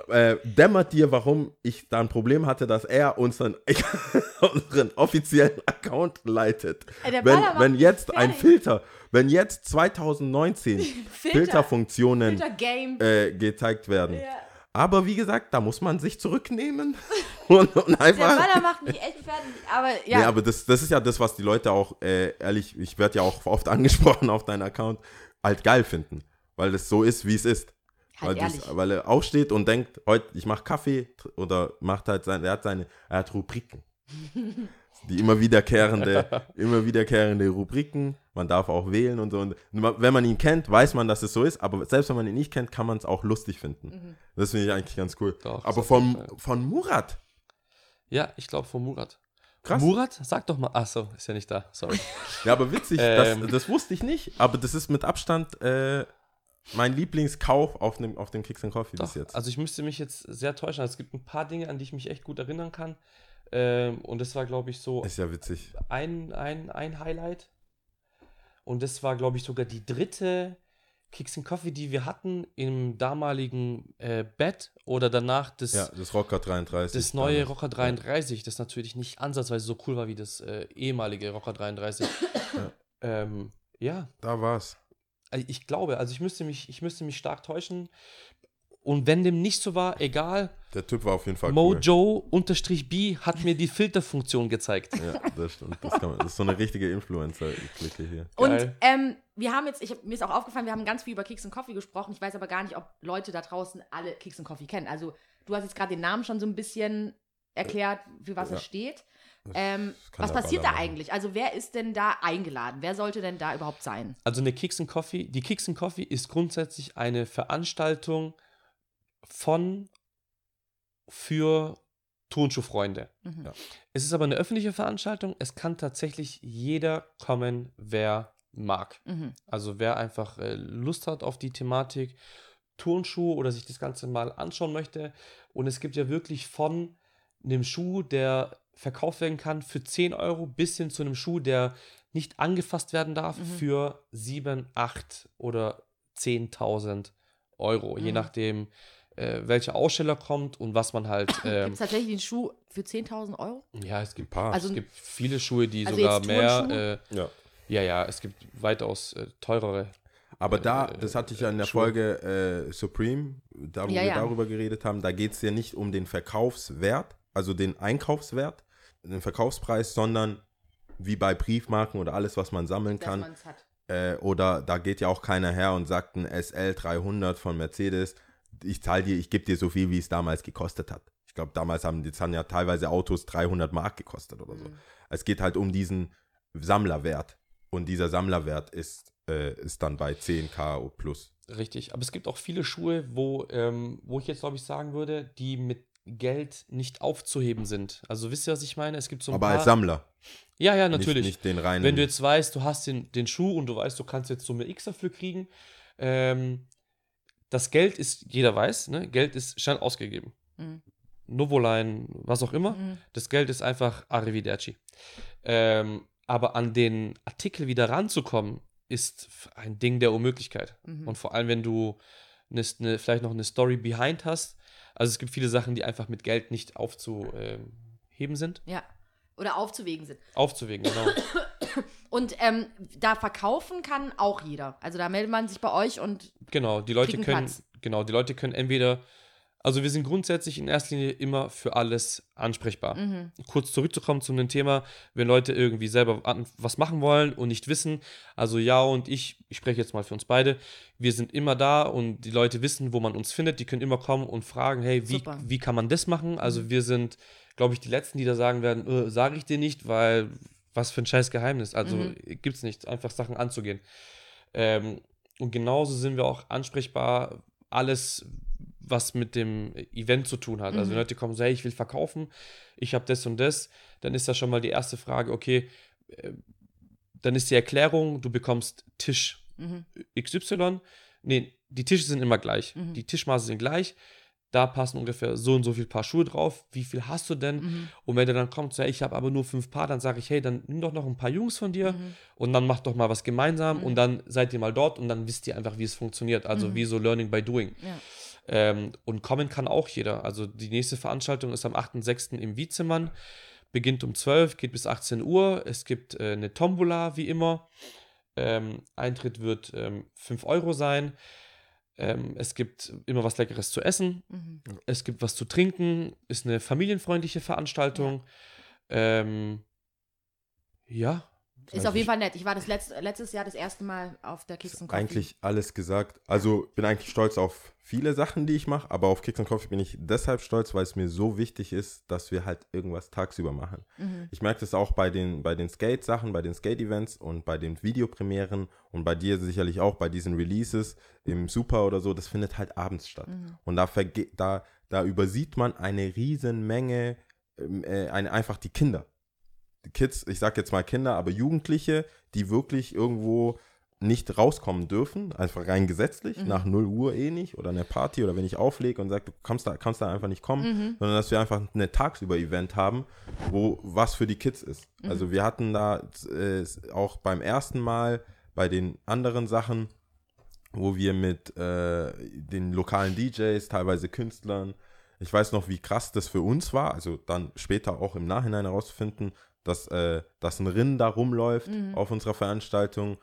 Äh, dämmert dir, warum ich da ein Problem hatte, dass er unseren, unseren offiziellen Account leitet. Ey, der Wenn, wenn jetzt ein. Filter, wenn jetzt 2019 Filterfunktionen Filter-Game. äh, gezeigt werden. Ja. Aber wie gesagt, da muss man sich zurücknehmen und, und Der einfach. Baller macht mich echt fertig. Aber ja, Nee, aber das, das ist ja das, was die Leute auch, äh, ehrlich, ich werde ja auch oft angesprochen auf deinen Account, halt geil finden. Weil es so ist, wie es ist. Halt weil, weil er aufsteht und denkt, heute, ich mache Kaffee oder macht halt sein, er hat seine, er hat Rubriken. Die immer wiederkehrende, immer wiederkehrende Rubriken. Man darf auch wählen und so. Und wenn man ihn kennt, weiß man, dass es so ist. Aber selbst wenn man ihn nicht kennt, kann man es auch lustig finden. Mhm. Das finde ich eigentlich ganz cool. Doch, aber von, von Murat. Ja, ich glaube von Murat. Krass. Murat, sag doch mal. Achso, ist ja nicht da. Sorry. Ja, aber witzig, Ähm. das, das wusste ich nicht. Aber das ist mit Abstand äh, mein Lieblingskauf auf dem, auf dem Kicks and Coffee bis Doch, jetzt. also ich müsste mich jetzt sehr täuschen. Es gibt ein paar Dinge, an die ich mich echt gut erinnern kann. Ähm, und das war, glaube ich, so ist ja witzig. ein, ein, ein Highlight. Und das war, glaube ich, sogar die dritte Kicks and Coffee, die wir hatten im damaligen äh, Bett oder danach das, Ja, das Rocker 33. das neue. Rocker 33, das natürlich nicht ansatzweise so cool war wie das äh, ehemalige Rocker 33. Ja. ähm, ja, Da war's. Also ich glaube, also ich müsste mich, ich müsste mich stark täuschen. Und wenn dem nicht so war, egal, Der Typ war auf jeden Fall cool. Mojo unterstrich B hat mir die Filterfunktion gezeigt. Ja, das stimmt. Das, kann man, das ist so eine richtige Influencer-Clique hier. Und ähm, wir haben jetzt, ich hab, mir ist auch aufgefallen, wir haben ganz viel über Keks und Coffee gesprochen. Ich weiß aber gar nicht, ob Leute da draußen alle Keks und Coffee kennen. Also du hast jetzt gerade den Namen schon so ein bisschen erklärt, für was Ja. er steht. Ähm, was passiert da machen. eigentlich? Also wer ist denn da eingeladen? Wer sollte denn da überhaupt sein? Also eine Kicks and Coffee, die Kicks and Coffee ist grundsätzlich eine Veranstaltung von für Turnschuhfreunde. Mhm. Ja. Es ist aber eine öffentliche Veranstaltung. Es kann tatsächlich jeder kommen, wer mag. Mhm. Also wer einfach äh, Lust hat auf die Thematik Turnschuh oder sich das Ganze mal anschauen möchte. Und es gibt ja wirklich von einem Schuh, der verkauft werden kann für 10 Euro, bis hin zu einem Schuh, der nicht angefasst werden darf Mhm. für 7, 8 oder 10.000 Euro. Je Mhm. nachdem, äh, welcher Aussteller kommt und was man halt. Gibt Ähm, es tatsächlich den Schuh für 10.000 Euro? ja, es gibt, Ein paar. Also es gibt viele Schuhe, die Also sogar jetzt mehr. Äh, ja. ja, ja, es gibt weitaus äh, teurere. Aber da, äh, das hatte ich ja in der Schuhe. Folge äh, Supreme, da wo Ja, wir ja. darüber geredet haben, da geht es ja nicht um den Verkaufswert, also den Einkaufswert, den Verkaufspreis, sondern wie bei Briefmarken oder alles, was man sammeln Dass kann. Äh, oder da geht ja auch keiner her und sagt ein SL 300 von Mercedes, ich zahle dir, ich gebe dir so viel, wie es damals gekostet hat. Ich glaube, damals haben die haben ja teilweise Autos 300 Mark gekostet oder so. Mhm. Es geht halt um diesen Sammlerwert. Und dieser Sammlerwert ist, äh, ist dann bei 10k plus. Richtig, aber es gibt auch viele Schuhe, wo, ähm, wo ich jetzt glaube ich sagen würde, die mit Geld nicht aufzuheben sind. Also wisst ihr, was ich meine? Es gibt so ein Aber paar. als Sammler. ja, ja, natürlich. Nicht, nicht den reinen. Wenn du jetzt weißt, du hast den, den Schuh und du weißt, du kannst jetzt Summe X dafür kriegen, ähm, das Geld ist, jeder weiß, ne? Geld ist schnell ausgegeben. Mhm. Novoline, was auch immer. Mhm. Das Geld ist einfach Arrivederci. Ähm, aber an den Artikel wieder ranzukommen, ist ein Ding der Unmöglichkeit. Mhm. Und vor allem, wenn du eine, eine, vielleicht noch eine Story behind hast. Also es gibt viele Sachen, die einfach mit Geld nicht aufzuheben sind. Ja. Oder aufzuwägen sind. Aufzuwägen, genau. Und ähm, da verkaufen kann auch jeder. Also da meldet man sich bei euch und Genau, die Leute können, Platz. genau, die Leute können entweder, also wir sind grundsätzlich in erster Linie immer für alles ansprechbar. mhm. Kurz zurückzukommen zu einem Thema, wenn Leute irgendwie selber was machen wollen und nicht wissen, also ja und ich, ich spreche jetzt mal für uns beide, wir sind immer da und die Leute wissen, wo man uns findet, die können immer kommen und fragen, hey, wie, Super. wie kann man das machen? Also Mhm. wir sind, glaube ich, die Letzten, die da sagen werden, äh, sage ich dir nicht, weil was für ein scheiß Geheimnis, also Mhm. gibt es nicht, einfach Sachen anzugehen. Ähm, und genauso sind wir auch ansprechbar, alles, was mit dem Event zu tun hat. Also Mhm. wenn Leute kommen, sagen, hey, ich will verkaufen, ich habe das und das, dann ist das schon mal die erste Frage, okay, äh, dann ist die Erklärung, du bekommst Tisch Mhm. XY, Nee, die Tische sind immer gleich. Mhm. Die Tischmaße sind gleich. Da passen ungefähr so und so viel Paar Schuhe drauf. Wie viel hast du denn? Mhm. Und wenn der dann kommt, so, hey, ich habe aber nur fünf Paar, dann sage ich, hey, dann nimm doch noch ein paar Jungs von dir Mhm. und dann macht doch mal was gemeinsam Mhm. und dann seid ihr mal dort und dann wisst ihr einfach, wie es funktioniert. Also Mhm. wie so Learning by Doing. Ja. Ähm, und kommen kann auch jeder. Also die nächste Veranstaltung ist am 8.6. im Wietzemann. Beginnt um 12, geht bis 18 Uhr. Es gibt äh, eine Tombola, wie immer. Ähm, Eintritt wird ähm, 5 Euro sein. Ähm, es gibt immer was Leckeres zu essen. Mhm. Es gibt was zu trinken. Ist eine familienfreundliche Veranstaltung. Ähm, ja. Ist auf jeden Fall nett. Ich war das letzte, letztes Jahr das erste Mal auf der Kicks und Coffee. Eigentlich alles gesagt. Also bin eigentlich stolz auf viele Sachen, die ich mache, aber auf Kicks Coffee bin ich deshalb stolz, weil es mir so wichtig ist, dass wir halt irgendwas tagsüber machen. Mhm. Ich merke das auch bei den, bei den Skate-Sachen, bei den Skate-Events und bei den Videopremieren und bei dir sicherlich auch bei diesen Releases im Super oder so, das findet halt abends statt. Mhm. Und da, da, da übersieht man eine riesen Menge, ähm, äh, eine, einfach die Kinder. Kids, ich sag jetzt mal Kinder, aber Jugendliche, die wirklich irgendwo nicht rauskommen dürfen, einfach rein gesetzlich, Mhm. nach 0 Uhr eh nicht oder eine Party oder wenn ich auflege und sage, du kannst da, kannst da einfach nicht kommen, Mhm. sondern dass wir einfach eine Tagsüber-Event haben, wo was für die Kids ist. Mhm. Also wir hatten da äh, auch beim ersten Mal bei den anderen Sachen, wo wir mit äh, den lokalen DJs, teilweise Künstlern, ich weiß noch, wie krass das für uns war, also dann später auch im Nachhinein herauszufinden, dass, äh, dass ein Rinn da rumläuft Mhm. auf unserer Veranstaltung.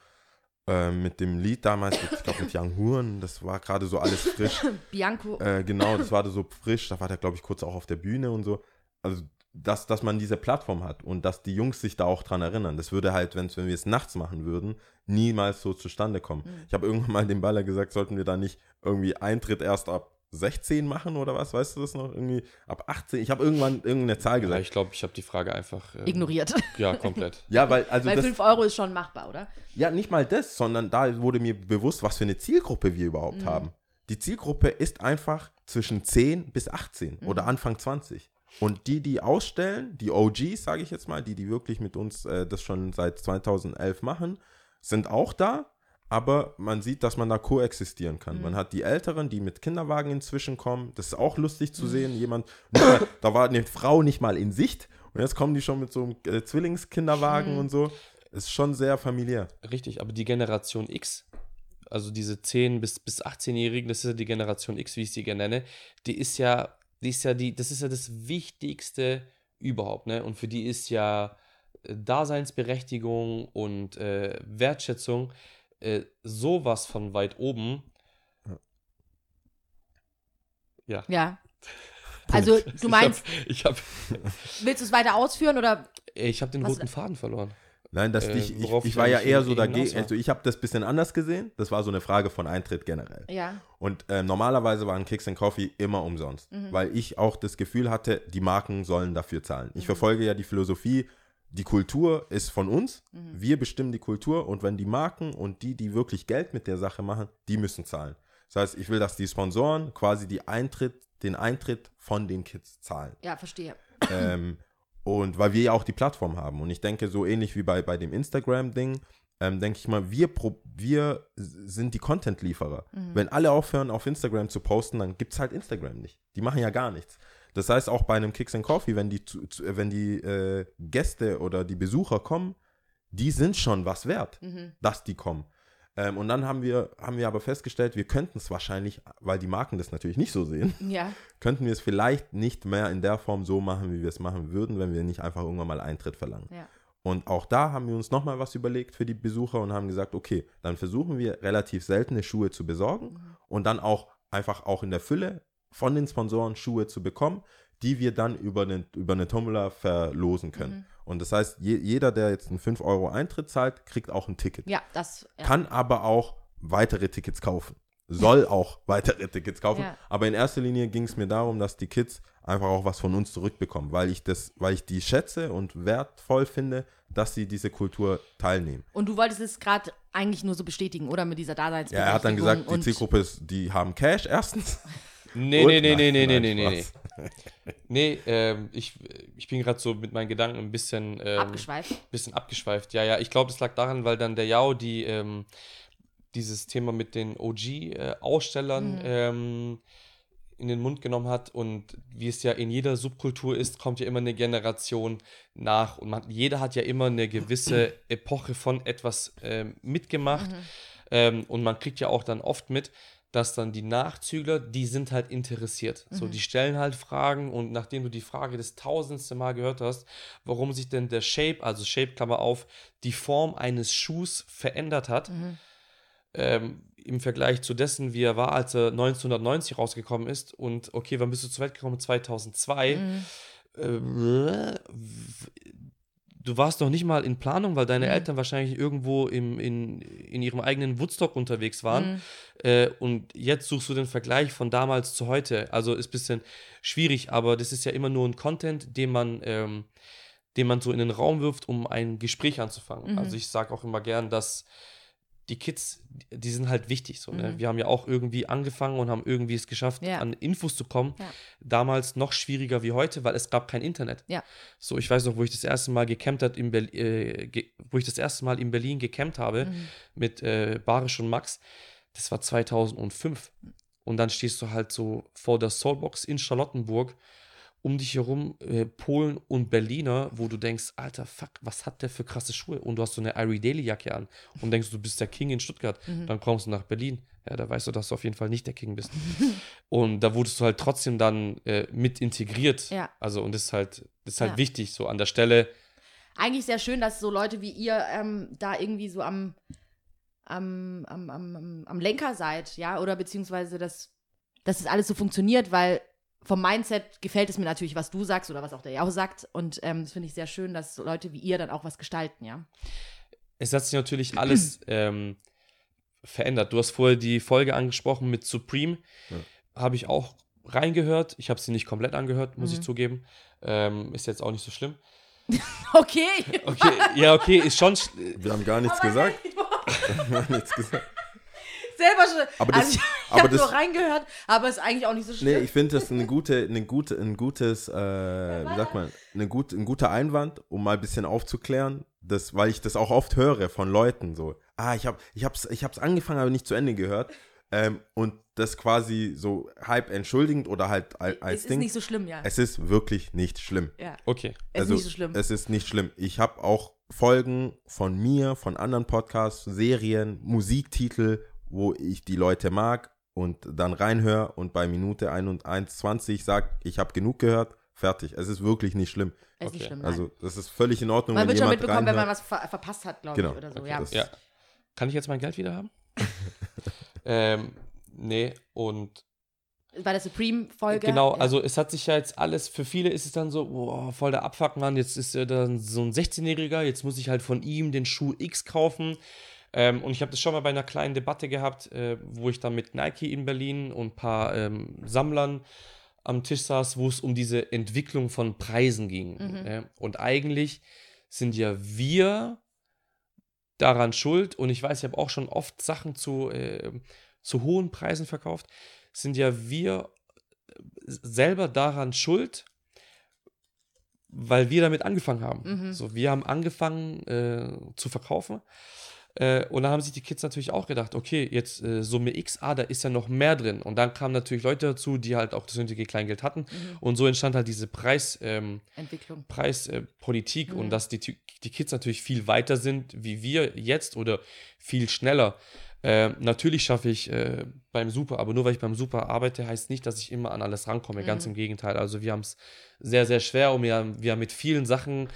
äh, mit dem Lied damals, mit, ich glaube mit Young Huren, das war gerade so alles frisch. Bianco. Äh, genau, das war so frisch, da war der, glaube ich, kurz auch auf der Bühne und so. Also, dass, dass man diese Plattform hat und dass die Jungs sich da auch dran erinnern. Das würde halt, wenn wir es nachts machen würden, niemals so zustande kommen. Mhm. Ich habe irgendwann mal dem Baller gesagt, sollten wir da nicht irgendwie Eintritt erst ab 16 machen oder was, weißt du das noch? Irgendwie ab 18. Ich habe irgendwann irgendeine Zahl ja gesagt. ich glaube, ich habe die Frage einfach ähm, Ignoriert. Ja, komplett. Ja, weil, also Weil das, 5 Euro ist schon machbar, oder? ja, nicht mal das, sondern da wurde mir bewusst, was für eine Zielgruppe wir überhaupt Mhm. haben. Die Zielgruppe ist einfach zwischen 10 bis 18 Mhm. oder Anfang 20. Und die, die ausstellen, die OGs, sage ich jetzt mal, die, die wirklich mit uns äh, das schon seit 2011 machen, sind auch da. Aber man sieht, dass man da koexistieren kann. Mhm. Man hat die Älteren, die mit Kinderwagen inzwischen kommen. Das ist auch lustig Mhm. zu sehen. Jemand, mal, da war eine Frau nicht mal in Sicht. Und jetzt kommen die schon mit so einem äh, Zwillingskinderwagen Mhm. und so. Ist schon sehr familiär. Richtig, aber die Generation X, also diese 10- bis, bis 18-Jährigen, das ist ja die Generation X, wie ich sie gerne nenne, die ist ja, die ist ja die, das ist ja das Wichtigste überhaupt, ne? Und für die ist ja äh, Daseinsberechtigung und äh, Wertschätzung äh, sowas von weit oben. Ja. Ja. Also, du meinst, Ich habe willst du es weiter ausführen oder? ich hab den roten Faden verloren. Nein, das Äh, ich, ich, ich ich war ja eher so dagegen. Also ich habe das ein bisschen anders gesehen. Das war so eine Frage von Eintritt generell. Ja. Und ähm, normalerweise waren Kicks and Coffee immer umsonst, Mhm. weil ich auch das Gefühl hatte, die Marken sollen dafür zahlen. Ich verfolge ja die Philosophie, die Kultur ist von uns, Mhm. wir bestimmen die Kultur und wenn die Marken und die, die wirklich Geld mit der Sache machen, die müssen zahlen. Das heißt, ich will, dass die Sponsoren quasi die Eintritt, den Eintritt von den Kids zahlen. Ja, verstehe. ähm, und weil wir ja auch die Plattform haben. Und ich denke, so ähnlich wie bei, bei dem Instagram-Ding, ähm, denke ich mal, wir, wir sind die Content-Lieferer. Mhm. Wenn alle aufhören, auf Instagram zu posten, dann gibt es halt Instagram nicht. Die machen ja gar nichts. Das heißt, auch bei einem Kicks and Coffee, wenn die, zu, wenn die äh, Gäste oder die Besucher kommen, die sind schon was wert, Mhm. dass die kommen. Ähm, und dann haben wir, haben wir aber festgestellt, wir könnten es wahrscheinlich, weil die Marken das natürlich nicht so sehen, Ja. könnten wir es vielleicht nicht mehr in der Form so machen, wie wir es machen würden, wenn wir nicht einfach irgendwann mal Eintritt verlangen. Ja. Und auch da haben wir uns nochmal was überlegt für die Besucher und haben gesagt, okay, dann versuchen wir relativ seltene Schuhe zu besorgen Mhm. und dann auch einfach auch in der Fülle von den Sponsoren Schuhe zu bekommen, die wir dann über eine, über eine Tombola verlosen können. Mhm. Und das heißt, je, jeder, der jetzt einen 5 Euro Eintritt zahlt, kriegt auch ein Ticket Ja, das. Ja. kann aber auch weitere Tickets kaufen. Soll auch weitere Tickets kaufen. Ja. Aber in erster Linie ging es mir darum, dass die Kids einfach auch was von uns zurückbekommen, weil ich das, weil ich die schätze und wertvoll finde, dass sie diese Kultur teilnehmen. Und du wolltest es gerade eigentlich nur so bestätigen, oder? Mit dieser Ja, Daseinsberechtigung. er hat dann gesagt, die Zielgruppe ist, die haben Cash erstens. Nee, nee, nee, nee, nee, nee, Nein, nee, nee, nee. Nee, ähm, ich, ich bin gerade so mit meinen Gedanken ein bisschen, ähm, Abgeschweift. bisschen abgeschweift. Ja, ja, ich glaube, das lag daran, weil dann der Yao die, ähm, dieses Thema mit den OG-Ausstellern Mhm. ähm, in den Mund genommen hat. Und wie es ja in jeder Subkultur ist, kommt ja immer eine Generation nach. Und man, jeder hat ja immer eine gewisse Epoche von etwas ähm, mitgemacht. Mhm. Ähm, und man kriegt ja auch dann oft mit, dass dann die Nachzügler, die sind halt interessiert. So, Mhm. die stellen halt Fragen und nachdem du die Frage das tausendste Mal gehört hast, warum sich denn der Shape, also Shape, Klammer auf, die Form eines Schuhs verändert hat, Mhm. ähm, im Vergleich zu dessen, wie er war, als er 1990 rausgekommen ist und okay, wann bist du zur Welt gekommen? 2002. Mhm. Äh, du warst noch nicht mal in Planung, weil deine Mhm. Eltern wahrscheinlich irgendwo im, in, in ihrem eigenen Woodstock unterwegs waren. Mhm. Äh, und jetzt suchst du den Vergleich von damals zu heute. Also ist ein bisschen schwierig, aber das ist ja immer nur ein Content, den man, ähm, den man so in den Raum wirft, um ein Gespräch anzufangen. Mhm. Also ich sage auch immer gern, dass die Kids, die sind halt wichtig. So, ne? Mhm. Wir haben ja auch irgendwie angefangen und haben irgendwie es geschafft, Ja. an Infos zu kommen. Ja. Damals noch schwieriger wie heute, weil es gab kein Internet. Ja. So, ich weiß noch, wo ich das erste Mal gecampt hat in Berlin, äh, ge wo ich das erste Mal in Berlin gecampt habe Mhm. mit äh, Barisch und Max. Das war 2005. Und dann stehst du halt so vor der Soulbox in Charlottenburg, um dich herum äh, Polen und Berliner, wo du denkst, Alter, fuck, was hat der für krasse Schuhe? Und du hast so eine Irie Daily Jacke an und denkst, du bist der King in Stuttgart. Mhm. Dann kommst du nach Berlin. Ja, da weißt du, dass du auf jeden Fall nicht der King bist. und da wurdest du halt trotzdem dann äh, mit integriert. Ja. Also, und das ist halt, das ist halt Ja. wichtig, so an der Stelle. Eigentlich sehr schön, dass so Leute wie ihr ähm, da irgendwie so am, am, am, am, am- Lenker seid, ja, oder beziehungsweise, dass, dass das alles so funktioniert, weil vom Mindset gefällt es mir natürlich, was du sagst oder was auch der Jau sagt. Und ähm, das finde ich sehr schön, dass so Leute wie ihr dann auch was gestalten, ja. Es hat sich natürlich alles ähm, verändert. Du hast vorher die Folge angesprochen mit Supreme. Ja. Habe ich auch reingehört. Ich habe sie nicht komplett angehört, muss Mhm. ich zugeben. Ähm, ist jetzt auch nicht so schlimm. Okay. Okay, ja, okay, ist schon. sch- Wir haben gar nichts gesagt. Wir haben gar nichts gesagt. Selber schon. Aber das- also ich habe nur reingehört, aber ist eigentlich auch nicht so Nee, schlimm. ich finde das eine gute, eine gute, ein gutes, äh, wie sagt man, eine gut, ein guter Einwand, um mal ein bisschen aufzuklären, das, weil ich das auch oft höre von Leuten so, ah, ich habe ich hab's, ich hab's angefangen, aber nicht zu Ende gehört. Ähm, und das quasi so halb entschuldigend oder halt al- als es ist Ding. nicht so schlimm, ja. es ist wirklich nicht schlimm. ja. Okay. Es also, ist nicht so schlimm. Es ist nicht schlimm. Ich habe auch Folgen von mir, von anderen Podcasts, Serien, Musiktitel, wo ich die Leute mag und dann reinhöre und bei Minute 1,20 sage, ich habe genug gehört, fertig. Es ist wirklich nicht schlimm. Es ist nicht okay. schlimm. Also das ist völlig in Ordnung, man wenn wird schon mitbekommen, wenn man reinhört. was ver verpasst hat, glaube Genau. ich, oder so. Okay, ja. Ja. Kann ich jetzt mein Geld wieder haben? ähm, nee, und Bei der Supreme-Folge. Genau, ja. also es hat sich ja jetzt alles, für viele ist es dann so, boah, voll der Abfuck, Mann, jetzt ist er dann so ein 16-Jähriger, jetzt muss ich halt von ihm den Schuh X kaufen. Ähm, und ich habe das schon mal bei einer kleinen Debatte gehabt, äh, wo ich dann mit Nike in Berlin und ein paar ähm, Sammlern am Tisch saß, wo es um diese Entwicklung von Preisen ging. Mhm. Äh, und eigentlich sind ja wir daran schuld, und ich weiß, ich habe auch schon oft Sachen zu, äh, zu hohen Preisen verkauft, sind ja wir selber daran schuld, weil wir damit angefangen haben. Mhm. So, wir haben angefangen äh, zu verkaufen. Äh, und dann haben sich die Kids natürlich auch gedacht, okay, jetzt äh, Summe X, ah, da ist ja noch mehr drin. Und dann kamen natürlich Leute dazu, die halt auch das nötige Kleingeld hatten. Mhm. Und so entstand halt diese Preis, ähm. Preispolitik Mhm. und dass die, die Kids natürlich viel weiter sind wie wir jetzt oder viel schneller. Äh, natürlich schaffe ich äh, beim Super, aber nur weil ich beim Super arbeite, heißt nicht, dass ich immer an alles rankomme. Ganz Mhm. im Gegenteil. Also wir haben es sehr, sehr schwer und wir haben, wir haben mit vielen Sachen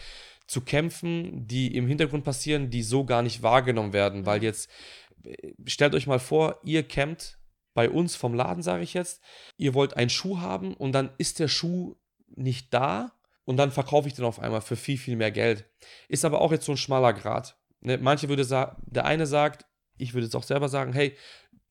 zu kämpfen, die im Hintergrund passieren, die so gar nicht wahrgenommen werden. Weil Mhm. jetzt, äh, stellt euch mal vor, ihr campt bei uns vom Laden, sage ich jetzt, ihr wollt einen Schuh haben und dann ist der Schuh nicht da und dann verkaufe ich den auf einmal für viel, viel mehr Geld. Ist aber auch jetzt so ein schmaler Grad. Ne? Manche würde sagen, der eine sagt, ich würde es auch selber sagen, hey,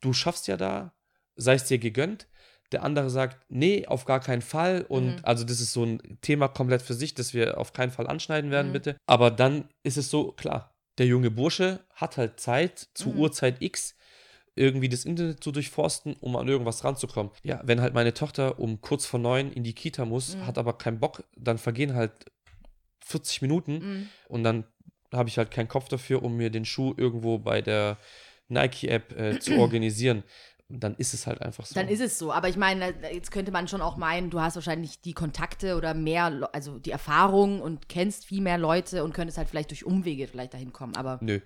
du schaffst ja da, sei es dir gegönnt. Der andere sagt, nee, auf gar keinen Fall. Und Mhm. also das ist so ein Thema komplett für sich, das wir auf keinen Fall anschneiden werden, Mhm. bitte. Aber dann ist es so, klar, der junge Bursche hat halt Zeit, zu Mhm. Uhrzeit X irgendwie das Internet zu durchforsten, um an irgendwas ranzukommen. Ja, wenn halt meine Tochter um kurz vor neun in die Kita muss, Mhm. hat aber keinen Bock, dann vergehen halt 40 Minuten Mhm. und dann habe ich halt keinen Kopf dafür, um mir den Schuh irgendwo bei der Nike-App äh, zu organisieren. Und dann ist es halt einfach so. Dann ist es so. Aber ich meine, jetzt könnte man schon auch meinen, du hast wahrscheinlich die Kontakte oder mehr, also die Erfahrung und kennst viel mehr Leute und könntest halt vielleicht durch Umwege vielleicht dahin kommen. Aber Nö.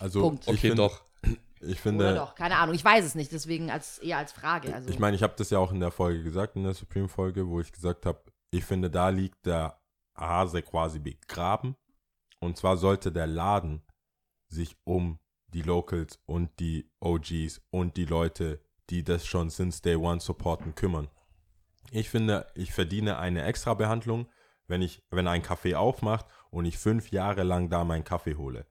Also Punkt. ich Okay, find- doch. Ich oder finde, doch, keine Ahnung. Ich weiß es nicht, deswegen als eher als Frage. Also, ich meine, ich habe das ja auch in der Folge gesagt, in der Supreme-Folge, wo ich gesagt habe, ich finde, da liegt der Hase quasi begraben. Und zwar sollte der Laden sich um die Locals und die OGs und die Leute, die das schon since day one supporten, kümmern. Ich finde, ich verdiene eine extra Behandlung, wenn ich, wenn ein Café aufmacht und ich fünf Jahre lang da meinen Kaffee hole.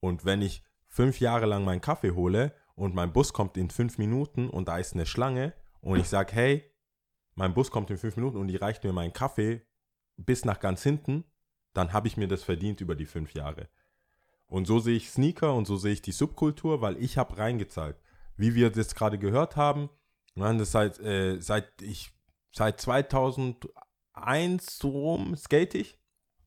Und wenn ich fünf Jahre lang meinen Kaffee hole und mein Bus kommt in fünf Minuten und da ist eine Schlange und ich sage, hey, mein Bus kommt in fünf Minuten und die reicht mir meinen Kaffee bis nach ganz hinten, dann habe ich mir das verdient über die fünf Jahre. Und so sehe ich Sneaker und so sehe ich die Subkultur, weil ich habe reingezahlt. Wie wir das gerade gehört haben, man, das seit, äh, seit ich seit 2001 so rum skate ich.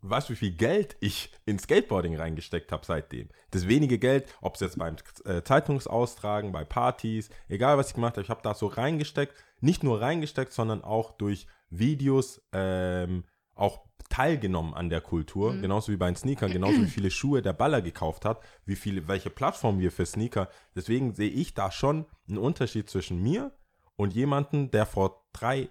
Weißt du, wie viel Geld ich in Skateboarding reingesteckt habe seitdem? Das wenige Geld, ob es jetzt beim äh, Zeitungsaustragen, bei Partys, egal was ich gemacht habe, ich habe da so reingesteckt. Nicht nur reingesteckt, sondern auch durch Videos ähm, auch teilgenommen an der Kultur, genauso wie bei den Sneakern, genauso wie viele Schuhe der Baller gekauft hat, wie viele, welche Plattform wir für Sneaker. Deswegen sehe ich da schon einen Unterschied zwischen mir und jemanden, der vor drei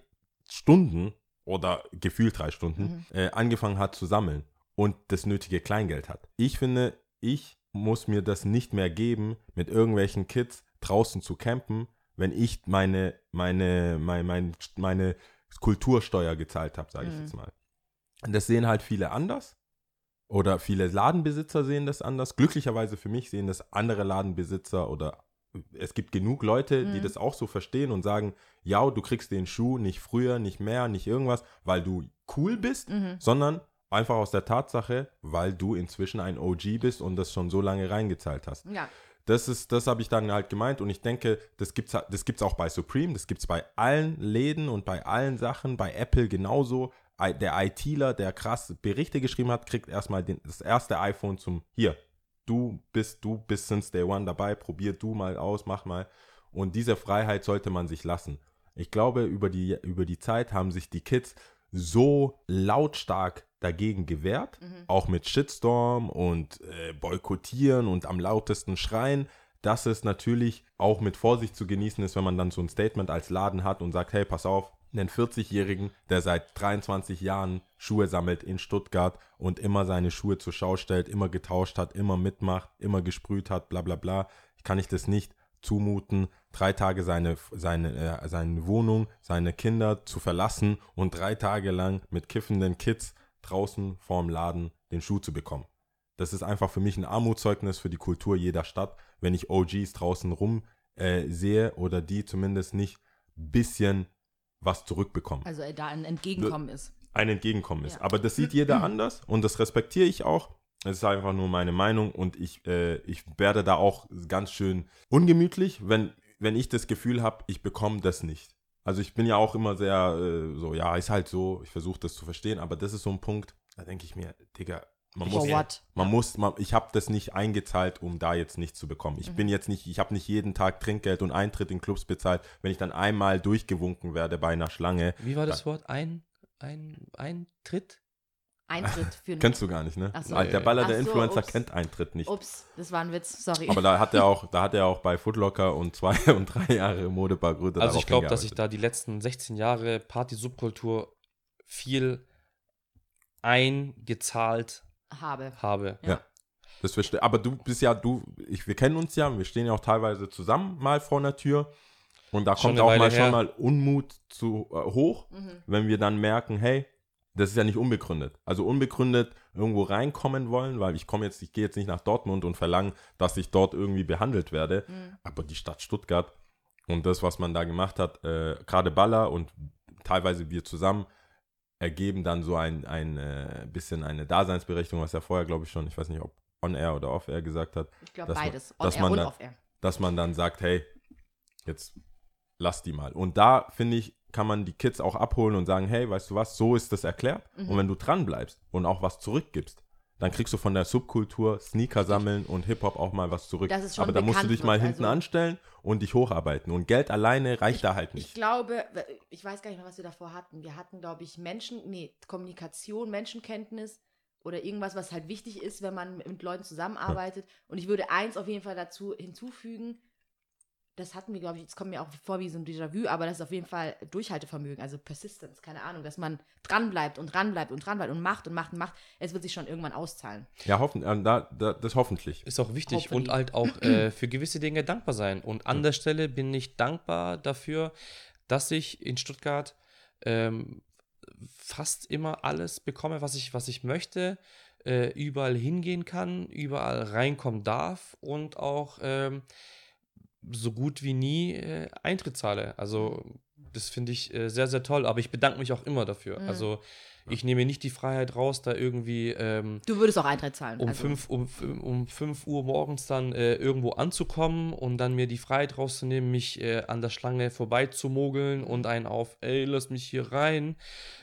Stunden oder gefühlt drei Stunden äh, angefangen hat zu sammeln und das nötige Kleingeld hat. Ich finde, ich muss mir das nicht mehr geben, mit irgendwelchen Kids draußen zu campen, wenn ich meine, meine, meine, meine, meine Kultursteuer gezahlt habe, sage ich jetzt mal. Das sehen halt viele anders. Oder viele Ladenbesitzer sehen das anders. Glücklicherweise für mich sehen das andere Ladenbesitzer oder es gibt genug Leute, die das auch so verstehen und sagen, ja, du kriegst den Schuh nicht früher, nicht mehr, nicht irgendwas, weil du cool bist, sondern einfach aus der Tatsache, weil du inzwischen ein OG bist und das schon so lange reingezahlt hast. ja. Das ist, das habe ich dann halt gemeint und ich denke, das gibt's, das gibt's auch bei Supreme, das gibt's bei allen Läden und bei allen Sachen, bei Apple genauso. Der ITler, der krass Berichte geschrieben hat, kriegt erstmal den, das erste iPhone zum hier. Du bist, du bist since day one dabei, probier du mal aus, mach mal. Und diese Freiheit sollte man sich lassen. Ich glaube, über die, über die Zeit haben sich die Kids so lautstark dagegen gewehrt, auch mit Shitstorm und äh, boykottieren und am lautesten schreien, dass es natürlich auch mit Vorsicht zu genießen ist, wenn man dann so ein Statement als Laden hat und sagt, hey, pass auf, einen 40-Jährigen, der seit 23 Jahren Schuhe sammelt in Stuttgart und immer seine Schuhe zur Schau stellt, immer getauscht hat, immer mitmacht, immer gesprüht hat, bla bla bla, kann ich das nicht zumuten, drei Tage seine, seine, äh, seine Wohnung, seine Kinder zu verlassen und drei Tage lang mit kiffenden Kids draußen vorm Laden den Schuh zu bekommen. Das ist einfach für mich ein Armutszeugnis für die Kultur jeder Stadt, wenn ich OGs draußen rum äh, sehe oder die zumindest nicht bisschen was zurückbekommen Also äh, da ein Entgegenkommen ist. ein Entgegenkommen ist. Ja. Aber das sieht jeder anders und das respektiere ich auch. Es ist einfach nur meine Meinung und ich, äh, ich werde da auch ganz schön ungemütlich, wenn, wenn ich das Gefühl habe, ich bekomme das nicht. Also ich bin ja auch immer sehr äh, so, ja, ist halt so, ich versuche das zu verstehen, aber das ist so ein Punkt, da denke ich mir, Digga, man For muss, what? man muss, man, ich habe das nicht eingezahlt, um da jetzt nichts zu bekommen. Mhm. Ich bin jetzt nicht, ich habe nicht jeden Tag Trinkgeld und Eintritt in Clubs bezahlt, wenn ich dann einmal durchgewunken werde bei einer Schlange. Wie war das Wort? Ein, ein, Eintritt? Eintritt für Kennst du gar nicht, ne? Ach so. Der Baller, der Ach so, Influencer ups. kennt Eintritt nicht. Ups, das war ein Witz, sorry. Aber da hat er auch, da hat er auch bei Footlocker und zwei und drei Jahre Modepark Grüter Also ich glaube, dass ich da die letzten 16 Jahre Party-Subkultur viel eingezahlt habe. habe. Ja. Das verstehe. Aber du bist ja, du, ich, wir kennen uns ja, wir stehen ja auch teilweise zusammen mal vor einer Tür. Und da Schon kommt auch Weile mal her. schon mal Unmut zu äh, hoch, Mhm. wenn wir dann merken, hey, das ist ja nicht unbegründet. Also unbegründet irgendwo reinkommen wollen, weil ich komme jetzt, ich gehe jetzt nicht nach Dortmund und verlange, dass ich dort irgendwie behandelt werde. Mhm. Aber die Stadt Stuttgart und das, was man da gemacht hat, äh, gerade Baller und teilweise wir zusammen, ergeben dann so ein, ein äh, bisschen eine Daseinsberechtigung, was er vorher, glaube ich, schon, ich weiß nicht, ob on-air oder off-air gesagt hat, Ich glaube beides. On dass air man und da- off air. dass man dann sagt, hey, jetzt lass die mal. Und da, finde ich, kann man die Kids auch abholen und sagen, hey, weißt du was, so ist das erklärt. Und wenn du dran bleibst und auch was zurückgibst, dann kriegst du von der Subkultur Sneaker sammeln und Hip-Hop auch mal was zurück. Dass es schon Aber da musst du dich mal wird, hinten also- anstellen und dich hocharbeiten. Und Geld alleine reicht da halt Ich nicht. glaube, ich weiß gar nicht mehr, was wir davor hatten. Wir hatten, glaube ich, Menschen, nee, Kommunikation, Menschenkenntnis oder irgendwas, was halt wichtig ist, wenn man mit Leuten zusammenarbeitet. Und ich würde eins auf jeden Fall dazu hinzufügen. Das hatten wir, glaube ich, jetzt kommt mir auch vor wie so ein Déjà-vu, aber das ist auf jeden Fall Durchhaltevermögen, also Persistence, keine Ahnung, dass man dranbleibt und dranbleibt und dranbleibt und macht und macht und macht. Es wird sich schon irgendwann auszahlen. Ja, hoffen, äh, da, da, das hoffentlich. Ist auch wichtig und halt auch äh, für gewisse Dinge dankbar sein. Und an der Stelle bin ich dankbar dafür, dass ich in Stuttgart ähm, fast immer alles bekomme, was ich, was ich möchte, äh, überall hingehen kann, überall reinkommen darf und auch ähm, so gut wie nie äh, Eintritt zahle. Also das finde ich äh, sehr, sehr toll, aber ich bedanke mich auch immer dafür. Mhm. Also ich nehme nicht die Freiheit raus, da irgendwie ähm, Du würdest auch Eintritt zahlen. um, also. 5 um, um fünf Uhr morgens dann äh, irgendwo anzukommen und dann mir die Freiheit rauszunehmen, mich äh, an der Schlange vorbeizumogeln und einen auf, ey, lass mich hier rein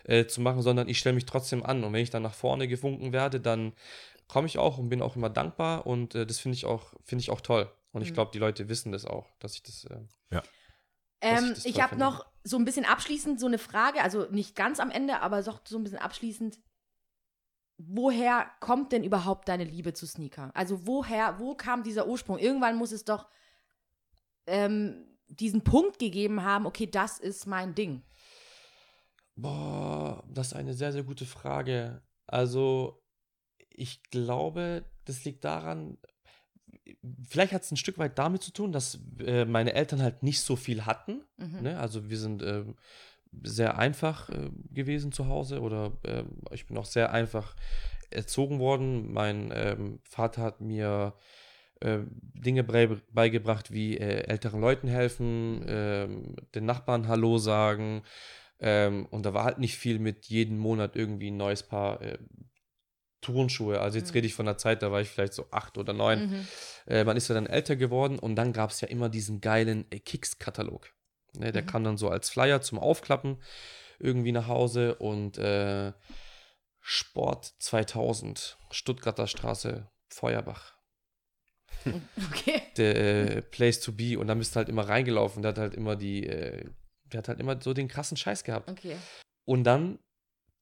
äh, zu machen, sondern ich stelle mich trotzdem an. Und wenn ich dann nach vorne gewunken werde, dann komme ich auch und bin auch immer dankbar und äh, das finde ich auch, finde ich auch toll. Und ich Mhm. glaube, die Leute wissen das auch, dass ich das. Äh, dass Ähm, ich ich habe noch so ein bisschen abschließend so eine Frage, also nicht ganz am Ende, aber so ein bisschen abschließend. Woher kommt denn überhaupt deine Liebe zu Sneaker? Also woher, wo kam dieser Ursprung? Irgendwann muss es doch ähm, diesen Punkt gegeben haben, okay, das ist mein Ding. Boah, das ist eine sehr, sehr gute Frage. Also, ich glaube, das liegt daran, vielleicht hat es ein Stück weit damit zu tun, dass äh, meine Eltern halt nicht so viel hatten. Mhm. Ne? Also, wir sind ähm, sehr einfach äh, gewesen zu Hause oder ähm, ich bin auch sehr einfach erzogen worden. Mein ähm, Vater hat mir äh, Dinge beigebracht, wie äh, älteren Leuten helfen, ähm, den Nachbarn Hallo sagen. Ähm, und da war halt nicht viel mit jedem Monat irgendwie ein neues Paar äh, Turnschuhe. Also jetzt Mhm. rede ich von der Zeit, da war ich vielleicht so acht oder neun. Mhm. Äh, man ist ja dann älter geworden und dann gab es ja immer diesen geilen äh, Kicks-Katalog. Ne, der Mhm. kam dann so als Flyer zum Aufklappen irgendwie nach Hause und äh, Sport 2000, Stuttgarter Straße, Feuerbach. Okay. Der äh, Place to be und dann bist du halt immer reingelaufen. Der hat halt immer die, äh, der hat halt immer so den krassen Scheiß gehabt. Okay. Und dann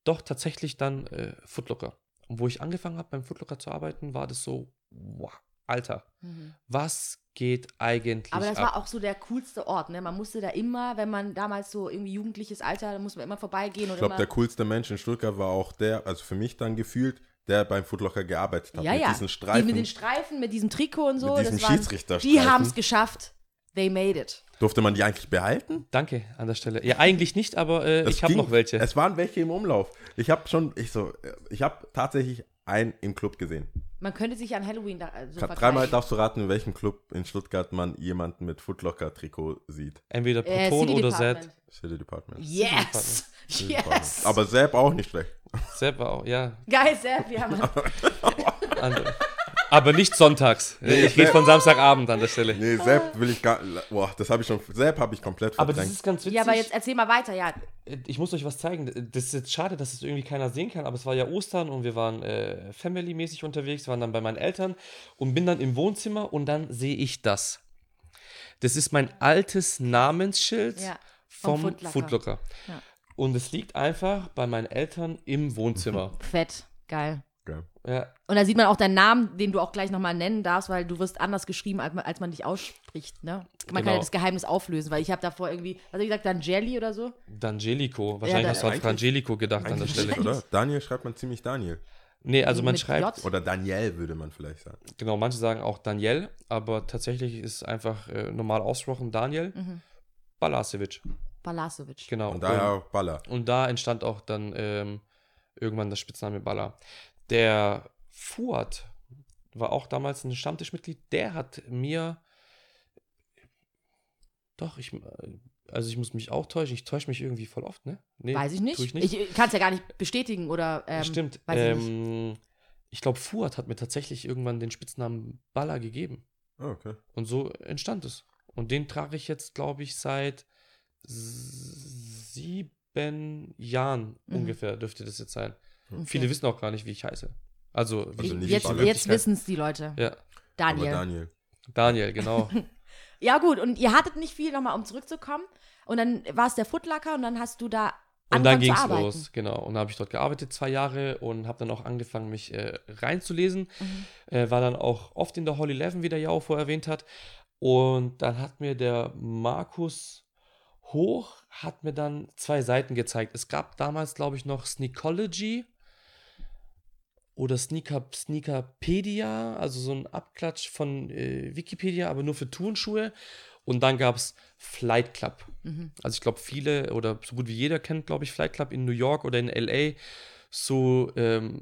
doch tatsächlich dann äh, Footlocker. Und wo ich angefangen habe beim Footlocker zu arbeiten, war das so, wow, Alter, Mhm. was geht eigentlich Aber das ab? war auch so der coolste Ort, ne? Man musste da immer, wenn man damals so irgendwie jugendliches Alter, da musste man immer vorbeigehen Ich glaube, der coolste Mensch in Stuttgart war auch der, also für mich dann gefühlt, der beim Footlocker gearbeitet hat. ja, mit ja. diesen Die Streifen. mit den Streifen, mit diesem Trikot und so. Mit diesem das waren, Schiedsrichterstreifen. Die haben es geschafft. They made it. Durfte man die eigentlich behalten? Danke an der Stelle. Ja, eigentlich nicht, aber äh, ich habe noch welche. Es waren welche im Umlauf. Ich habe schon, ich so, ich habe tatsächlich einen im Club gesehen. Man könnte sich an Halloween da äh, so Dreimal verkleiden. darfst du raten, in welchem Club in Stuttgart man jemanden mit Footlocker-Trikot sieht. Entweder Äh, Proton City oder. Zed. City Department. Yes! City Yes! Department. Aber Sepp auch nicht schlecht. Sepp auch, ja. Geil, Sepp, wir haben An, aber nicht sonntags. Ich rede von Samstagabend an der Stelle. Nee, Sepp will ich gar. Boah, das habe ich schon. Sepp habe ich komplett Aber das verdrängt. ist ganz witzig. Ja, aber jetzt erzähl mal weiter, ja. ich muss euch was zeigen. Das ist jetzt schade, dass es irgendwie keiner sehen kann, aber es war ja Ostern und wir waren äh, family-mäßig unterwegs, waren dann bei meinen Eltern und bin dann im Wohnzimmer und dann sehe ich das. Das ist mein altes Namensschild Ja, vom vom Footlocker. Footlocker. Ja. Und es liegt einfach bei meinen Eltern im Wohnzimmer. Fett. Geil. Ja, Und da sieht man auch deinen Namen, den du auch gleich nochmal nennen darfst, weil du wirst anders geschrieben, als man, als man dich ausspricht, ne? Man kann Genau. ja das Geheimnis auflösen, weil ich habe davor irgendwie, was hab ich gesagt, dann Jelly oder so? D'Angelico. Wahrscheinlich da- hast du an Frangelico gedacht an der Stelle. oder? Daniel schreibt man ziemlich Daniel. Nee, also man Mit schreibt, J? Oder Daniel würde man vielleicht sagen. genau, manche sagen auch Daniel, aber tatsächlich ist einfach äh, normal ausgesprochen Daniel Mhm. Balasevic. Balasovic. Genau. Und daher auch Baller. Und da entstand auch dann ähm, irgendwann das Spitzname Baller. Der Fuad war auch damals ein Stammtischmitglied. Der hat mir. Doch, ich. Also, ich muss mich auch täuschen. Ich täusche mich irgendwie voll oft, ne? Nee, Weiß ich nicht. tue ich nicht. Ich, kann es ja gar nicht bestätigen oder. Ähm, Stimmt. Weiß ich ähm, ich glaube, Fuad hat mir tatsächlich irgendwann den Spitznamen Baller gegeben. Oh, okay. Und so entstand es. Und den trage ich jetzt, glaube ich, seit sieben Jahren Mhm. ungefähr, dürfte das jetzt sein. Okay. Viele wissen auch gar nicht, wie ich heiße. Also, wie, Also nicht jetzt jetzt wissen es die Leute. Ja, Daniel. Aber Daniel. Daniel, genau. Ja, gut, und ihr hattet nicht viel, nochmal um zurückzukommen. Und dann war es der Footlocker und dann hast du da Und dann ging es los, genau. Und dann habe ich dort gearbeitet, zwei Jahre, und habe dann auch angefangen, mich äh, reinzulesen. Mhm. Äh, war dann auch oft in der Hall 11, wie der Jao vorher erwähnt hat. Und dann hat mir der Markus Hoch, hat mir dann zwei Seiten gezeigt. Es gab damals, glaube ich, noch Sneakology oder Sneaker, Sneakerpedia, also so ein Abklatsch von äh, Wikipedia, aber nur für Turnschuhe. Und dann gab es Flight Club. Mhm. Also ich glaube, viele oder so gut wie jeder kennt, glaube ich, Flight Club in New York oder in LA. So ähm,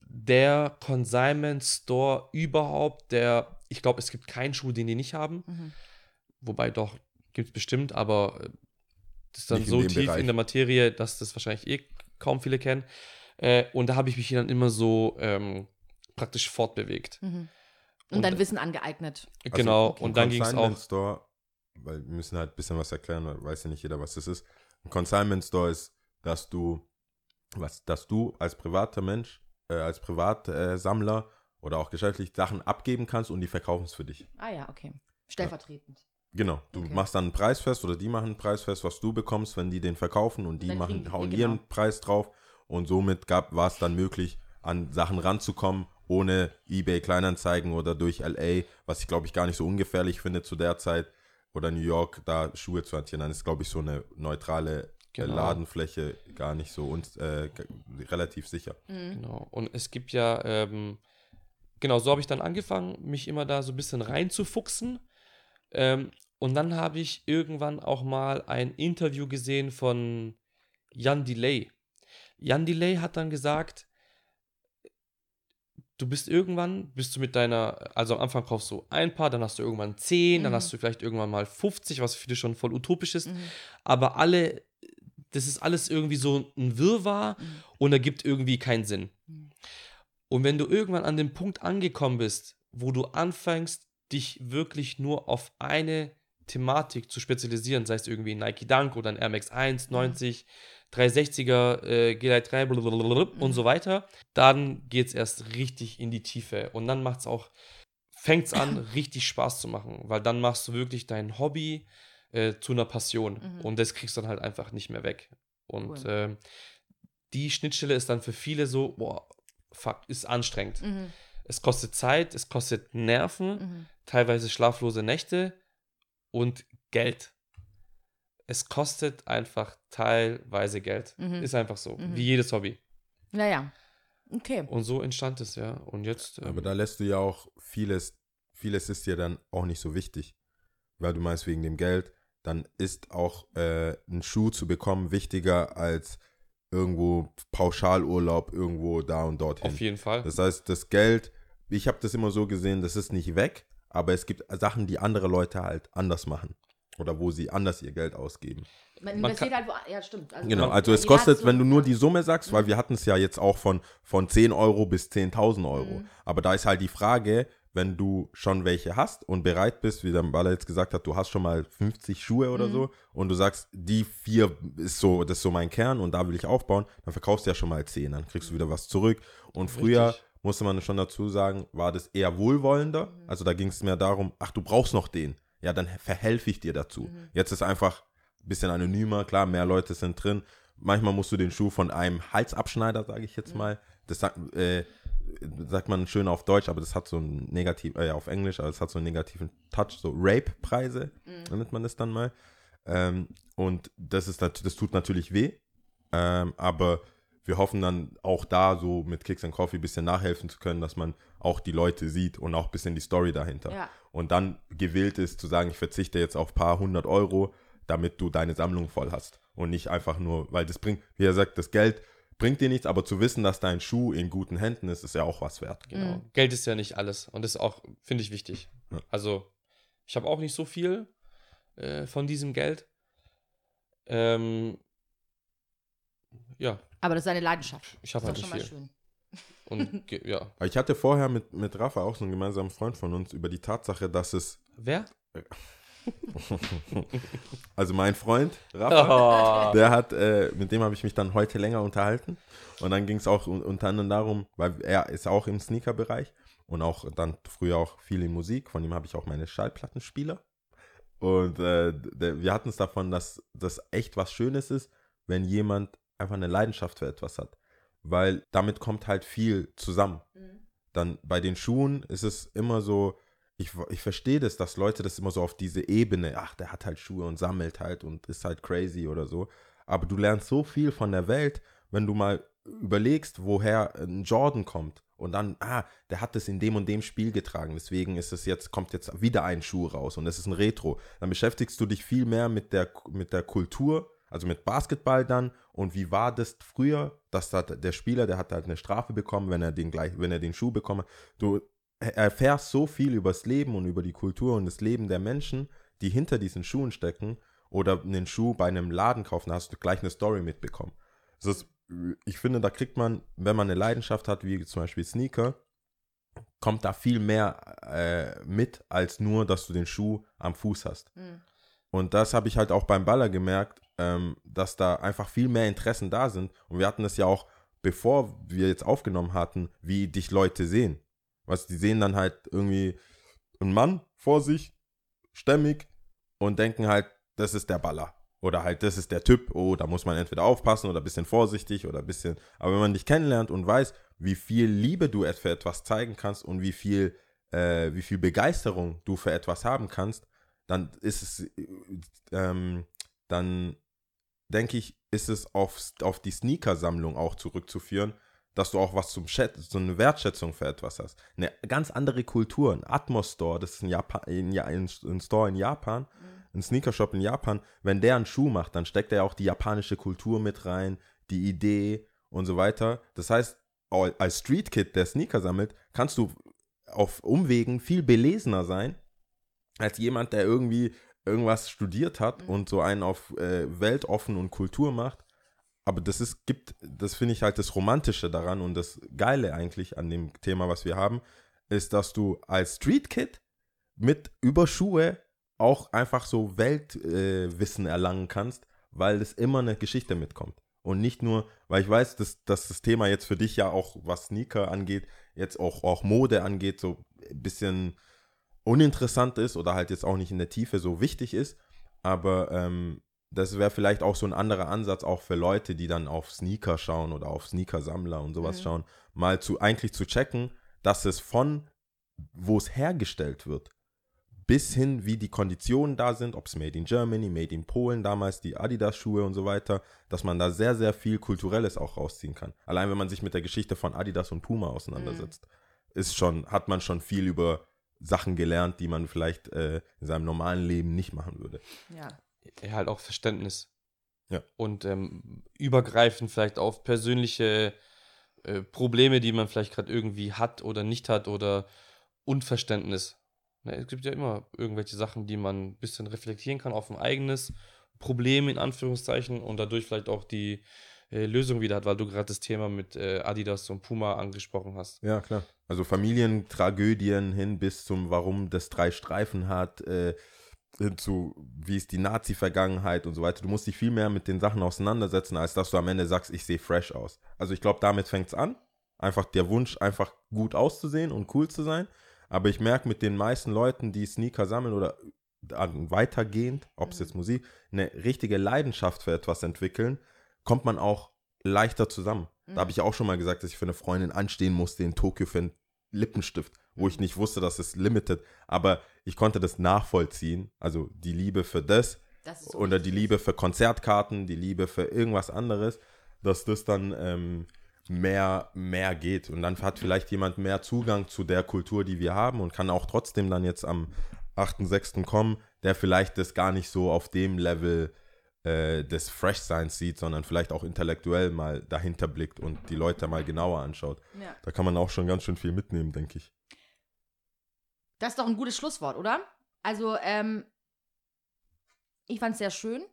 der Consignment Store überhaupt, der, ich glaube, es gibt keinen Schuh, den die nicht haben. Mhm. Wobei doch, gibt es bestimmt, aber äh, das ist dann Nicht so tief Bereich. in der Materie, dass das wahrscheinlich eh kaum viele kennen. Äh, und da habe ich mich dann immer so ähm, praktisch fortbewegt. Mhm. Und, Und- dein Wissen angeeignet. Also, genau, okay. und dann ging es Consignment auch. Store, weil wir müssen halt ein bisschen was erklären, weil weiß ja nicht jeder, was das ist. Ein Consignment Store ist, dass du, was, dass du als privater Mensch, äh, als Privatsammler oder auch geschäftlich Sachen abgeben kannst und die verkaufen es für dich. Ah ja, okay. Stellvertretend. Genau, du Okay. machst dann einen Preis fest oder die machen einen Preis fest, was du bekommst, wenn die den verkaufen und die machen, hauen genau. ihren Preis drauf und somit gab war es dann möglich, an Sachen ranzukommen, ohne eBay Kleinanzeigen oder durch LA, was ich glaube ich gar nicht so ungefährlich finde zu der Zeit oder New York, da Schuhe zu hantieren. Dann ist glaube ich so eine neutrale äh, Genau. Ladenfläche gar nicht so uns, äh, relativ sicher. Mhm. Genau. Und es gibt ja, ähm, genau, so habe ich dann angefangen, mich immer da so ein bisschen reinzufuchsen. Ähm, und dann habe ich irgendwann auch mal ein Interview gesehen von Jan Delay. Jan Delay hat dann gesagt, du bist irgendwann, bist du mit deiner, also am Anfang kaufst du ein Paar, dann hast du irgendwann zehn, dann Mhm. hast du vielleicht irgendwann mal 50, was für dich schon voll utopisch ist. Mhm. Aber alle, das ist alles irgendwie so ein Wirrwarr Mhm. und ergibt irgendwie keinen Sinn. Mhm. Und wenn du irgendwann an dem Punkt angekommen bist, wo du anfängst, dich wirklich nur auf eine Thematik zu spezialisieren, sei es irgendwie ein Nike Dunk oder ein Air Max 1, 90, 360er, äh, G-Lite 3 blablabla und so weiter, dann geht es erst richtig in die Tiefe. Und dann macht es auch, fängt es an, richtig Spaß zu machen, weil dann machst du wirklich dein Hobby äh, zu einer Passion. Mhm. Und das kriegst du dann halt einfach nicht mehr weg. Und Cool. ähm, die Schnittstelle ist dann für viele so, boah, fuck, ist anstrengend. Mhm. Es kostet Zeit, es kostet Nerven, Mhm. teilweise schlaflose Nächte und Geld. Es kostet einfach teilweise Geld. Mhm. Ist einfach so, Mhm. wie jedes Hobby. Naja. Okay. Und so entstand es, ja. Und jetzt. ähm, Aber da lässt du ja auch vieles, vieles ist dir dann auch nicht so wichtig, weil du meinst wegen dem Geld, dann ist auch äh, ein Schuh zu bekommen wichtiger als irgendwo Pauschalurlaub irgendwo da und dorthin. auf jeden Fall. Das heißt, das Geld, ich habe das immer so gesehen, das ist nicht weg, aber es gibt Sachen, die andere Leute halt anders machen oder wo sie anders ihr Geld ausgeben. Man Man investiert kann- halt wo, ja stimmt. Also Genau, also es kostet, so- wenn du nur die Summe sagst, weil wir hatten es ja jetzt auch von, von 10 Euro bis 10.000 Euro. Mhm. Aber da ist halt die Frage, wenn du schon welche hast und bereit bist, wie der Baller jetzt gesagt hat, du hast schon mal 50 Schuhe oder Mhm. so und du sagst, die vier ist so, das ist so mein Kern und da will ich aufbauen, dann verkaufst du ja schon mal 10, dann kriegst du wieder was zurück. Und früher Richtig. musste man schon dazu sagen, war das eher wohlwollender. Mhm. Also da ging es mehr darum, ach, du brauchst noch den. Ja, dann verhelfe ich dir dazu. Mhm. Jetzt ist einfach ein bisschen anonymer, klar, mehr Leute sind drin. Manchmal musst du den Schuh von einem Halsabschneider, sage ich Mhm. jetzt mal. Das sagt, äh, sagt man schön auf Deutsch, aber das hat so einen negativ, äh, auf Englisch, aber es hat so einen negativen Touch, so Rape-Preise, Mhm. nennt man das dann mal. Ähm, und das ist das tut natürlich weh. Ähm, aber wir hoffen dann auch da so mit Kicks and Coffee ein bisschen nachhelfen zu können, dass man auch die Leute sieht und auch ein bisschen die Story dahinter. Ja. Und dann gewillt ist zu sagen, ich verzichte jetzt auf ein paar hundert Euro, damit du deine Sammlung voll hast. Und nicht einfach nur, weil das bringt, wie er sagt, das Geld bringt dir nichts, aber zu wissen, dass dein Schuh in guten Händen ist, ist ja auch was wert. Genau. Mhm. Geld ist ja nicht alles. Und das ist auch, finde ich, wichtig. Ja. Also, ich habe auch nicht so viel äh, von diesem Geld. Ähm, ja, Aber das ist eine Leidenschaft. ich habe halt nicht schon mal viel. schön. Und ja. Ich hatte vorher mit, mit Rafa auch so einen gemeinsamen Freund von uns über die Tatsache, dass es Wer? Also mein Freund, Rafa, Oh. der hat, äh, mit dem habe ich mich dann heute länger unterhalten. Und dann ging es auch un unter anderem darum, weil er ist auch im Sneaker-Bereich und auch dann früher auch viel in Musik. Von ihm habe ich auch meine Schallplattenspieler. Und äh, der, wir hatten es davon, dass das echt was Schönes ist, wenn jemand einfach eine Leidenschaft für etwas hat. Weil damit kommt halt viel zusammen. Dann bei den Schuhen ist es immer so, ich, ich verstehe das, dass Leute das immer so auf diese Ebene, ach, der hat halt Schuhe und sammelt halt und ist halt crazy oder so. Aber du lernst so viel von der Welt, wenn du mal überlegst, woher ein Jordan kommt und dann, ah, der hat das in dem und dem Spiel getragen, deswegen ist es jetzt, kommt jetzt wieder ein Schuh raus und es ist ein Retro. Dann beschäftigst du dich viel mehr mit der, mit der Kultur, also mit Basketball dann und wie war das früher, dass da der Spieler, der hat halt eine Strafe bekommen, wenn er den gleich, wenn er den Schuh bekommt. Du erfährst so viel über das Leben und über die Kultur und das Leben der Menschen, die hinter diesen Schuhen stecken oder einen Schuh bei einem Laden kaufen, hast du gleich eine Story mitbekommen. Das ist, ich finde, da kriegt man, wenn man eine Leidenschaft hat, wie zum Beispiel Sneaker, kommt da viel mehr äh, mit, als nur, dass du den Schuh am Fuß hast. Mhm. Und das habe ich halt auch beim Baller gemerkt, ähm, dass da einfach viel mehr Interessen da sind. Und wir hatten das ja auch, bevor wir jetzt aufgenommen hatten, wie dich Leute sehen. Was, die sehen dann halt irgendwie einen Mann vor sich, stämmig, und denken halt, das ist der Baller. Oder halt, das ist der Typ, oh, da muss man entweder aufpassen oder ein bisschen vorsichtig oder ein bisschen. Aber wenn man dich kennenlernt und weiß, wie viel Liebe du für etwas zeigen kannst und wie viel, äh, wie viel Begeisterung du für etwas haben kannst, dann ist es, äh, ähm, dann denke ich, ist es auf, auf die Sneaker-Sammlung auch zurückzuführen, dass du auch was zum Schät so eine Wertschätzung für etwas hast. Eine ganz andere Kultur, ein Atmos-Store, das ist ein, Japan, ein, ein, ein Store in Japan, ein Sneaker-Shop in Japan, wenn der einen Schuh macht, dann steckt er auch die japanische Kultur mit rein, die Idee und so weiter. Das heißt, als Street-Kid, der Sneaker sammelt, kannst du auf Umwegen viel belesener sein, als jemand, der irgendwie irgendwas studiert hat und so einen auf äh, weltoffen und Kultur macht. Aber das ist, gibt, das finde ich halt das Romantische daran und das Geile eigentlich an dem Thema, was wir haben, ist, dass du als Street Kid mit über Schuhe auch einfach so Weltwissen äh, erlangen kannst, weil es immer eine Geschichte mitkommt. Und nicht nur, weil ich weiß, dass, dass das Thema jetzt für dich ja auch, was Sneaker angeht, jetzt auch, auch Mode angeht, so ein bisschen uninteressant ist oder halt jetzt auch nicht in der Tiefe so wichtig ist. Aber ähm, das wäre vielleicht auch so ein anderer Ansatz auch für Leute, die dann auf Sneaker schauen oder auf Sneaker-Sammler und sowas Mhm. schauen, mal zu eigentlich zu checken, dass es von wo es hergestellt wird, bis hin, wie die Konditionen da sind, ob es Made in Germany, Made in Polen, damals die Adidas-Schuhe und so weiter, dass man da sehr, sehr viel Kulturelles auch rausziehen kann. Allein wenn man sich mit der Geschichte von Adidas und Puma auseinandersetzt, ist schon, hat man schon viel über Sachen gelernt, die man vielleicht äh, in seinem normalen Leben nicht machen würde. Ja. Ja, halt auch Verständnis. Ja. Und ähm, übergreifend vielleicht auf persönliche äh, Probleme, die man vielleicht gerade irgendwie hat oder nicht hat oder Unverständnis. Ne, es gibt ja immer irgendwelche Sachen, die man ein bisschen reflektieren kann auf ein eigenes Problem in Anführungszeichen und dadurch vielleicht auch die äh, Lösung wieder hat, weil du gerade das Thema mit äh, Adidas und Puma angesprochen hast. Ja, klar. Also Familientragödien hin bis zum, warum das drei Streifen hat, äh, hin zu, wie ist die Nazi-Vergangenheit und so weiter. Du musst dich viel mehr mit den Sachen auseinandersetzen, als dass du am Ende sagst, ich sehe fresh aus. Also ich glaube, damit fängt es an. Einfach der Wunsch, einfach gut auszusehen und cool zu sein. Aber ich merke mit den meisten Leuten, die Sneaker sammeln oder an- weitergehend, ob es jetzt Musik, eine richtige Leidenschaft für etwas entwickeln, kommt man auch leichter zusammen. Da habe ich auch schon mal gesagt, dass ich für eine Freundin anstehen musste in Tokio für einen Lippenstift, wo ich nicht wusste, dass es limited, aber ich konnte das nachvollziehen. Also die Liebe für das Das so oder die. Liebe für Konzertkarten, die Liebe für irgendwas anderes, dass das dann ähm, mehr, mehr geht. Und dann hat vielleicht jemand mehr Zugang zu der Kultur, die wir haben und kann auch trotzdem dann jetzt am 8.6. kommen, der vielleicht das gar nicht so auf dem Level äh, des Fresh-Seins sieht, sondern vielleicht auch intellektuell mal dahinter blickt und die Leute mal genauer anschaut. Ja. Da kann man auch schon ganz schön viel mitnehmen, denke ich. Das ist doch ein gutes Schlusswort, oder? Also, ähm, ich fand es sehr schön.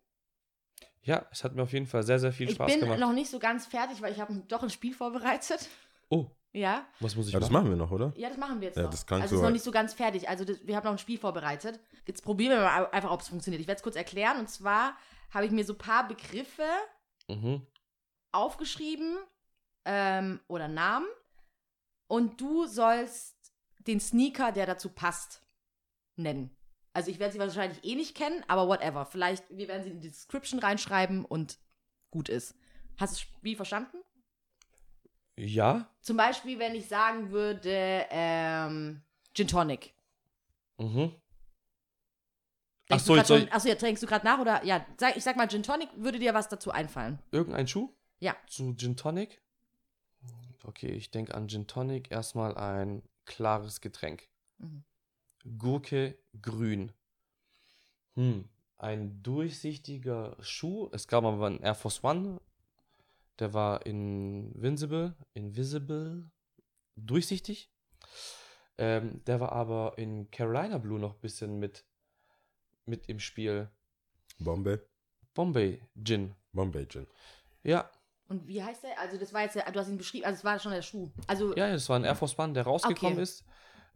Ja, es hat mir auf jeden Fall sehr, sehr viel Ich Spaß bin gemacht. noch nicht so ganz fertig, weil ich habe doch ein Spiel vorbereitet. oh, Ja? Was muss ich Ja, das machen? machen wir noch, oder? Ja, das machen wir jetzt Ja, noch. das klang also es so- ist noch nicht so ganz fertig. Also das, wir haben noch ein Spiel vorbereitet. Jetzt probieren wir mal einfach, ob es funktioniert. Ich werde es kurz erklären. Und zwar habe ich mir so ein paar Begriffe Mhm. aufgeschrieben ähm, oder Namen. Und du sollst den Sneaker, der dazu passt, nennen. Also ich werde sie wahrscheinlich eh nicht kennen, aber whatever. Vielleicht, wir werden sie in die Description reinschreiben und gut ist. Hast du das Spiel verstanden? Ja. Zum Beispiel, wenn ich sagen würde, ähm, Gin Tonic. Mhm. Denkst Ach so, du soll schon, achso, ja, trinkst du gerade nach oder? Ja, sag, ich sag mal Gin Tonic, würde dir was dazu einfallen? Irgendein Schuh? Ja. Zu Gin Tonic? Okay, ich denke an Gin Tonic. Erstmal ein klares Getränk. Mhm. Gurke grün. Hm, ein durchsichtiger Schuh. Es gab aber einen Air Force One. Der war invincible, invisible, durchsichtig. Ähm, der war aber in Carolina Blue noch ein bisschen mit, mit im Spiel. Bombay. Bombay Gin. Bombay Gin. Ja, Und wie heißt der? Also das war jetzt, der, du hast ihn beschrieben, also es war schon der Schuh. Also Ja, das war ein Air Force One, der rausgekommen Okay. ist.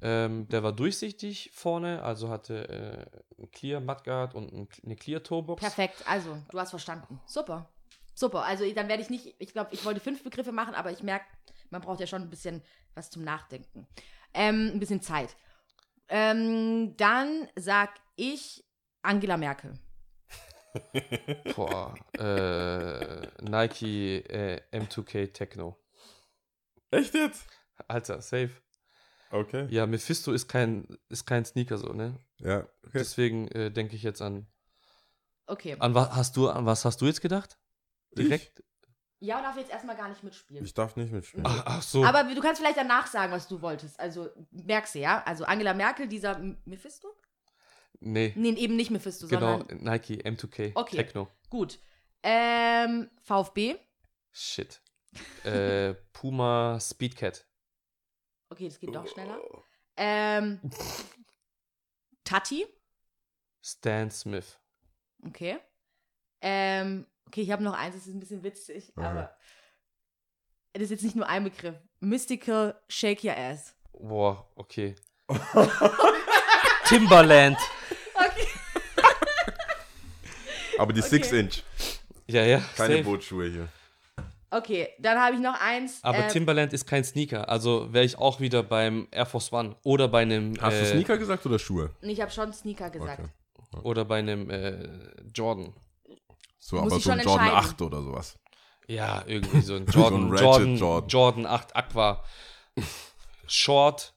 Ähm, der war durchsichtig vorne, also hatte äh, ein Clear Mudguard und ein, eine Clear Toebox. perfekt. Also du hast verstanden. Super. Super. Also dann werde ich nicht, ich glaube, ich wollte fünf Begriffe machen, aber ich merke, man braucht ja schon ein bisschen was zum Nachdenken. Ähm, ein bisschen Zeit. Ähm, dann sag ich Angela Merkel. Boah, äh, Nike äh, M2K Techno. Echt jetzt? Alter, safe. Okay. Ja, Mephisto ist kein, ist kein Sneaker so, ne? Ja, okay. Deswegen äh, denke ich jetzt an. Okay. An was hast du, an was hast du jetzt gedacht? Direkt? Ja, darf jetzt erstmal gar nicht mitspielen. Ich darf nicht mitspielen. Ach, ach so. Aber du kannst vielleicht danach sagen, was du wolltest. Also merkst du, ja? Also Angela Merkel, dieser M- Mephisto? Nee, Nee, eben nicht Mephisto, genau, sondern. Nike M2K Okay. Techno. Gut. Ähm, VfB. Shit. äh, Puma Speedcat. Okay, das geht doch schneller. Ähm, Tati. Stan Smith. Okay. Ähm, okay, ich habe noch eins, das ist ein bisschen witzig, Aha. aber. Das ist jetzt nicht nur ein Begriff. Mystical Shake Your Ass. Boah, okay. Timberland. Okay. Aber die Okay. Six Inch. Ja, ja. Keine safe. Bootschuhe hier. Okay, dann habe ich noch eins. Aber äh, Timberland ist kein Sneaker. Also wäre ich auch wieder beim Air Force One oder bei einem. Hast du äh, Sneaker gesagt oder Schuhe? ich habe schon Sneaker gesagt. Okay. Oder bei einem äh, Jordan. So, Muss aber ich so ein Jordan entscheiden. 8 oder sowas. Ja, irgendwie so ein So ein Jordan, Jordan, Jordan. Jordan 8 Aqua. Short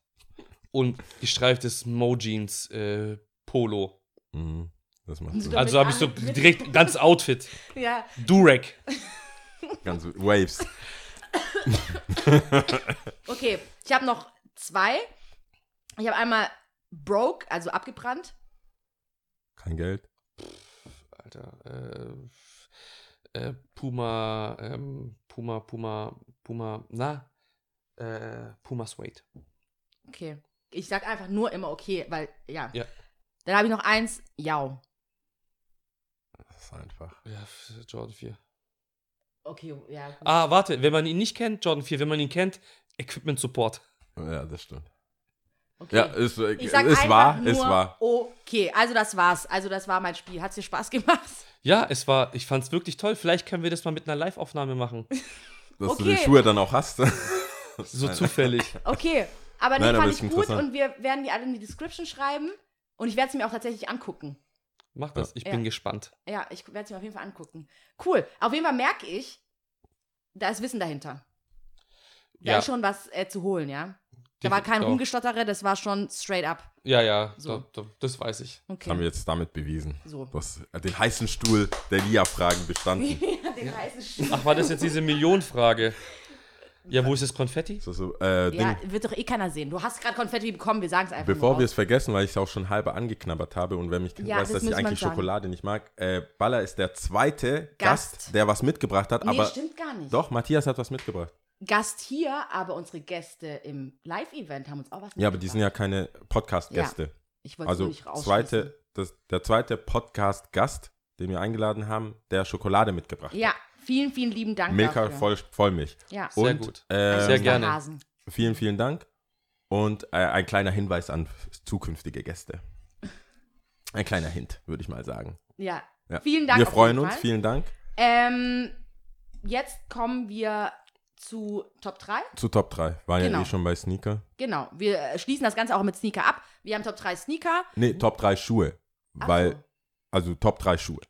und gestreiftes Mo Jeans äh, Polo. Mhm. Das macht So Sinn. Also habe ich so direkt ganz Outfit. Ja, Durek. Ganz Waves. okay. Ich habe noch zwei. Ich habe einmal broke, also abgebrannt. Kein Geld. Alter. Äh, äh, Puma, ähm, Puma, Puma, Puma, na? Äh, Puma Suede. Okay. Ich sag einfach nur immer okay, weil, ja. Ja. Dann habe ich noch eins, Jau. Das ist einfach. Ja, Jordan 4. Okay, ja. gut. Ah, warte, wenn man ihn nicht kennt, Jordan 4, wenn man ihn kennt, Equipment Support. Ja, das stimmt. okay. Ja, ist, äh, ich sag ist wahr, nur ist wahr. okay. Also das war's. Also das war mein Spiel. Hat's dir Spaß gemacht? Ja, es war, ich fand's wirklich toll. Vielleicht können wir das mal mit einer Live-Aufnahme machen. Dass du Okay. die Schuhe dann auch hast. So zufällig. Okay. Aber nee, Nein, aber fand ist ich gut und wir werden die alle in die Description schreiben. Und ich werde sie mir auch tatsächlich angucken. Mach das, ich Ja. bin gespannt. Ja, ich werde sie mir auf jeden Fall angucken. Cool. Auf jeden Fall merke ich, da ist Wissen dahinter. Da Ja. ist schon was äh, zu holen, ja. Da war kein Doch. Rumgestottere, das war schon straight up. Ja, ja, So. da, da, das weiß ich. Das Okay. haben wir jetzt damit bewiesen. So. Hast äh, den heißen Stuhl der Lia-Fragen bestanden. Den heißen Stuhl. Ach, war das jetzt diese Millionenfrage? Ja, wo ist das Konfetti? So, so, äh, Ja, wird doch eh keiner sehen. Du hast gerade Konfetti bekommen, wir sagen es einfach bevor wir es vergessen, weil ich es auch schon halber angeknabbert habe und wer mich kennt, Ja, weiß, das dass ich eigentlich sagen. Schokolade nicht mag. Äh, Baller ist der zweite Gast, Gast. der was mitgebracht hat, Nee, aber stimmt gar nicht. doch, Matthias hat was mitgebracht. Gast hier, aber unsere Gäste im Live-Event haben uns auch was Ja, aber die sind ja keine Podcast-Gäste. Ich wollte Also nicht zweite, das, der zweite Podcast-Gast, den wir eingeladen haben, der Schokolade mitgebracht hat. Ja, vielen, vielen lieben Dank Milka dafür. voll, Vollmilch. Ja. Sehr Und, gut. ähm, Sehr gerne. Hasen. Vielen, vielen Dank. Und äh, ein kleiner Hinweis an zukünftige Gäste. Ein kleiner Hint, würde ich mal sagen. Ja. Ja. Vielen Dank. Wir auf freuen jeden uns, Fall. vielen Dank. Ähm, jetzt kommen wir zu Top 3. Zu Top 3. War Genau. ja eh schon bei Sneaker. Genau. Wir äh, schließen das Ganze auch mit Sneaker ab. Wir haben Top 3 Sneaker. Nee, Top 3 Schuhe. Ach Weil, so. also Top 3 Schuhe.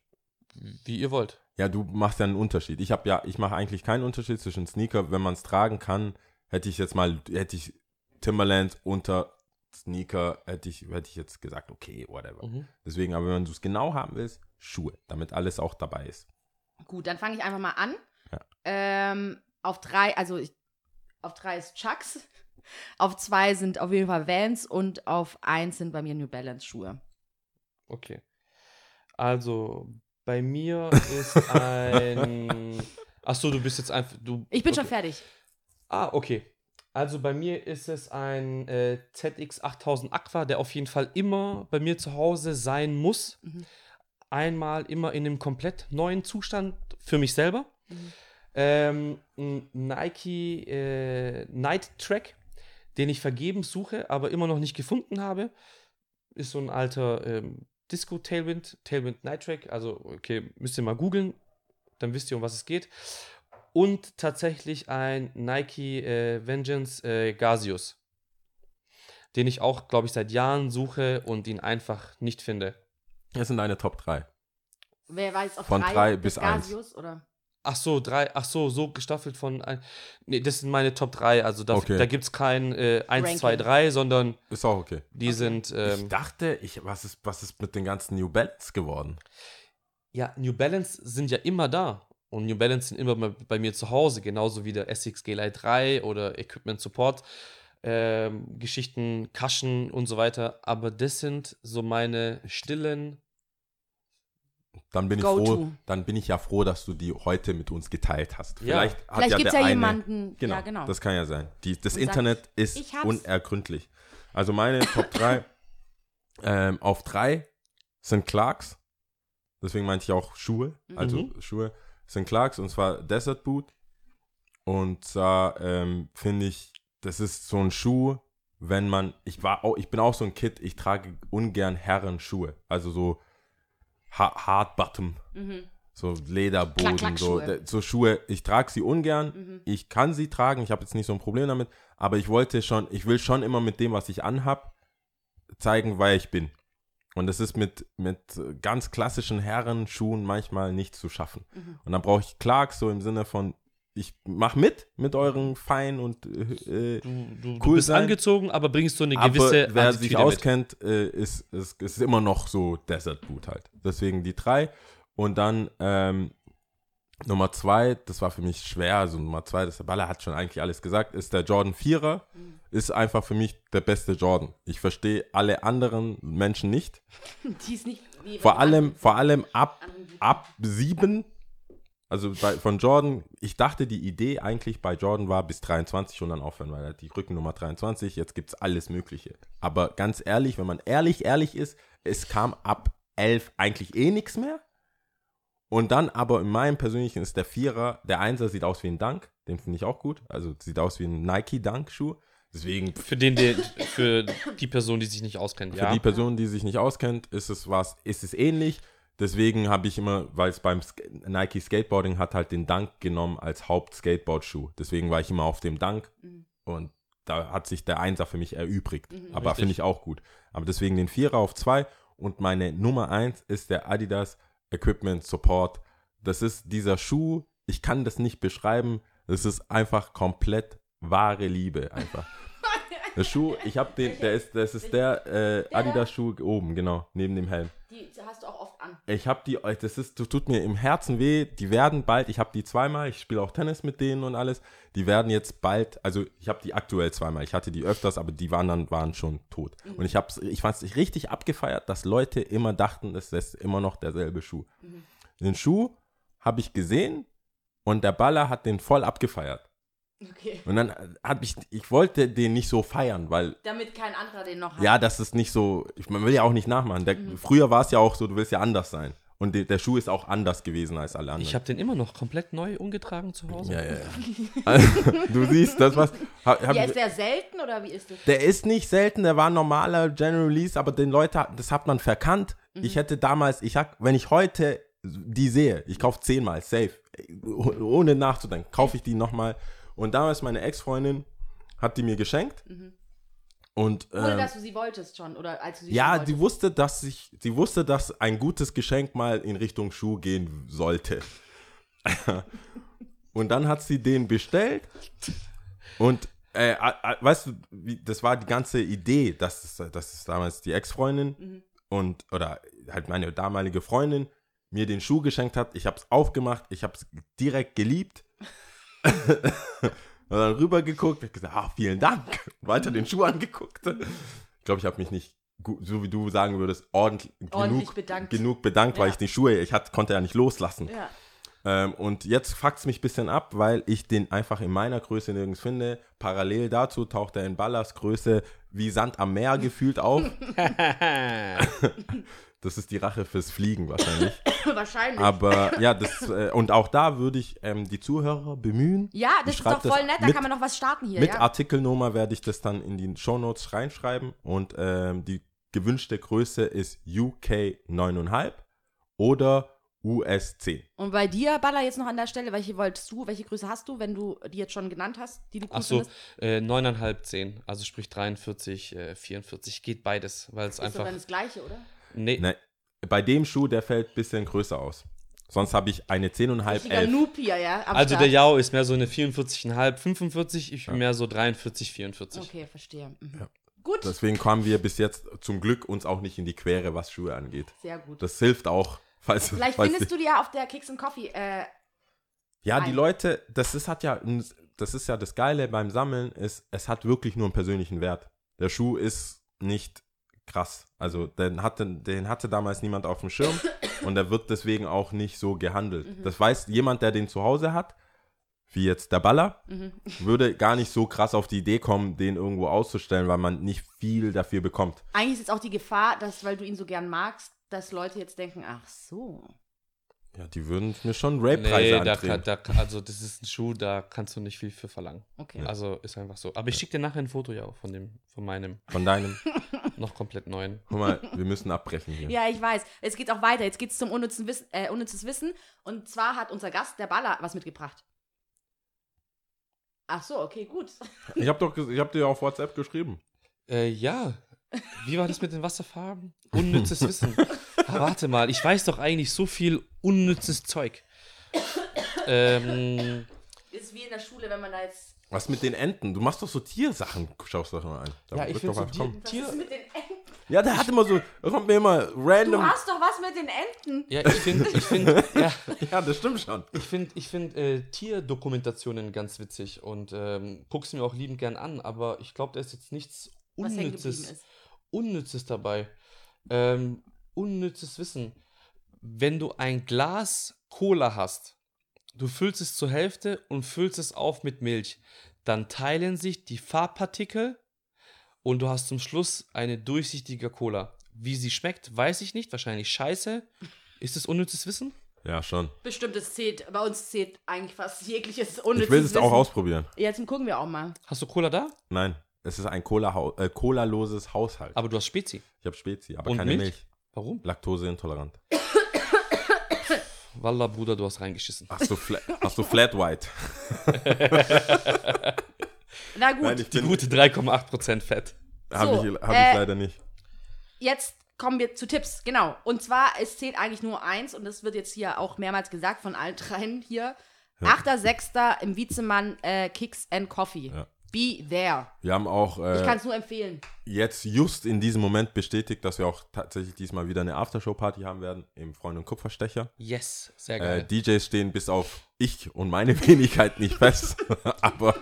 Wie ihr wollt. Ja, du machst ja einen Unterschied. Ich habe ja, ich mache eigentlich keinen Unterschied zwischen Sneaker, wenn man es tragen kann, hätte ich jetzt mal, hätte ich Timberland unter Sneaker, hätte ich, hätte ich jetzt gesagt, okay, whatever. Mhm. Deswegen, aber wenn du es genau haben willst, Schuhe, damit alles auch dabei ist. Gut, dann fange ich einfach mal an. Ja. Ähm, auf drei, also ich, auf drei ist Chucks. Auf zwei sind auf jeden Fall Vans und auf eins sind bei mir New Balance Schuhe. Okay. Also, bei mir ist ein. Achso, du bist jetzt einfach. Du, Ich bin okay. schon fertig. Ah, okay. Also bei mir ist es ein äh, ZX8000 Aqua, der auf jeden Fall immer bei mir zu Hause sein muss. Mhm. Einmal immer in einem komplett neuen Zustand für mich selber. Mhm. Ähm, ein Nike äh, Night Track, den ich vergebens suche, aber immer noch nicht gefunden habe. Ist so ein alter ähm, Disco Tailwind, Tailwind Night Track. Also, okay, müsst ihr mal googeln, dann wisst ihr, um was es geht. Und tatsächlich ein Nike äh, Vengeance äh, Gaseous, den ich auch, glaube ich, seit Jahren suche und ihn einfach nicht finde. Das sind deine Top 3. Wer weiß auf Von drei, drei das bis eins. Gasius, Oder? Ach so, drei, ach so, so gestaffelt von. Ein, nee, das sind meine Top 3. Also da, Okay. da gibt es kein äh, 1, Ranking. 2, 3, sondern Ist auch okay. die sind. Ähm, ich dachte, ich, was, ist, was ist mit den ganzen New Balance geworden? ja, New Balance sind ja immer da. Und New Balance sind immer bei, bei mir zu Hause, genauso wie der Essex G-Lite 3 oder Equipment Support. Ähm, Geschichten, Kaschen und so weiter. Aber das sind so meine stillen. Dann bin ich froh, to. dann bin ich ja froh, dass du die heute mit uns geteilt hast. Ja. Vielleicht hat Vielleicht ja gibt es der ja eine, jemanden. Genau, ja, genau. das kann ja sein. Die, das Und sagt, Internet ist ich hab's. unergründlich. Also meine Top 3 ähm, auf 3 sind Clarks. Deswegen meinte ich auch Schuhe. Also Mhm. Schuhe sind Clarks und zwar Desert Boot. Und zwar ähm, finde ich, das ist so ein Schuh, wenn man, ich war auch, ich bin auch so ein Kid, ich trage ungern Herrenschuhe. Also so ha Hard Bottom, mhm. so Lederboden, so, Klack-Klack-Schuhe. d- so Schuhe. Ich trage sie ungern. Mhm. Ich kann sie tragen, ich habe jetzt nicht so ein Problem damit, aber ich wollte schon, ich will schon immer mit dem, was ich anhab, zeigen, wer ich bin. Und das ist mit, mit ganz klassischen Herrenschuhen manchmal nicht zu schaffen. Mhm. Und dann brauche ich Clarks so im Sinne von, ich mach mit mit euren Fein und äh, Du, du, du Cool bist sein. angezogen, aber bringst so eine aber gewisse wer Attitüde sich mit. auskennt, äh, ist, ist, ist immer noch so Desert Boot halt. Deswegen die drei. Und dann ähm, Nummer zwei, das war für mich schwer, also Nummer zwei, das der Baller hat schon eigentlich alles gesagt, ist der Jordan 4er. Mhm. Ist einfach für mich der beste Jordan. Ich verstehe alle anderen Menschen nicht. Die ist nicht Vor allem, vor allem ab, ab sieben. Also bei, von Jordan, ich dachte, die Idee eigentlich bei Jordan war bis 23 und dann aufhören, weil er hat die Rückennummer 23, jetzt gibt es alles Mögliche. Aber ganz ehrlich, wenn man ehrlich, ehrlich ist, es kam ab 11 eigentlich eh nichts mehr. Und dann aber in meinem persönlichen ist der Vierer, der Einser sieht aus wie ein Dunk, den finde ich auch gut. Also sieht aus wie ein Nike Dunk-Schuh. Deswegen Für, den, der, für die Person, die sich nicht auskennt, für ja. die Person, die sich nicht auskennt, ist es was, ist es ähnlich. Deswegen habe ich immer, weil es beim Sk Nike Skateboarding hat halt den Dunk genommen als Haupt-Skateboard-Schuh. Deswegen war ich immer auf dem Dunk Mhm. und da hat sich der Einser für mich erübrigt. Mhm. Aber finde ich auch gut. Aber deswegen den Vierer auf zwei und meine Nummer eins ist der Adidas Equipment Support. Das ist dieser Schuh, ich kann das nicht beschreiben. Das ist einfach komplett wahre Liebe einfach. Der Schuh, ich habe den, der ist, das ist der äh, Adidas-Schuh oben, genau, neben dem Helm. Die hast du auch an. Ich habe die, das ist, das tut mir im Herzen weh. Die werden bald, ich habe die zweimal, ich spiele auch Tennis mit denen und alles. Die werden jetzt bald, also ich habe die aktuell zweimal. Ich hatte die öfters, aber die waren dann waren schon tot. Und ich habe, ich fand es richtig abgefeiert, dass Leute immer dachten, es ist immer noch derselbe Schuh. Den Schuh habe ich gesehen und der Baller hat den voll abgefeiert. Okay. Und dann hat ich, ich wollte den nicht so feiern, weil Damit kein anderer den noch hat. ja, das ist nicht so, ich, man will ja auch nicht nachmachen. Der, Früher war es ja auch so, du willst ja anders sein. Und de, der Schuh ist auch anders gewesen als alle anderen. Ich habe den immer noch komplett neu umgetragen zu Hause. ja, ja, ja. Also, du siehst, das was. Hab, hab, Ja, ist der selten oder wie ist das? der ist nicht selten, der war ein normaler General Release, aber den Leute, das hat man verkannt. Ich hätte damals, ich hab, wenn ich heute die sehe, ich kaufe zehnmal, safe, oh- ohne nachzudenken, kaufe ich die nochmal. Und damals meine Ex-Freundin hat die mir geschenkt. Und Ohne ähm, dass du sie wolltest schon oder als du sie ja, wolltest. wusste, dass ich, sie wusste, dass ein gutes Geschenk mal in Richtung Schuh gehen sollte. und dann hat sie den bestellt und äh, äh, weißt du, wie, das war die ganze Idee, dass es, dass es damals die Ex-Freundin Mhm. und oder halt meine damalige Freundin mir den Schuh geschenkt hat. Ich habe es aufgemacht, ich habe es direkt geliebt. und dann rübergeguckt, hab gesagt, ah, vielen Dank. Und weiter den Schuh angeguckt. Ich glaube, ich habe mich nicht, so wie du sagen würdest, ordentlich, Ordentlich genug bedankt. genug bedankt, weil Ja. ich die Schuhe, ich hat, konnte ja nicht loslassen. Ja. Ähm, und jetzt fuckt es mich ein bisschen ab, weil ich den einfach in meiner Größe nirgends finde. Parallel dazu taucht er in Ballas Größe wie Sand am Meer gefühlt auf. das ist die Rache fürs Fliegen wahrscheinlich. Wahrscheinlich. Aber ja, das, äh, und auch da würde ich ähm, die Zuhörer bemühen. ja, das Ich ist doch voll nett, da mit- kann man noch was starten hier. Mit ja. Artikelnummer werde ich das dann in die Shownotes reinschreiben. Und ähm, die gewünschte Größe ist UK 9,5 oder US 10. Und bei dir, Baller, jetzt noch an der Stelle, welche wolltest du, welche Größe hast du, wenn du die jetzt schon genannt hast, die du cool Ach so, äh, 9,5, 10. Also sprich 43, äh, 44. Geht beides, weil es Ist doch einfach. dann das gleiche, oder? Nee, Ne, bei dem Schuh, der fällt ein bisschen größer aus. Sonst habe ich eine 10,5, Richtiger 11. Noob hier, ja? Also Start. der Yao ist mehr so eine 44,5, 45, ich bin mehr so 43, 44. Okay, verstehe. Mhm. Gut, Deswegen kamen wir bis jetzt zum Glück uns auch nicht in die Quere, was Schuhe angeht. sehr gut. Das hilft auch, falls Vielleicht falls findest du die ja auf der Kicks and Coffee. Äh, Ja, die ein. Leute, das ist hat ja, das ist ja das Geile beim Sammeln, ist, es hat wirklich nur einen persönlichen Wert. Der Schuh ist nicht krass. Also den hatte, den hatte damals niemand auf dem Schirm und der wird deswegen auch nicht so gehandelt. Mhm. Das weiß jemand, der den zu Hause hat, wie jetzt der Baller, Mhm. würde gar nicht so krass auf die Idee kommen, den irgendwo auszustellen, weil man nicht viel dafür bekommt. eigentlich ist jetzt auch die Gefahr, dass, weil du ihn so gern magst, dass Leute jetzt denken, ach so. Ja, die würden mir schon Rape-Preise Nee, da, kann- da, also das ist ein Schuh, da kannst du nicht viel für verlangen. Okay. Also ist einfach so. Aber ich schicke dir nachher ein Foto ja auch von dem, von meinem Von deinem, noch komplett neuen. guck mal, wir müssen abbrechen hier. Ja, ich weiß. Es geht auch weiter. Jetzt geht es zum unnützen Wissen, äh, unnützes Wissen. Und zwar hat unser Gast, der Baller, was mitgebracht. Ach so, okay, gut. Ich habe doch, ich habe dir auf WhatsApp geschrieben. Äh, ja. Wie war das mit den Wasserfarben? Unnützes Wissen. Ah, warte mal, ich weiß doch eigentlich so viel unnützes Zeug. Ähm, Ist wie in der Schule, wenn man da jetzt. Was mit den Enten? Du machst doch so Tiersachen, schaust doch immer ein. Da ja, ich finde doch so was Tier. Was ist mit den Enten? Ja, der hat immer so, da kommt mir immer Du random. hast doch was mit den Enten. Ja, ich finde, ich finde, ja, Ja, das stimmt schon. ich finde, ich finde äh, Tierdokumentationen ganz witzig und ähm, guck sie mir auch liebend gern an, aber ich glaube, da ist jetzt nichts Unnützes. Unnützes dabei. Ähm, unnützes Wissen. Wenn du ein Glas Cola hast, du füllst es zur Hälfte und füllst es auf mit Milch, dann teilen sich die Farbpartikel und du hast zum Schluss eine durchsichtige Cola. Wie sie schmeckt, weiß ich nicht. Wahrscheinlich scheiße. Ist es unnützes Wissen? Ja, schon. Bestimmt, es zählt, bei uns zählt eigentlich fast jegliches unnützes Ich will es auch Wissen. ausprobieren. Jetzt gucken wir auch mal. Hast du Cola da? Nein, es ist ein Cola äh, Cola-loses Haushalt. Aber du hast Spezi. Ich habe Spezi, aber Und keine Milch? Milch. Warum? Laktoseintolerant. Wallah, Bruder, du hast reingeschissen. Hast du, Fla hast du Flat White? Na gut, Nein, ich Die gute 3,8% Fett. habe So, ich, hab äh, ich leider nicht. jetzt kommen wir zu Tipps. Genau. Und zwar, es zählt eigentlich nur eins und das wird jetzt hier auch mehrmals gesagt von allen dreien hier. 8.6. im Wiezemann äh, Kicks and Coffee. Ja. Be there. Wir haben auch Ich äh, kann es nur empfehlen. jetzt just in diesem Moment bestätigt, dass wir auch tatsächlich diesmal wieder eine Aftershow-Party haben werden im Freund- und Kupferstecher. Yes, sehr Äh, geil. DJs stehen bis auf ich und meine Wenigkeit nicht fest. aber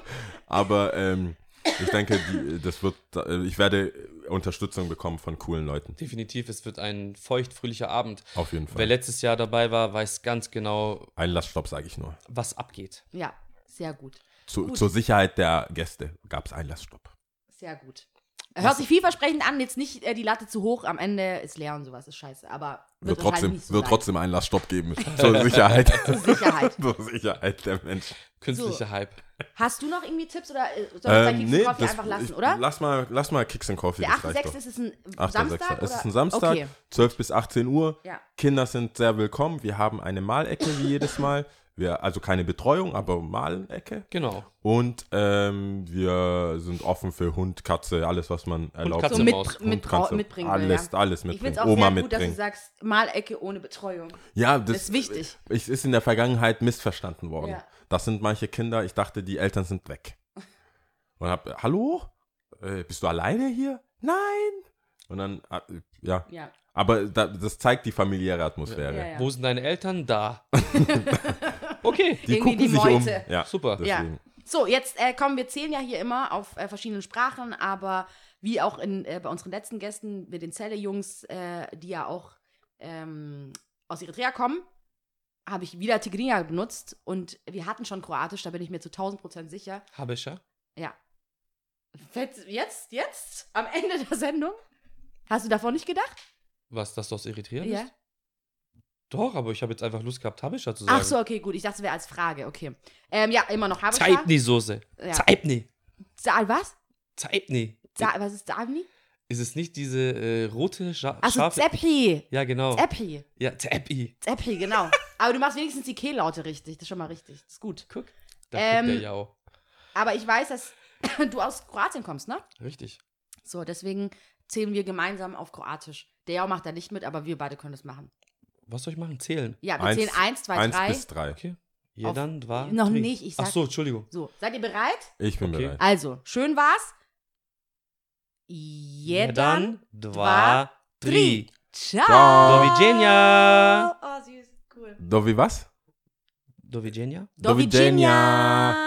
aber ähm, ich denke, die, das wird, äh, ich werde Unterstützung bekommen von coolen Leuten. Definitiv, es wird ein feucht-fröhlicher Abend. Auf jeden Wer Fall. letztes Jahr dabei war, weiß ganz genau, Einlassstopp, sage ich nur. was abgeht. Ja, sehr gut. Zu, zur Sicherheit der Gäste gab es Einlassstopp. Sehr gut. Hört sich vielversprechend an, jetzt nicht äh, die Latte zu hoch, am Ende ist leer und sowas, ist scheiße. Aber Wird wahrscheinlich trotzdem, nicht so wird sein. trotzdem einen Laststopp geben. Zur Sicherheit. Zur Sicherheit. Zur Sicherheit der Mensch. Künstlicher So. Hype. Hast du noch irgendwie Tipps oder äh, soll ich dein Ähm, Kicks nee, Coffee das, einfach lassen, ich, oder? Lass mal, lass mal Kicks and Coffee. Der das reicht 8.6. doch. ist es ein 8.6. Samstag? Es ist oder? ein Samstag, Okay. 12 bis 18 Uhr. Ja. Kinder sind sehr willkommen. Wir haben eine Malecke wie jedes Mal. Wir, also keine Betreuung, aber Malecke. Genau. Und ähm, wir sind offen für Hund, Katze, alles, was man erlaubt. Katze, So mit, Maus. mit, Katze, mitbringen alles, ja. alles Ich finde mitbringen. es auch Oma sehr gut, dass du mitbringen. sagst, Malecke ohne Betreuung. Ja, Das das, ist wichtig. Ich, ist in der Vergangenheit missverstanden worden. Ja. Das sind manche Kinder, ich dachte, die Eltern sind weg. Und hab, hallo? Äh, bist du alleine hier? Nein! Und dann, äh, ja. Ja. Aber da, das zeigt die familiäre Atmosphäre. Ja, ja. Wo sind deine Eltern? Da. okay. Die Irgendwie gucken die sich um. Meute. Ja, Super. Ja. So, jetzt äh, kommen wir zählen ja hier immer auf äh, verschiedenen Sprachen, aber wie auch in, äh, bei unseren letzten Gästen mit den Zelle-Jungs, äh, die ja auch ähm, aus Eritrea kommen, habe ich wieder Tigrinya benutzt und wir hatten schon Kroatisch, da bin ich mir zu 1000 Prozent sicher. Habescher. Ja. Jetzt, jetzt, am Ende der Sendung? Hast du davon nicht gedacht? Was, dass du aus Eritrea Ja. Doch, aber ich habe jetzt einfach Lust gehabt, Habescher zu sagen. Ach so, okay, gut. Ich dachte, es wäre als Frage. Okay. Ähm, ja, immer noch Habescha. Zeibni Soße. Ja. Zeibni. Sa was? Zeibni. Sa was ist Savni? Ist es nicht diese äh, rote Scha Achso, scharfe? Zeppi. Ja, genau. Zeppi. Ja, Zeppi. Zeppi, genau. Aber du machst wenigstens die Kehllaute richtig. Das ist schon mal richtig. Das ist gut. Guck. Da Ähm, guckt der Jau. Aber ich weiß, dass du aus Kroatien kommst, ne? Richtig. So, deswegen zählen wir gemeinsam auf Kroatisch. Der Jau macht da nicht mit, aber wir beide können das machen. Was soll ich machen? Zählen. Ja, wir Eins- zählen eins, zwei, Eins drei. bis drei. Okay. Auf- Jedan, war. Noch nicht, ich sag- Ach so, Entschuldigung. So, seid ihr bereit? Ich bin Okay. bereit. Also, schön war's. Jedan, dva, dva, tri. Ciao. Ciao. Do widzenia. Oh, süß. Cool. Do wie was? Do widzenia. Do widzenia.